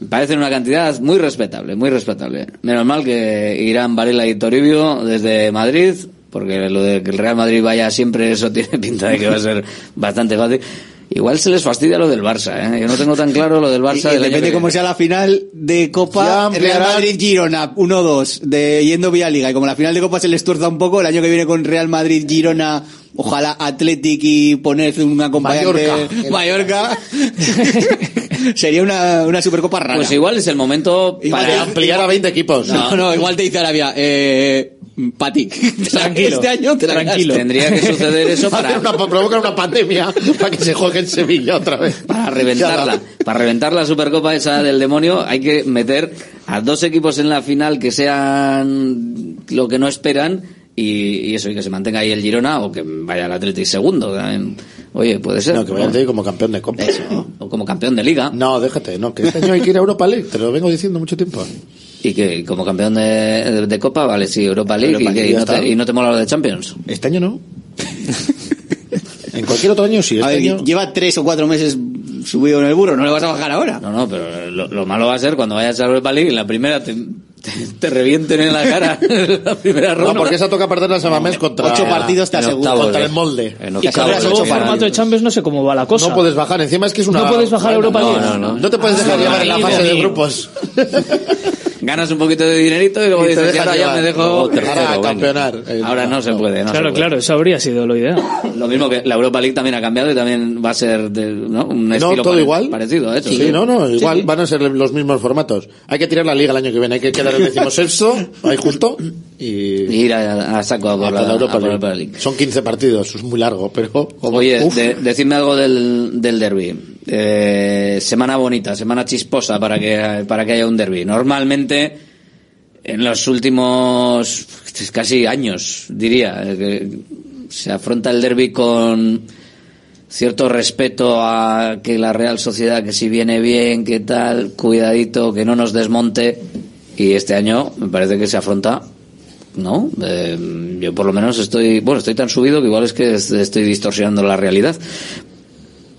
Me parece una cantidad muy respetable, muy respetable. Menos mal que irán Varela y Toribio desde Madrid, porque lo de que el Real Madrid vaya siempre, eso *laughs* tiene pinta de que va a ser bastante fácil. Igual se les fastidia lo del Barça, ¿eh? Yo no tengo tan claro lo del Barça. Y- del depende que cómo sea la final de Copa, Real. Madrid-Girona, 1-2, de yendo vía Liga. Y como la final de Copa se les tuerza un poco, el año que viene con Real Madrid-Girona, ojalá Athletic y poner un acompañante Mallorca. Mallorca. *laughs* Sería una, una Supercopa rara. Pues igual es el momento Igual para te- ampliar a 20 equipos. No, no, igual te dice Arabia, eh, Pati, *laughs* Tranquilo, este año te tranquilo. Tendría que suceder eso *laughs* para, una, provocar una pandemia para que se juegue en Sevilla otra vez. para reventarla. Para reventar la Supercopa esa del demonio hay que meter a dos equipos en la final que sean lo que no esperan y, y eso, y que se mantenga ahí el Girona o que vaya el Atlético segundo. también. Oye, puede ser. No, que vaya como campeón de Copa. O como campeón de Liga. No, déjate, no, que este año hay que ir a Europa League, te lo vengo diciendo mucho tiempo. Y que como campeón de, de- de Copa, vale, sí, Europa League, Europa y, que- League, y no te, y no te mola lo de Champions. Este año no. *laughs* en cualquier otro año sí, A este ver, año... lleva tres o cuatro meses subido en el burro, no le vas a bajar ahora. No, no, pero lo, lo malo va a ser cuando vayas a Europa League y en la primera te, te, te revienten en la cara *laughs* la primera ronda. No, porque esa toca perder la Samamés contra... Ocho partidos te aseguro. Contra el molde. En Y Nuevo final. formato de Champions no sé cómo va la cosa. No puedes bajar, encima es que es una... No puedes bajar a Europa no, League. No, no, no. te puedes dejar Ah, llevar en la fase de grupos. *laughs* Ganas un poquito de dinerito y luego Y dices, ya llevar. me dejo... Tercero, Ahora venga. campeonar. Ahora no, se puede, no claro, se puede. claro, eso habría sido lo ideal. Lo mismo que la Europa League también ha cambiado y también va a ser de, ¿no? un No, estilo todo pare- igual. parecido a eso. Sí, no, no, igual van a ser los mismos formatos. Hay que tirar la liga el año que viene, hay que quedar el decimosexto, ahí justo, y... Y ir a, a saco a por a la, por la Europa a por League. Europa League. Son 15 partidos, es muy largo, pero... Oye, de- decidme algo del, del derby. Eh, semana bonita, semana chisposa para que, para que haya un derby. Normalmente, en los últimos casi años, diría, eh, se afronta el derby con cierto respeto a que la Real Sociedad, que si viene bien, que tal, cuidadito, que no nos desmonte. Y este año me parece que se afronta ¿no? Eh, yo por lo menos estoy, bueno, estoy tan subido que igual es que es- estoy distorsionando la realidad.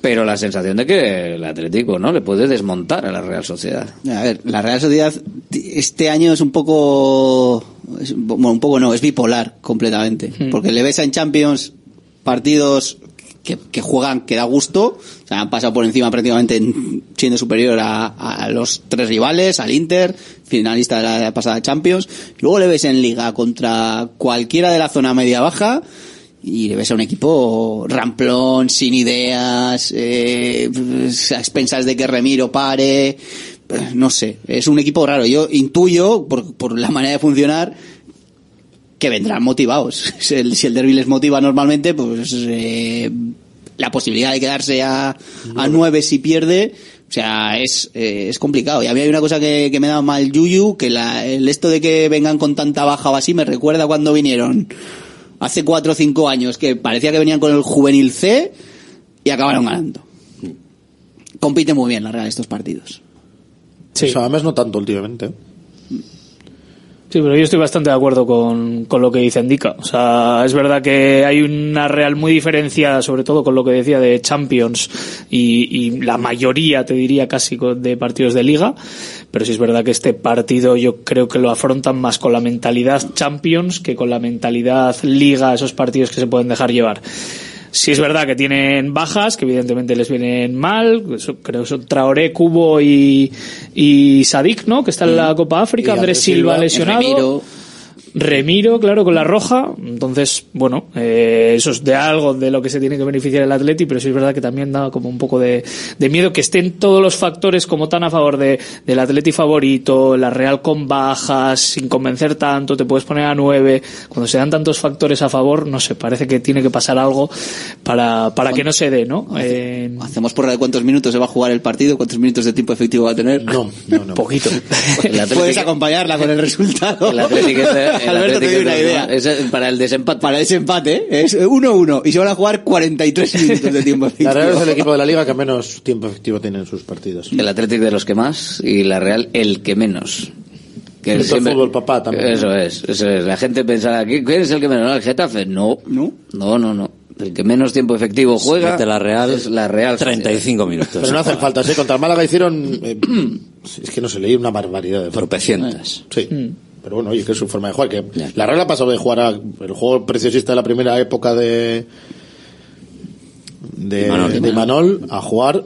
Pero la sensación de que el Atlético, ¿no? Le puede desmontar a la Real Sociedad. A ver, la Real Sociedad este año es un poco, es- bueno, un poco no, es bipolar completamente, porque le ves en Champions partidos que, que juegan que da gusto, o sea, han pasado por encima prácticamente en- siendo superior a, a los tres rivales, al Inter, finalista de la pasada Champions, luego le ves en Liga contra cualquiera de la zona media-baja y ves a un equipo ramplón, sin ideas, eh, a expensas de que Remiro pare, pues, no sé, es un equipo raro. Yo intuyo, por, por la manera de funcionar, que vendrán motivados. *laughs* Si el, si el derby les motiva normalmente, pues eh, la posibilidad de quedarse a, a nueve si pierde, o sea, es, eh, es complicado. Y a mí hay una cosa que, que me da mal Yuyu, que la, el esto de que vengan con tanta baja o así me recuerda cuando vinieron hace cuatro o cinco años, que parecía que venían con el juvenil C y acabaron ganando. Compite muy bien la Real estos partidos. Sí. Samamés no tanto últimamente. Sí, pero yo estoy bastante de acuerdo con, con lo que dice Indica. O sea, es verdad que hay una Real muy diferenciada, sobre todo con lo que decía de Champions y, y la mayoría, te diría casi, de partidos de Liga. Pero sí es verdad que este partido yo creo que lo afrontan más con la mentalidad Champions que con la mentalidad Liga, esos partidos que se pueden dejar llevar. Sí es verdad que tienen bajas, que evidentemente les vienen mal. Creo que son Traoré, Cubo y, y Sadik, ¿no? Que está en la Copa África. Andrés Silva, Silva, lesionado. Remiro. Claro, con la roja. Entonces, bueno, eh, eso es de algo de lo que se tiene que beneficiar el Atleti, pero sí es verdad que también da como un poco de, de miedo que estén todos los factores como tan a favor de, del Atleti favorito, la Real con bajas, sin convencer tanto, te puedes poner a nueve. Cuando se dan tantos factores a favor, no sé, parece que tiene que pasar algo para, para que no se dé, ¿no? Eh, Hacemos porra de cuántos minutos se va a jugar el partido, cuántos minutos de tiempo efectivo va a tener. No, no, no. *laughs* poquito. *laughs* Puedes acompañarla con el resultado. El *laughs* Alberto te doy una de- idea. es el- para el desempate. Para ese empate, ¿eh? es 1-1 y se van a jugar 43 minutos de tiempo La efectivo. Real es el equipo de la liga que menos tiempo efectivo tiene en sus partidos. El Atlético de los que más y la Real el que menos. Que es fútbol, papá, también. Eso es, eso es. La gente pensará, ¿qui- ¿quién es el que menos? ¿No, ¿El Getafe? No. No. No, no, no. El que menos tiempo efectivo juega Mete la Real es la Real. 35 minutos. Pero no hacen falta, ¿sí? Contra el Málaga hicieron eh, *clears throat* Es que no se leí una barbaridad de Tropecientas. Sí. Pero bueno, oye, que es su forma de jugar. Que la Real ha pasado de jugar a el juego preciosista de la primera época de de, Imanol. de Imanol a jugar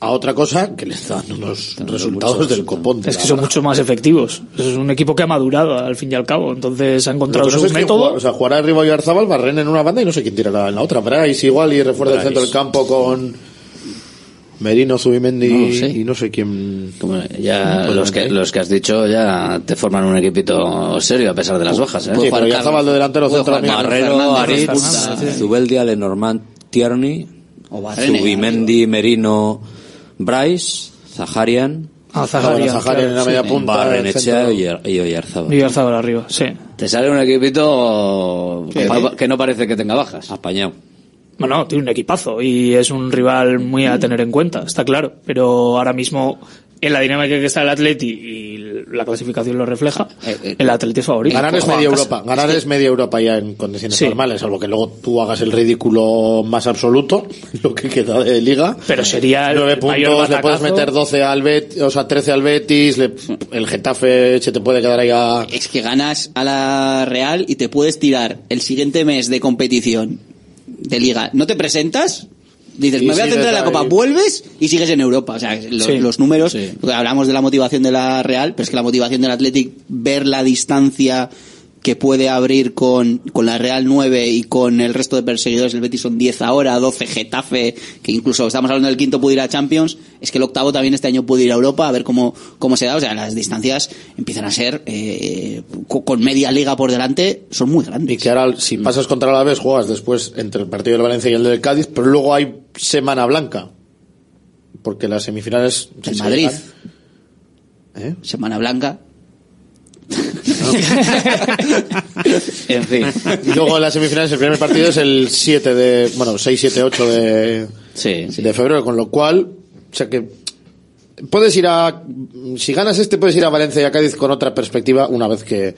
a otra cosa que le está dando unos resultados del copón. de Es que son mucho más efectivos. Es un equipo que ha madurado al fin y al cabo. Entonces ha encontrado no su método. o sea, jugará arriba y Arzabal, Barren en una banda y no sé quién tirará en la otra. Bryce igual y refuerza el centro del campo con Merino, Zubimendi No sé. y no sé quién. Como ya los que, los que has dicho ya te forman un equipito serio a pesar de las bajas, ¿eh? Sí, pero ya estaba el de delantero. Barrero, Aritz, Zubeldia, Lenormand, Tierney, Barrene. Zubimendi, Merino, Bryce, Zaharian, Ah, Zaharian, Zaharian, Zaharian en la claro, media sí. punta. Barrenechea y, y Oyarzábal. Y Arzabal arriba, sí. Te sale un equipito que no, que no parece que tenga bajas. Apañado. Bueno, tiene un equipazo y es un rival muy a tener en cuenta, está claro. Pero ahora mismo, en la dinámica que está el Atleti y la clasificación lo refleja, el Atleti es favorito. Ganar es media. Europa. Ganar es media Europa ya en condiciones Sí. normales, salvo que luego tú hagas el ridículo más absoluto, *laughs* lo que queda de liga. Pero sería el Nueve mayor puntos, le puedes meter 12 al Betis, o sea, 13 al Betis, le- el Getafe se te puede quedar ahí a... Es que ganas a la Real y te puedes tirar el siguiente mes de competición de liga. ¿No te presentas? Dices, me voy a centrar en la. Copa, vuelves y sigues en Europa. O sea, los, Sí. los números, Sí. porque hablamos de la motivación de la Real, pero es que la motivación del Athletic, ver la distancia que puede abrir con, con la Real 9 y con el resto de perseguidores del Betis son 10 ahora, 12 Getafe, que incluso estamos hablando del quinto puede ir a Champions, es que el octavo también este año puede ir a Europa, a ver cómo, cómo se da, o sea, las distancias empiezan a ser, eh, co- con media liga por delante, son muy Y grandes. que ahora, si pasas contra la vez, juegas después entre el partido del Valencia y el del Cádiz, pero luego hay semana blanca. Porque las semifinales... El se Madrid. ¿Eh? Semana Blanca. *laughs* En fin. Y luego en las semifinales el primer partido es el 7 de, bueno, 6, 7, 8 de, Sí, sí. de febrero, con lo cual, o sea que puedes ir a, si ganas este puedes ir a Valencia y a Cádiz con otra perspectiva una vez que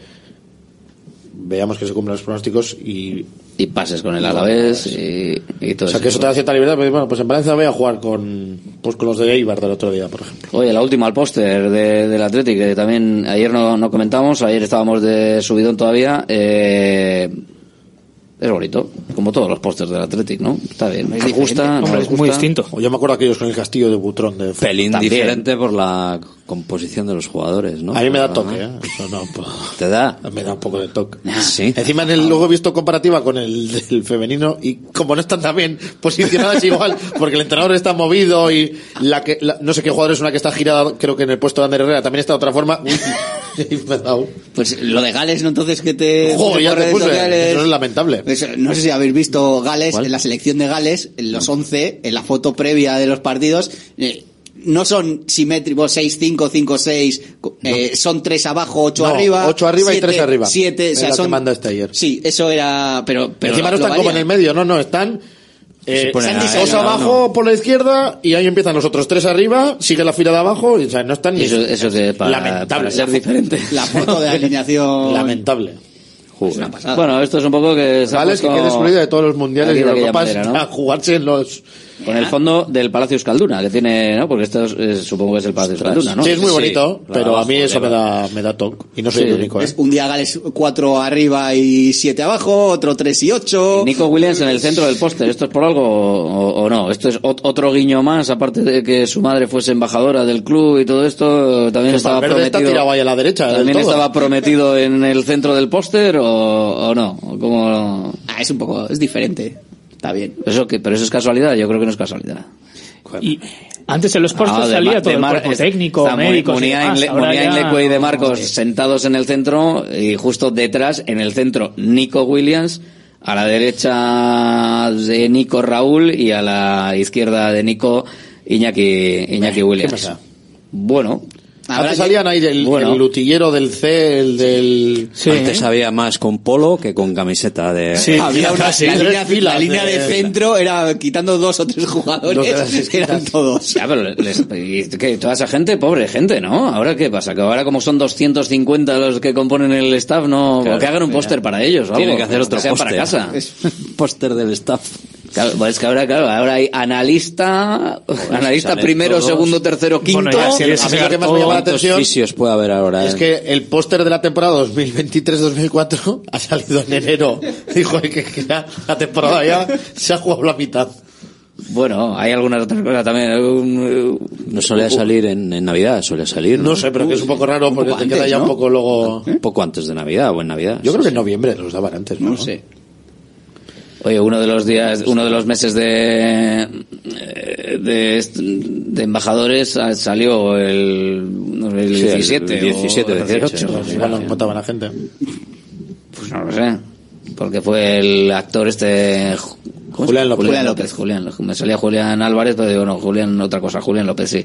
veamos que se cumplen los pronósticos y, Y pases con el Alavés y, y todo o sea que eso te da cierta libertad, pero bueno, pues en Valencia voy a jugar con, pues con los de Eibar del otro día, por ejemplo. Oye, la última, el póster de, del Athletic, que también ayer no, no comentamos, ayer estábamos de subidón todavía. Eh, es bonito, como todos los pósters del Athletic, ¿no? Está bien, nos gusta, es muy distinto. O yo me acuerdo aquellos con el castillo de Butrón de Pelín También. diferente por la composición de los jugadores, ¿no? A mí me da Pero, toque. ¿eh? Eso no, pues, ¿Te da? *laughs* me da un poco de toque. Sí. Encima en el, luego he visto comparativa con el del femenino y como no están tan bien posicionadas *laughs* igual, porque el entrenador está movido y la que, la- no sé qué jugador es una que está girada, creo que en el puesto de Ander Herrera también está de otra forma. *laughs* Pues lo de Gales, ¿no? Entonces que te... Joder, ya te puse. Eso es lamentable. Eso, no sé si habéis visto Gales, ¿Cuál? en la selección de Gales, en los 11, en la foto previa de los partidos, eh, no son simétricos 6-5, 5-6, eh, son 3 abajo, 8 No, arriba. ocho arriba y siete- tres arriba. siete, o sea, Es la que son, manda este ayer. Sí, eso era, pero, pero Encima no están como en el medio, no, no, están eh, dos abajo por la izquierda y ahí empiezan los otros tres arriba, sigue la fila de abajo y o sea, no están ni Eso, eso que para, lamentable. para ser diferente. La foto de alineación. Lamentable. Es una pasada. Bueno, esto es un poco que se ha Gales que quede excluida de todos los mundiales y Eurocopas manera, ¿no? a jugarse en los Con el fondo del Palacio Euskalduna, que tiene, ¿no? Porque esto es- es- supongo que es el Palacio Euskalduna, ¿no? Sí, es muy Sí, bonito, claro, pero a mí eso me da, me da toque. Y no soy Sí. el único, ¿eh? Es un día Gales 4 arriba y 7 abajo, otro 3 y 8. Nico Williams en el centro del póster, ¿esto es por algo o, o no? ¿Esto es ot- otro guiño más, aparte de que su madre fuese embajadora del club y todo esto? ¿También Que estaba está prometido? tirado ahí a la derecha ¿También todo. estaba prometido en el centro del póster o, o no? ¿O ¿Cómo? Ah, es un poco, es diferente. Está bien. ¿Eso que, ¿Pero eso es casualidad? Yo creo que no es casualidad. Y antes en los postes de salía Mar- todo de el Mar- cuerpo técnico, está Mu- médicos y de Marcos sentados en el centro y justo detrás, en el centro, Nico Williams, a la derecha de Nico Raúl y a la izquierda de Nico Iñaki, Iñaki Williams. pasa? Bueno, Antes salían ahí el, Bueno. el lutillero del C, el del... Antes había más con polo que con camiseta de... *laughs* Había una, casi la, línea, filas la línea de, de- centro era quitando dos o tres jugadores, esquinas. *laughs* eran todos. Ya, pero les- y que toda esa gente, pobre gente, ¿no? Ahora qué pasa, que ahora como son 250 los que componen el staff, no, Claro, o que hagan un póster para ellos, o Tienen que hacer otro sea para póster. *laughs* casa. póster del staff. Claro, pues es que ahora, claro, ahora hay analista, analista salen primero, todos. segundo, tercero, quinto. Bueno, ya, sí, a mí lo que más me llama la atención puede haber ahora? es en- que el póster de la temporada 2023-2004 *laughs* ha salido en enero. Dijo que, que ya la temporada ya se ha jugado la mitad. Bueno, hay algunas otras cosas también. Un- No solía salir en, en Navidad, solía salir. No sé, pero que es un poco raro porque poco te queda antes, ya ¿no? un poco luego... Un poco antes de Navidad o en Navidad. Yo sí, creo que en noviembre los daban antes, ¿no? No sé. Oye, uno de los días, uno de los meses de eh, de, de embajadores salió el, no sé, el Sí, el 17, 17, o el 18, 18. Igual no votaban la gente. Pues no lo sé. Porque fue el actor este. Ju- ¿cómo se Julián? López. Julián López. Julián. Me salía Julián Álvarez, pero digo, no, Julián, otra cosa. Julián López, sí.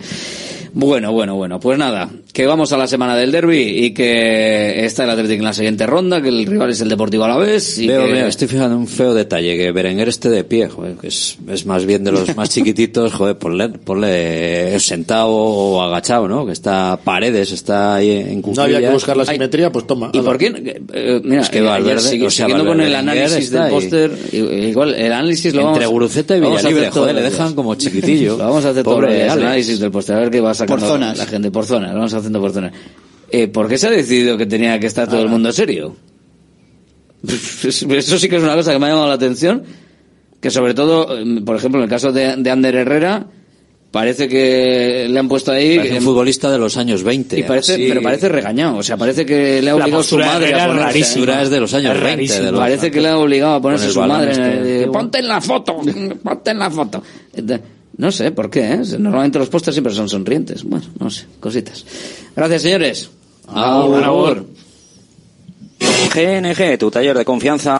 Bueno, bueno, bueno. Pues nada, que vamos a la semana del derby y que está el Atlético en la siguiente ronda, que el rival es el Deportivo Alavés. Y Veo, que... veo, estoy fijando en un feo detalle, que Berenguer esté de pie, joder, que es, es más bien de los más *laughs* chiquititos, joder, ponle, ponle sentado o agachado, ¿no? Que está Paredes, está ahí en No había que cuclillas. buscar la Ay, simetría, pues toma. ¿Y ala. por qué? Eh, mira, Es que ayer Valverde, sigue- o sea, siguiendo con el Valverde análisis del póster, igual el análisis lo Entre vamos Guruceta y Villalibre, joder, le dejan como chiquitillo. Lo *laughs* vamos a hacer Pobre días, Alex. análisis del ver qué va sacando Por zonas. la gente por zonas, lo vamos haciendo por zonas. Eh, ¿Por qué se ha decidido que tenía que estar todo el mundo serio? *laughs* Eso sí que es una cosa que me ha llamado la atención, que sobre todo, eh, por ejemplo, en el caso de, de Ander Herrera, parece que le han puesto ahí... Parece un em, futbolista de los años 20. y parece, así. pero parece regañado, o sea, parece que le ha obligado su madre a es ponerse. rarísima. Es de los años Es 20. rarísimo. de los- Parece que le ha obligado a ponerse su madre. este eh, antiguo. ponte en la foto, *laughs* ponte en la foto. Entonces, No sé por qué, ¿eh? Normalmente los pósters siempre son sonrientes. Bueno, no sé, cositas. Gracias, señores. Agur. GNG, tu taller de confianza.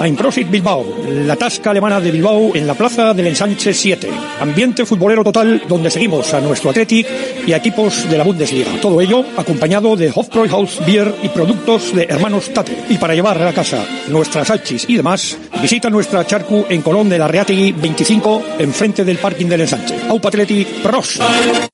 Einprosit Bilbao, la tasca alemana de Bilbao en la plaza del Ensanche 7. Ambiente futbolero total donde seguimos a nuestro Athletic y a equipos de la Bundesliga. Todo ello acompañado de Hofbräuhaus Beer y productos de hermanos Tate. Y para llevar a casa nuestras salchis y demás, visita nuestra charcu en Colón de la Reategui 25 enfrente del parking del Ensanche. Aupa Athletic Pros.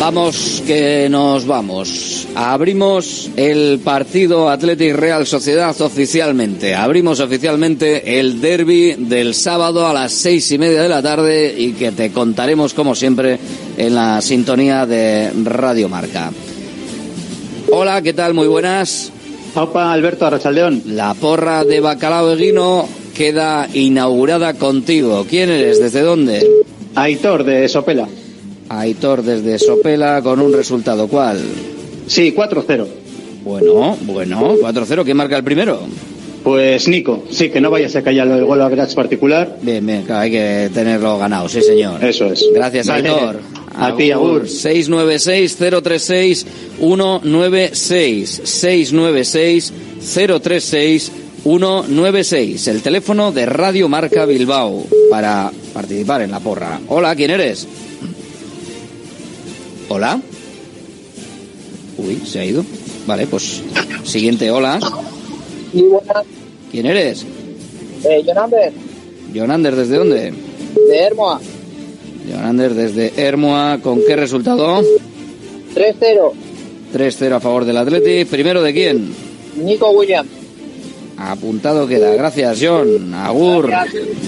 Vamos que nos vamos. Abrimos el partido Athletic Real Sociedad oficialmente. Abrimos oficialmente el derby del sábado a las seis y media de la tarde y que te contaremos como siempre en la sintonía de Radio Marca. Hola, ¿qué tal? Muy buenas. Opa, Alberto Arrachaldeón. La porra de Bacalao Eguino queda inaugurada contigo. ¿Quién eres? ¿Desde dónde? Aitor de Sopela. Aitor desde Sopela con un resultado. ¿Cuál? Sí, 4-0. Bueno, bueno, 4-0. ¿Quién marca el primero? Pues Nico, sí, que no vayas a callar el gol a particular. Bien, bien, claro, hay que tenerlo ganado, sí señor. Eso es. Gracias, Vale. Aitor. A ti, Agur. 696-036-196. 696-036-196. El teléfono de Radio Marca Bilbao para participar en la porra. Hola, ¿quién eres? Hola. Uy, se ha ido. Vale, pues siguiente, hola. ¿Quién eres? Eh, Jonander, Jonander, ¿desde dónde? de Hermoa. Jonander desde Hermoa, ¿con qué resultado? 3-0. 3-0 a favor del Athletic. ¿Primero de quién? Nico Williams. Apuntado queda. Gracias, John. Agur.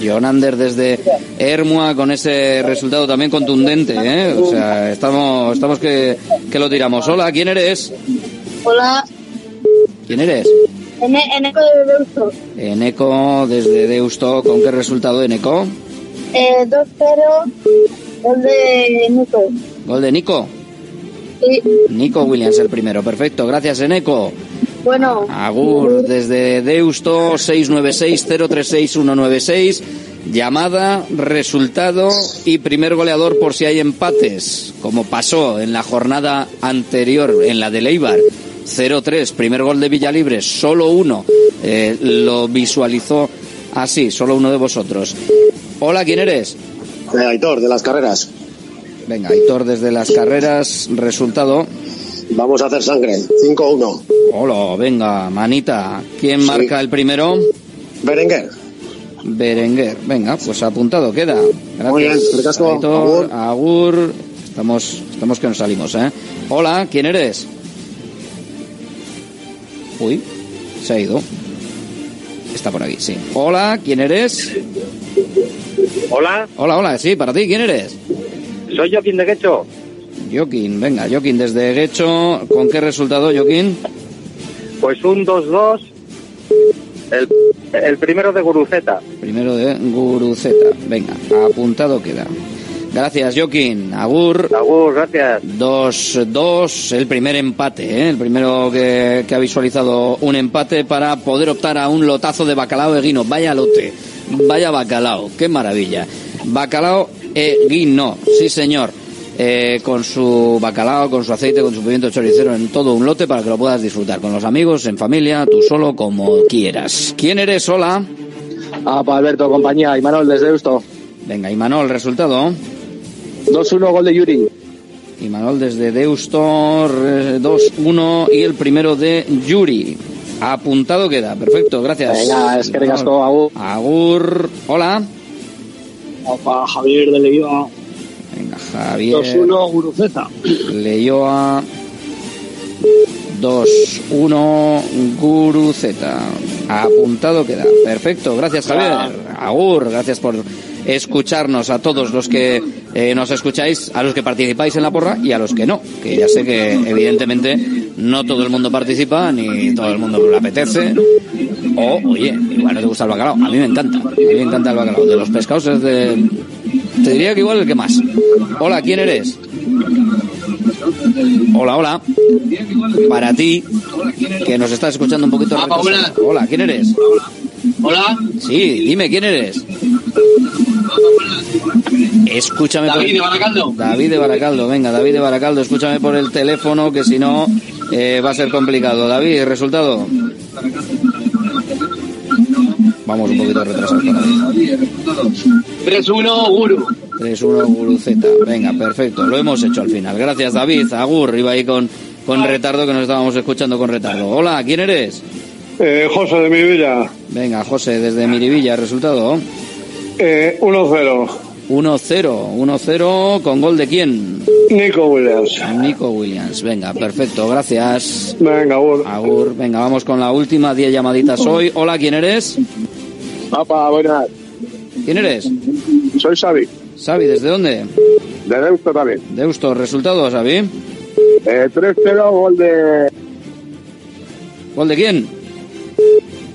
Jonander desde Hermoa con ese resultado también contundente, ¿eh? O sea, estamos, estamos que, que lo tiramos. Hola, ¿quién eres? Hola, ¿Quién eres? en, en Eco de Deusto. Eneco desde Deusto. ¿Con qué resultado, Eneco? Eh, 2-0, gol de Nico. Gol de Nico. Sí, Nico Williams el primero. Perfecto. Gracias, Eneco. bueno. Agur desde Deusto 696-036-196. Llamada, resultado y primer goleador por si hay empates, como pasó en la jornada anterior, en la de Leibar. 0-3, primer gol de Villalibre, solo uno. Eh, lo visualizó así, solo uno de vosotros. Hola, ¿quién eres? Eh, Aitor, de las carreras. Venga, Aitor desde las carreras, resultado. Vamos a hacer sangre. 5-1. Hola, venga, manita. ¿Quién marca el primero? Berenguer. Berenguer. Venga, pues apuntado queda. Gracias. Muy bien, ricasco. Aitor, Agur. Estamos, estamos que nos salimos, ¿eh? Hola, ¿quién eres? Uy, se ha ido. Está por aquí, sí. Hola, ¿quién eres? Hola, Hola, hola, sí, para ti, ¿quién eres? soy Joaquín de Quecho. Joaquín, venga, Joaquín desde Guecho. ¿Con qué resultado, Joaquín? Pues un 2-2, el, el primero de Guruceta. Primero de Guruceta. Venga, apuntado queda. Gracias, Joaquín. Agur. Agur, gracias. 2-2, el primer empate, ¿eh? el primero que, que ha visualizado un empate para poder optar a un lotazo de bacalao eguino. Vaya lote, vaya bacalao, qué maravilla. Bacalao eguino, sí señor. Eh, con su bacalao, con su aceite, con su pimiento choricero en todo un lote para que lo puedas disfrutar con los amigos, en familia, tú solo, como quieras. ¿Quién eres? Hola. Ah, para Alberto, compañía. Y Manuel, desde Deusto. Venga, Imanol, resultado. 2-1, gol de Yuri. Imanol desde Deusto, re- 2-1 y el primero de Yuri. Apuntado queda, perfecto, gracias. Venga, es que ricasco, Agur. Agur, hola. Para Javier de Leiva. Venga, Javier. 2-1, Guruceta. Leyoa 2-1 Guru Z. Apuntado queda. Perfecto, gracias Javier. Agur, gracias por escucharnos a todos los que eh, nos escucháis, a los que participáis en la porra y a los que no, que ya sé que evidentemente no todo el mundo participa ni todo el mundo le apetece. O, oye, igual no te gusta el bacalao. A mí me encanta, a mí me encanta el bacalao. De los pescados es de... Te diría que igual el que más. Hola, ¿quién eres? Hola, hola. Para ti, que nos estás escuchando un poquito. retrasado. Hola, ¿quién eres? Hola. Sí, dime, ¿quién eres? Escúchame David por... de Baracaldo. David de Baracaldo, venga, David de Baracaldo, escúchame por el teléfono que si no eh, va a ser complicado. David, resultado. Vamos un poquito retrasados para David. 3-1, Guru. 3-1 Guru Z. Venga, perfecto. Lo hemos hecho al final. Gracias, David. Agur, iba ahí con, con retardo que nos estábamos escuchando con retardo. Hola, ¿quién eres? Eh, José de Mirivilla. Venga, José, desde Mirivilla, resultado. Eh, 1-0. 1-0, 1-0 con gol de quién? Nico Williams. Nico Williams. Venga, perfecto, gracias. Venga, Agur. Agur, venga, vamos con la última, 10 llamaditas hoy. Hola, ¿quién eres? Papá, buenas. ¿Quién eres? Soy Xavi. Xavi, ¿desde dónde? De Deusto también. Deusto, resultado, Xavi. Eh, 3-0, gol de... ¿Gol de quién?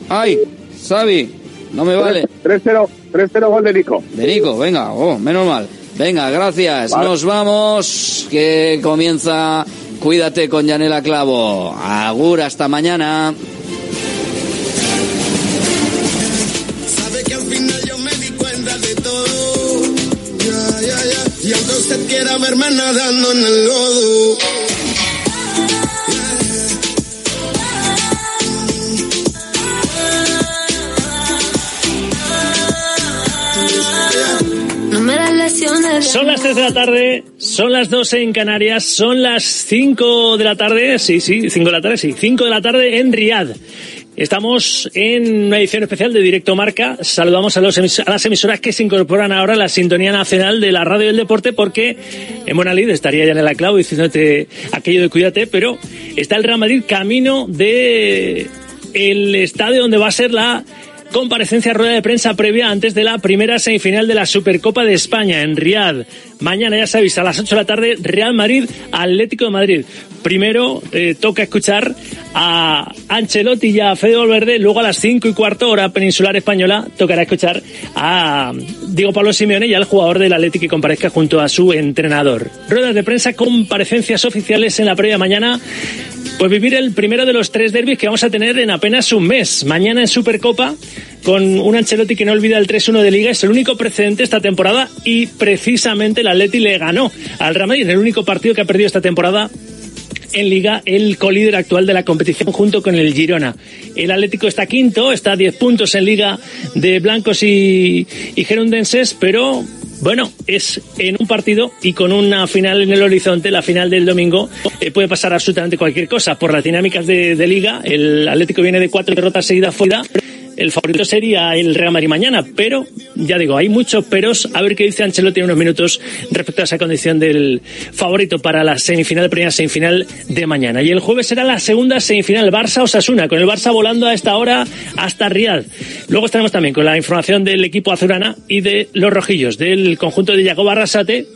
¡Ay! Xavi, no me vale. 3-0, 3-0, gol de Nico. De Nico, venga, oh, menos mal. Venga, gracias. Vale. Nos vamos, que comienza Cuídate con Yanela Clavo. Agur, hasta mañana. Sabe que al final yo me di cuenta de todo. Ya, ya, ya. Y aunque usted quiera verme nadando en el lodo. Son las 3 de la tarde, son las 12 en Canarias, son las 5 de la tarde, sí, sí, 5 de la tarde, sí, 5 de la tarde en Riad. Estamos en una edición especial de Directo Marca. Saludamos a, los las emisoras que se incorporan ahora a la sintonía nacional de la radio del deporte porque en Monalid estaría ya en la clavo diciéndote aquello de cuídate, pero está el Real Madrid camino de el estadio donde va a ser la comparecencia rueda de prensa previa antes de la primera semifinal de la Supercopa de España en Riad. Mañana ya sabéis, a las 8 de la tarde, Real Madrid, Atlético de Madrid. Primero eh, toca escuchar a Ancelotti y a Fede Valverde, luego a las 5 y cuarto hora peninsular española tocará escuchar a Diego Pablo Simeone y al jugador del Atlético que comparezca junto a su entrenador. Ruedas de prensa, comparecencias oficiales en la previa mañana pues vivir el primero de los tres derbis que vamos a tener en apenas un mes. Mañana en Supercopa, con un Ancelotti que no olvida el 3-1 de Liga, es el único precedente esta temporada y precisamente el Atleti le ganó al Real Madrid el único partido que ha perdido esta temporada en Liga el colíder actual de la competición junto con el Girona. El Atlético está quinto, está a 10 puntos en Liga de blancos y, y gerundenses, pero bueno, es en un partido y con una final en el horizonte, la final del domingo, eh, puede pasar absolutamente cualquier cosa. Por las dinámicas de, de Liga, el Atlético viene de cuatro derrotas seguidas fuera. El favorito sería el Real Madrid mañana, pero ya digo, hay muchos peros. A ver qué dice Ancelotti en unos minutos respecto a esa condición del favorito para la semifinal, primera semifinal de mañana. Y el jueves será la segunda semifinal Barça-Osasuna, con el Barça volando a esta hora hasta Riad. Luego estaremos también con la información del equipo azulana y de los rojillos, del conjunto de Jacob Arrasate,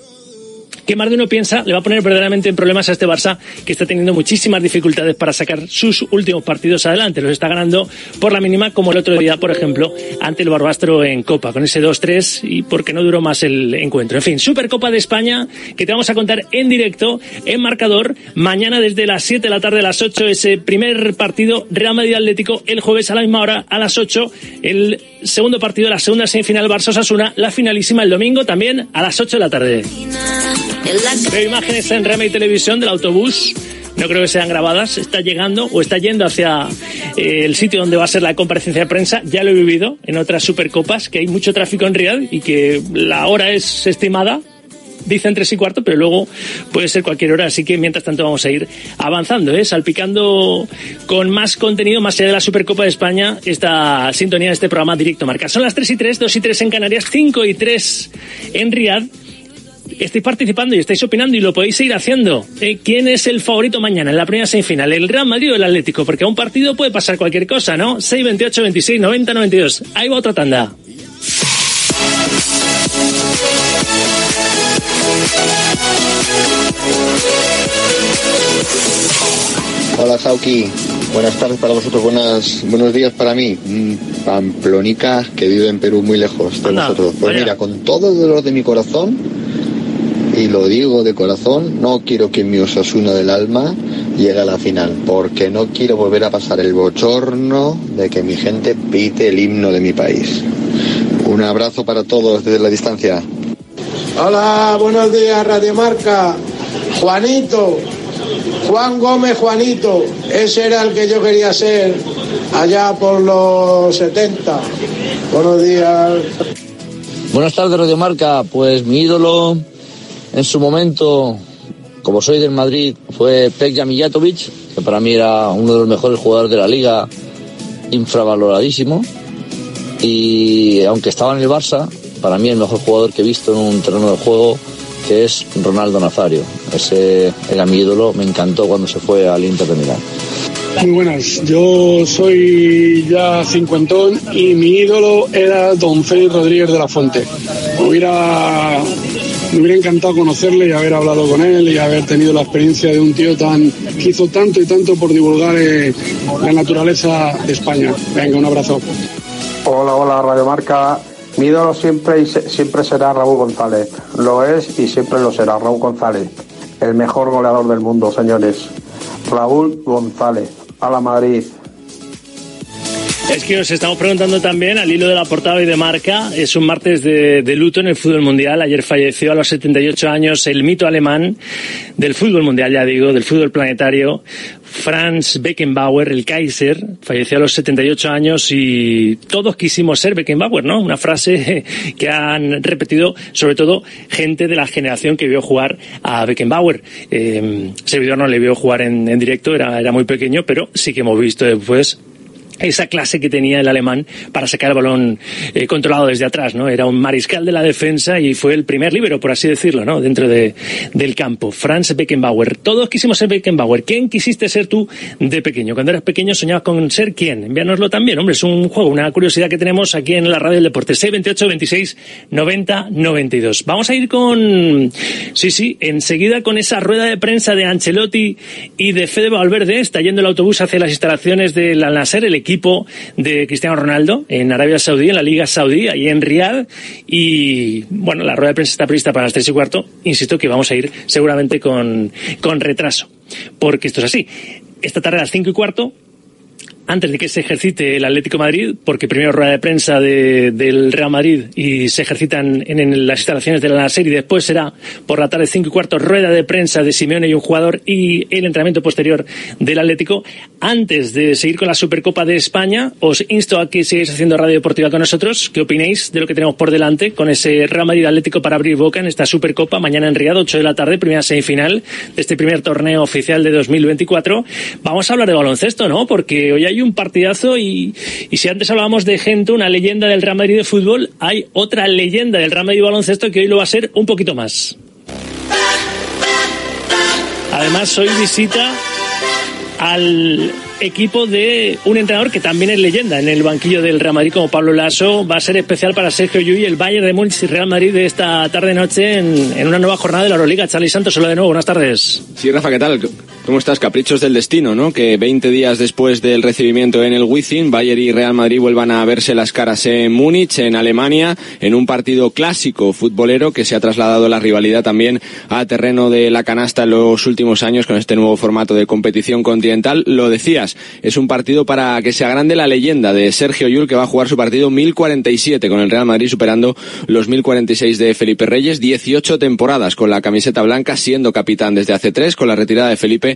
que más de uno piensa le va a poner verdaderamente en problemas a este Barça que está teniendo muchísimas dificultades para sacar sus últimos partidos adelante. Los está ganando por la mínima, como el otro día, por ejemplo, ante el Barbastro en Copa, con ese 2-3 y porque no duró más el encuentro. En fin, Supercopa de España que te vamos a contar en directo, en marcador, mañana desde las 7 de la tarde a las 8, ese primer partido Real Madrid Atlético, el jueves a la misma hora a las 8, el segundo partido, la segunda semifinal Barça Osasuna, la finalísima el domingo también a las 8 de la tarde. Veo imágenes en Rema y Televisión del autobús. No creo que sean grabadas. Está llegando o está yendo hacia eh, el sitio donde va a ser la comparecencia de prensa. Ya lo he vivido en otras supercopas, que hay mucho tráfico en Riad y que la hora es estimada. Dicen tres y cuarto, pero luego puede ser cualquier hora. Así que mientras tanto vamos a ir avanzando, ¿eh? salpicando con más contenido, más allá de la Supercopa de España, esta sintonía de este programa Directo Marca. Son las 3 y 3, 2 y 3 en Canarias, 5 y 3 en Riad estáis participando y estáis opinando y lo podéis seguir haciendo. Eh, ¿Quién es el favorito mañana en la primera semifinal? ¿El Real Madrid o el Atlético? Porque a un partido puede pasar cualquier cosa, ¿no? 6, 28, 26, 90, 92. Ahí va otra tanda. Hola Sauki, buenas tardes para vosotros, buenas, buenos días para mí. Mm, Pamplonica, que vive en Perú muy lejos de Anda, vosotros. Pues vaya. mira, con todo el dolor de mi corazón, y lo digo de corazón, no quiero que mi Osasuna del alma llegue a la final, porque no quiero volver a pasar el bochorno de que mi gente pite el himno de mi país. Un abrazo para todos desde la distancia. Hola, buenos días, Radio Marca. Juanito, Juan Gómez Juanito, ese era el que yo quería ser allá por los 70. Buenos días. Buenas tardes, Radio Marca. Pues mi ídolo en su momento, como soy del Madrid, fue Pekja Mijatovic, que para mí era uno de los mejores jugadores de la liga, infravaloradísimo. Y aunque estaba en el Barça, para mí el mejor jugador que he visto en un terreno de juego, que es Ronaldo Nazario. Ese era mi ídolo, me encantó cuando se fue al Inter de Milán. Muy buenas, yo soy ya cincuentón y mi ídolo era don Félix Rodríguez de la Fuente. Me hubiera, me hubiera encantado conocerle y haber hablado con él y haber tenido la experiencia de un tío tan que hizo tanto y tanto por divulgar eh, la naturaleza de España. Venga, un abrazo. Hola, hola, Radio Marca. Mi ídolo siempre, y siempre será Raúl González. Lo es y siempre lo será Raúl González. El mejor goleador del mundo, señores. Raúl González. A la Madrid. Es que os estamos preguntando también al hilo de la portada y de marca. Es un martes de, de, luto en el fútbol mundial. Ayer falleció a los 78 años el mito alemán del fútbol mundial, ya digo, del fútbol planetario. Franz Beckenbauer, el Kaiser, falleció a los 78 años y todos quisimos ser Beckenbauer, ¿no? Una frase *laughs* que han repetido sobre todo gente de la generación que vio jugar a Beckenbauer. Eh, servidor no le vio jugar en, directo, era, era muy pequeño, pero sí que hemos visto después esa clase que tenía el alemán para sacar el balón eh, controlado desde atrás, ¿no? Era un mariscal de la defensa y fue el primer líbero, por así decirlo, ¿no? Dentro de, del campo. Franz Beckenbauer. Todos quisimos ser Beckenbauer. ¿Quién quisiste ser tú de pequeño? Cuando eras pequeño soñabas con ser quién? Envíanoslo también, hombre. Es un juego, una curiosidad que tenemos aquí en la radio del deporte. 628 26 90 92. Vamos a ir con, sí, sí, enseguida con esa rueda de prensa de Ancelotti y de Fede Valverde. Está yendo el autobús hacia las instalaciones del Al Nasser, el equipo de Cristiano Ronaldo en Arabia Saudí, en la Liga Saudí, ahí en Riyadh. Y bueno, la rueda de prensa está prevista para las tres y cuarto. Insisto que vamos a ir seguramente con, con retraso, porque esto es así. Esta tarde a las cinco y cuarto antes de que se ejercite el Atlético Madrid, porque primero rueda de prensa de, del Real Madrid y se ejercitan en, en las instalaciones de la serie después será por la tarde cinco y cuarto rueda de prensa de Simeone y un jugador y el entrenamiento posterior del Atlético. Antes de seguir con la Supercopa de España, os insto a que sigáis haciendo radio deportiva con nosotros. ¿Qué opinéis de lo que tenemos por delante con ese Real Madrid Atlético para abrir boca en esta Supercopa mañana en Riyadh, 8 de la tarde, primera semifinal de este primer torneo oficial de 2024? Vamos a hablar de baloncesto, ¿no? Porque hoy hay un partidazo y, si antes hablábamos de gente, una leyenda del Real Madrid de fútbol, hay otra leyenda del Real Madrid de baloncesto que hoy lo va a ser un poquito más. Además, hoy visita al equipo de un entrenador que también es leyenda en el banquillo del Real Madrid como Pablo Lasso. Va a ser especial para Sergio Llull, el Bayern de Múnich y Real Madrid de esta tarde-noche en, en, una nueva jornada de la Euroliga. Charlie Santos, hola de nuevo, buenas tardes. Sí, Rafa, ¿qué tal? ¿Cómo estás? Caprichos del destino, ¿no? Que 20 días después del recibimiento en el Wizzing, Bayern y Real Madrid vuelvan a verse las caras en Múnich, en Alemania, en un partido clásico futbolero que se ha trasladado la rivalidad también a terreno de la canasta en los últimos años con este nuevo formato de competición continental. Lo decías, es un partido para que se agrande la leyenda de Sergio Yul, que va a jugar su partido 1047 con el Real Madrid, superando los 1046 de Felipe Reyes, 18 temporadas con la camiseta blanca, siendo capitán desde hace tres, con la retirada de Felipe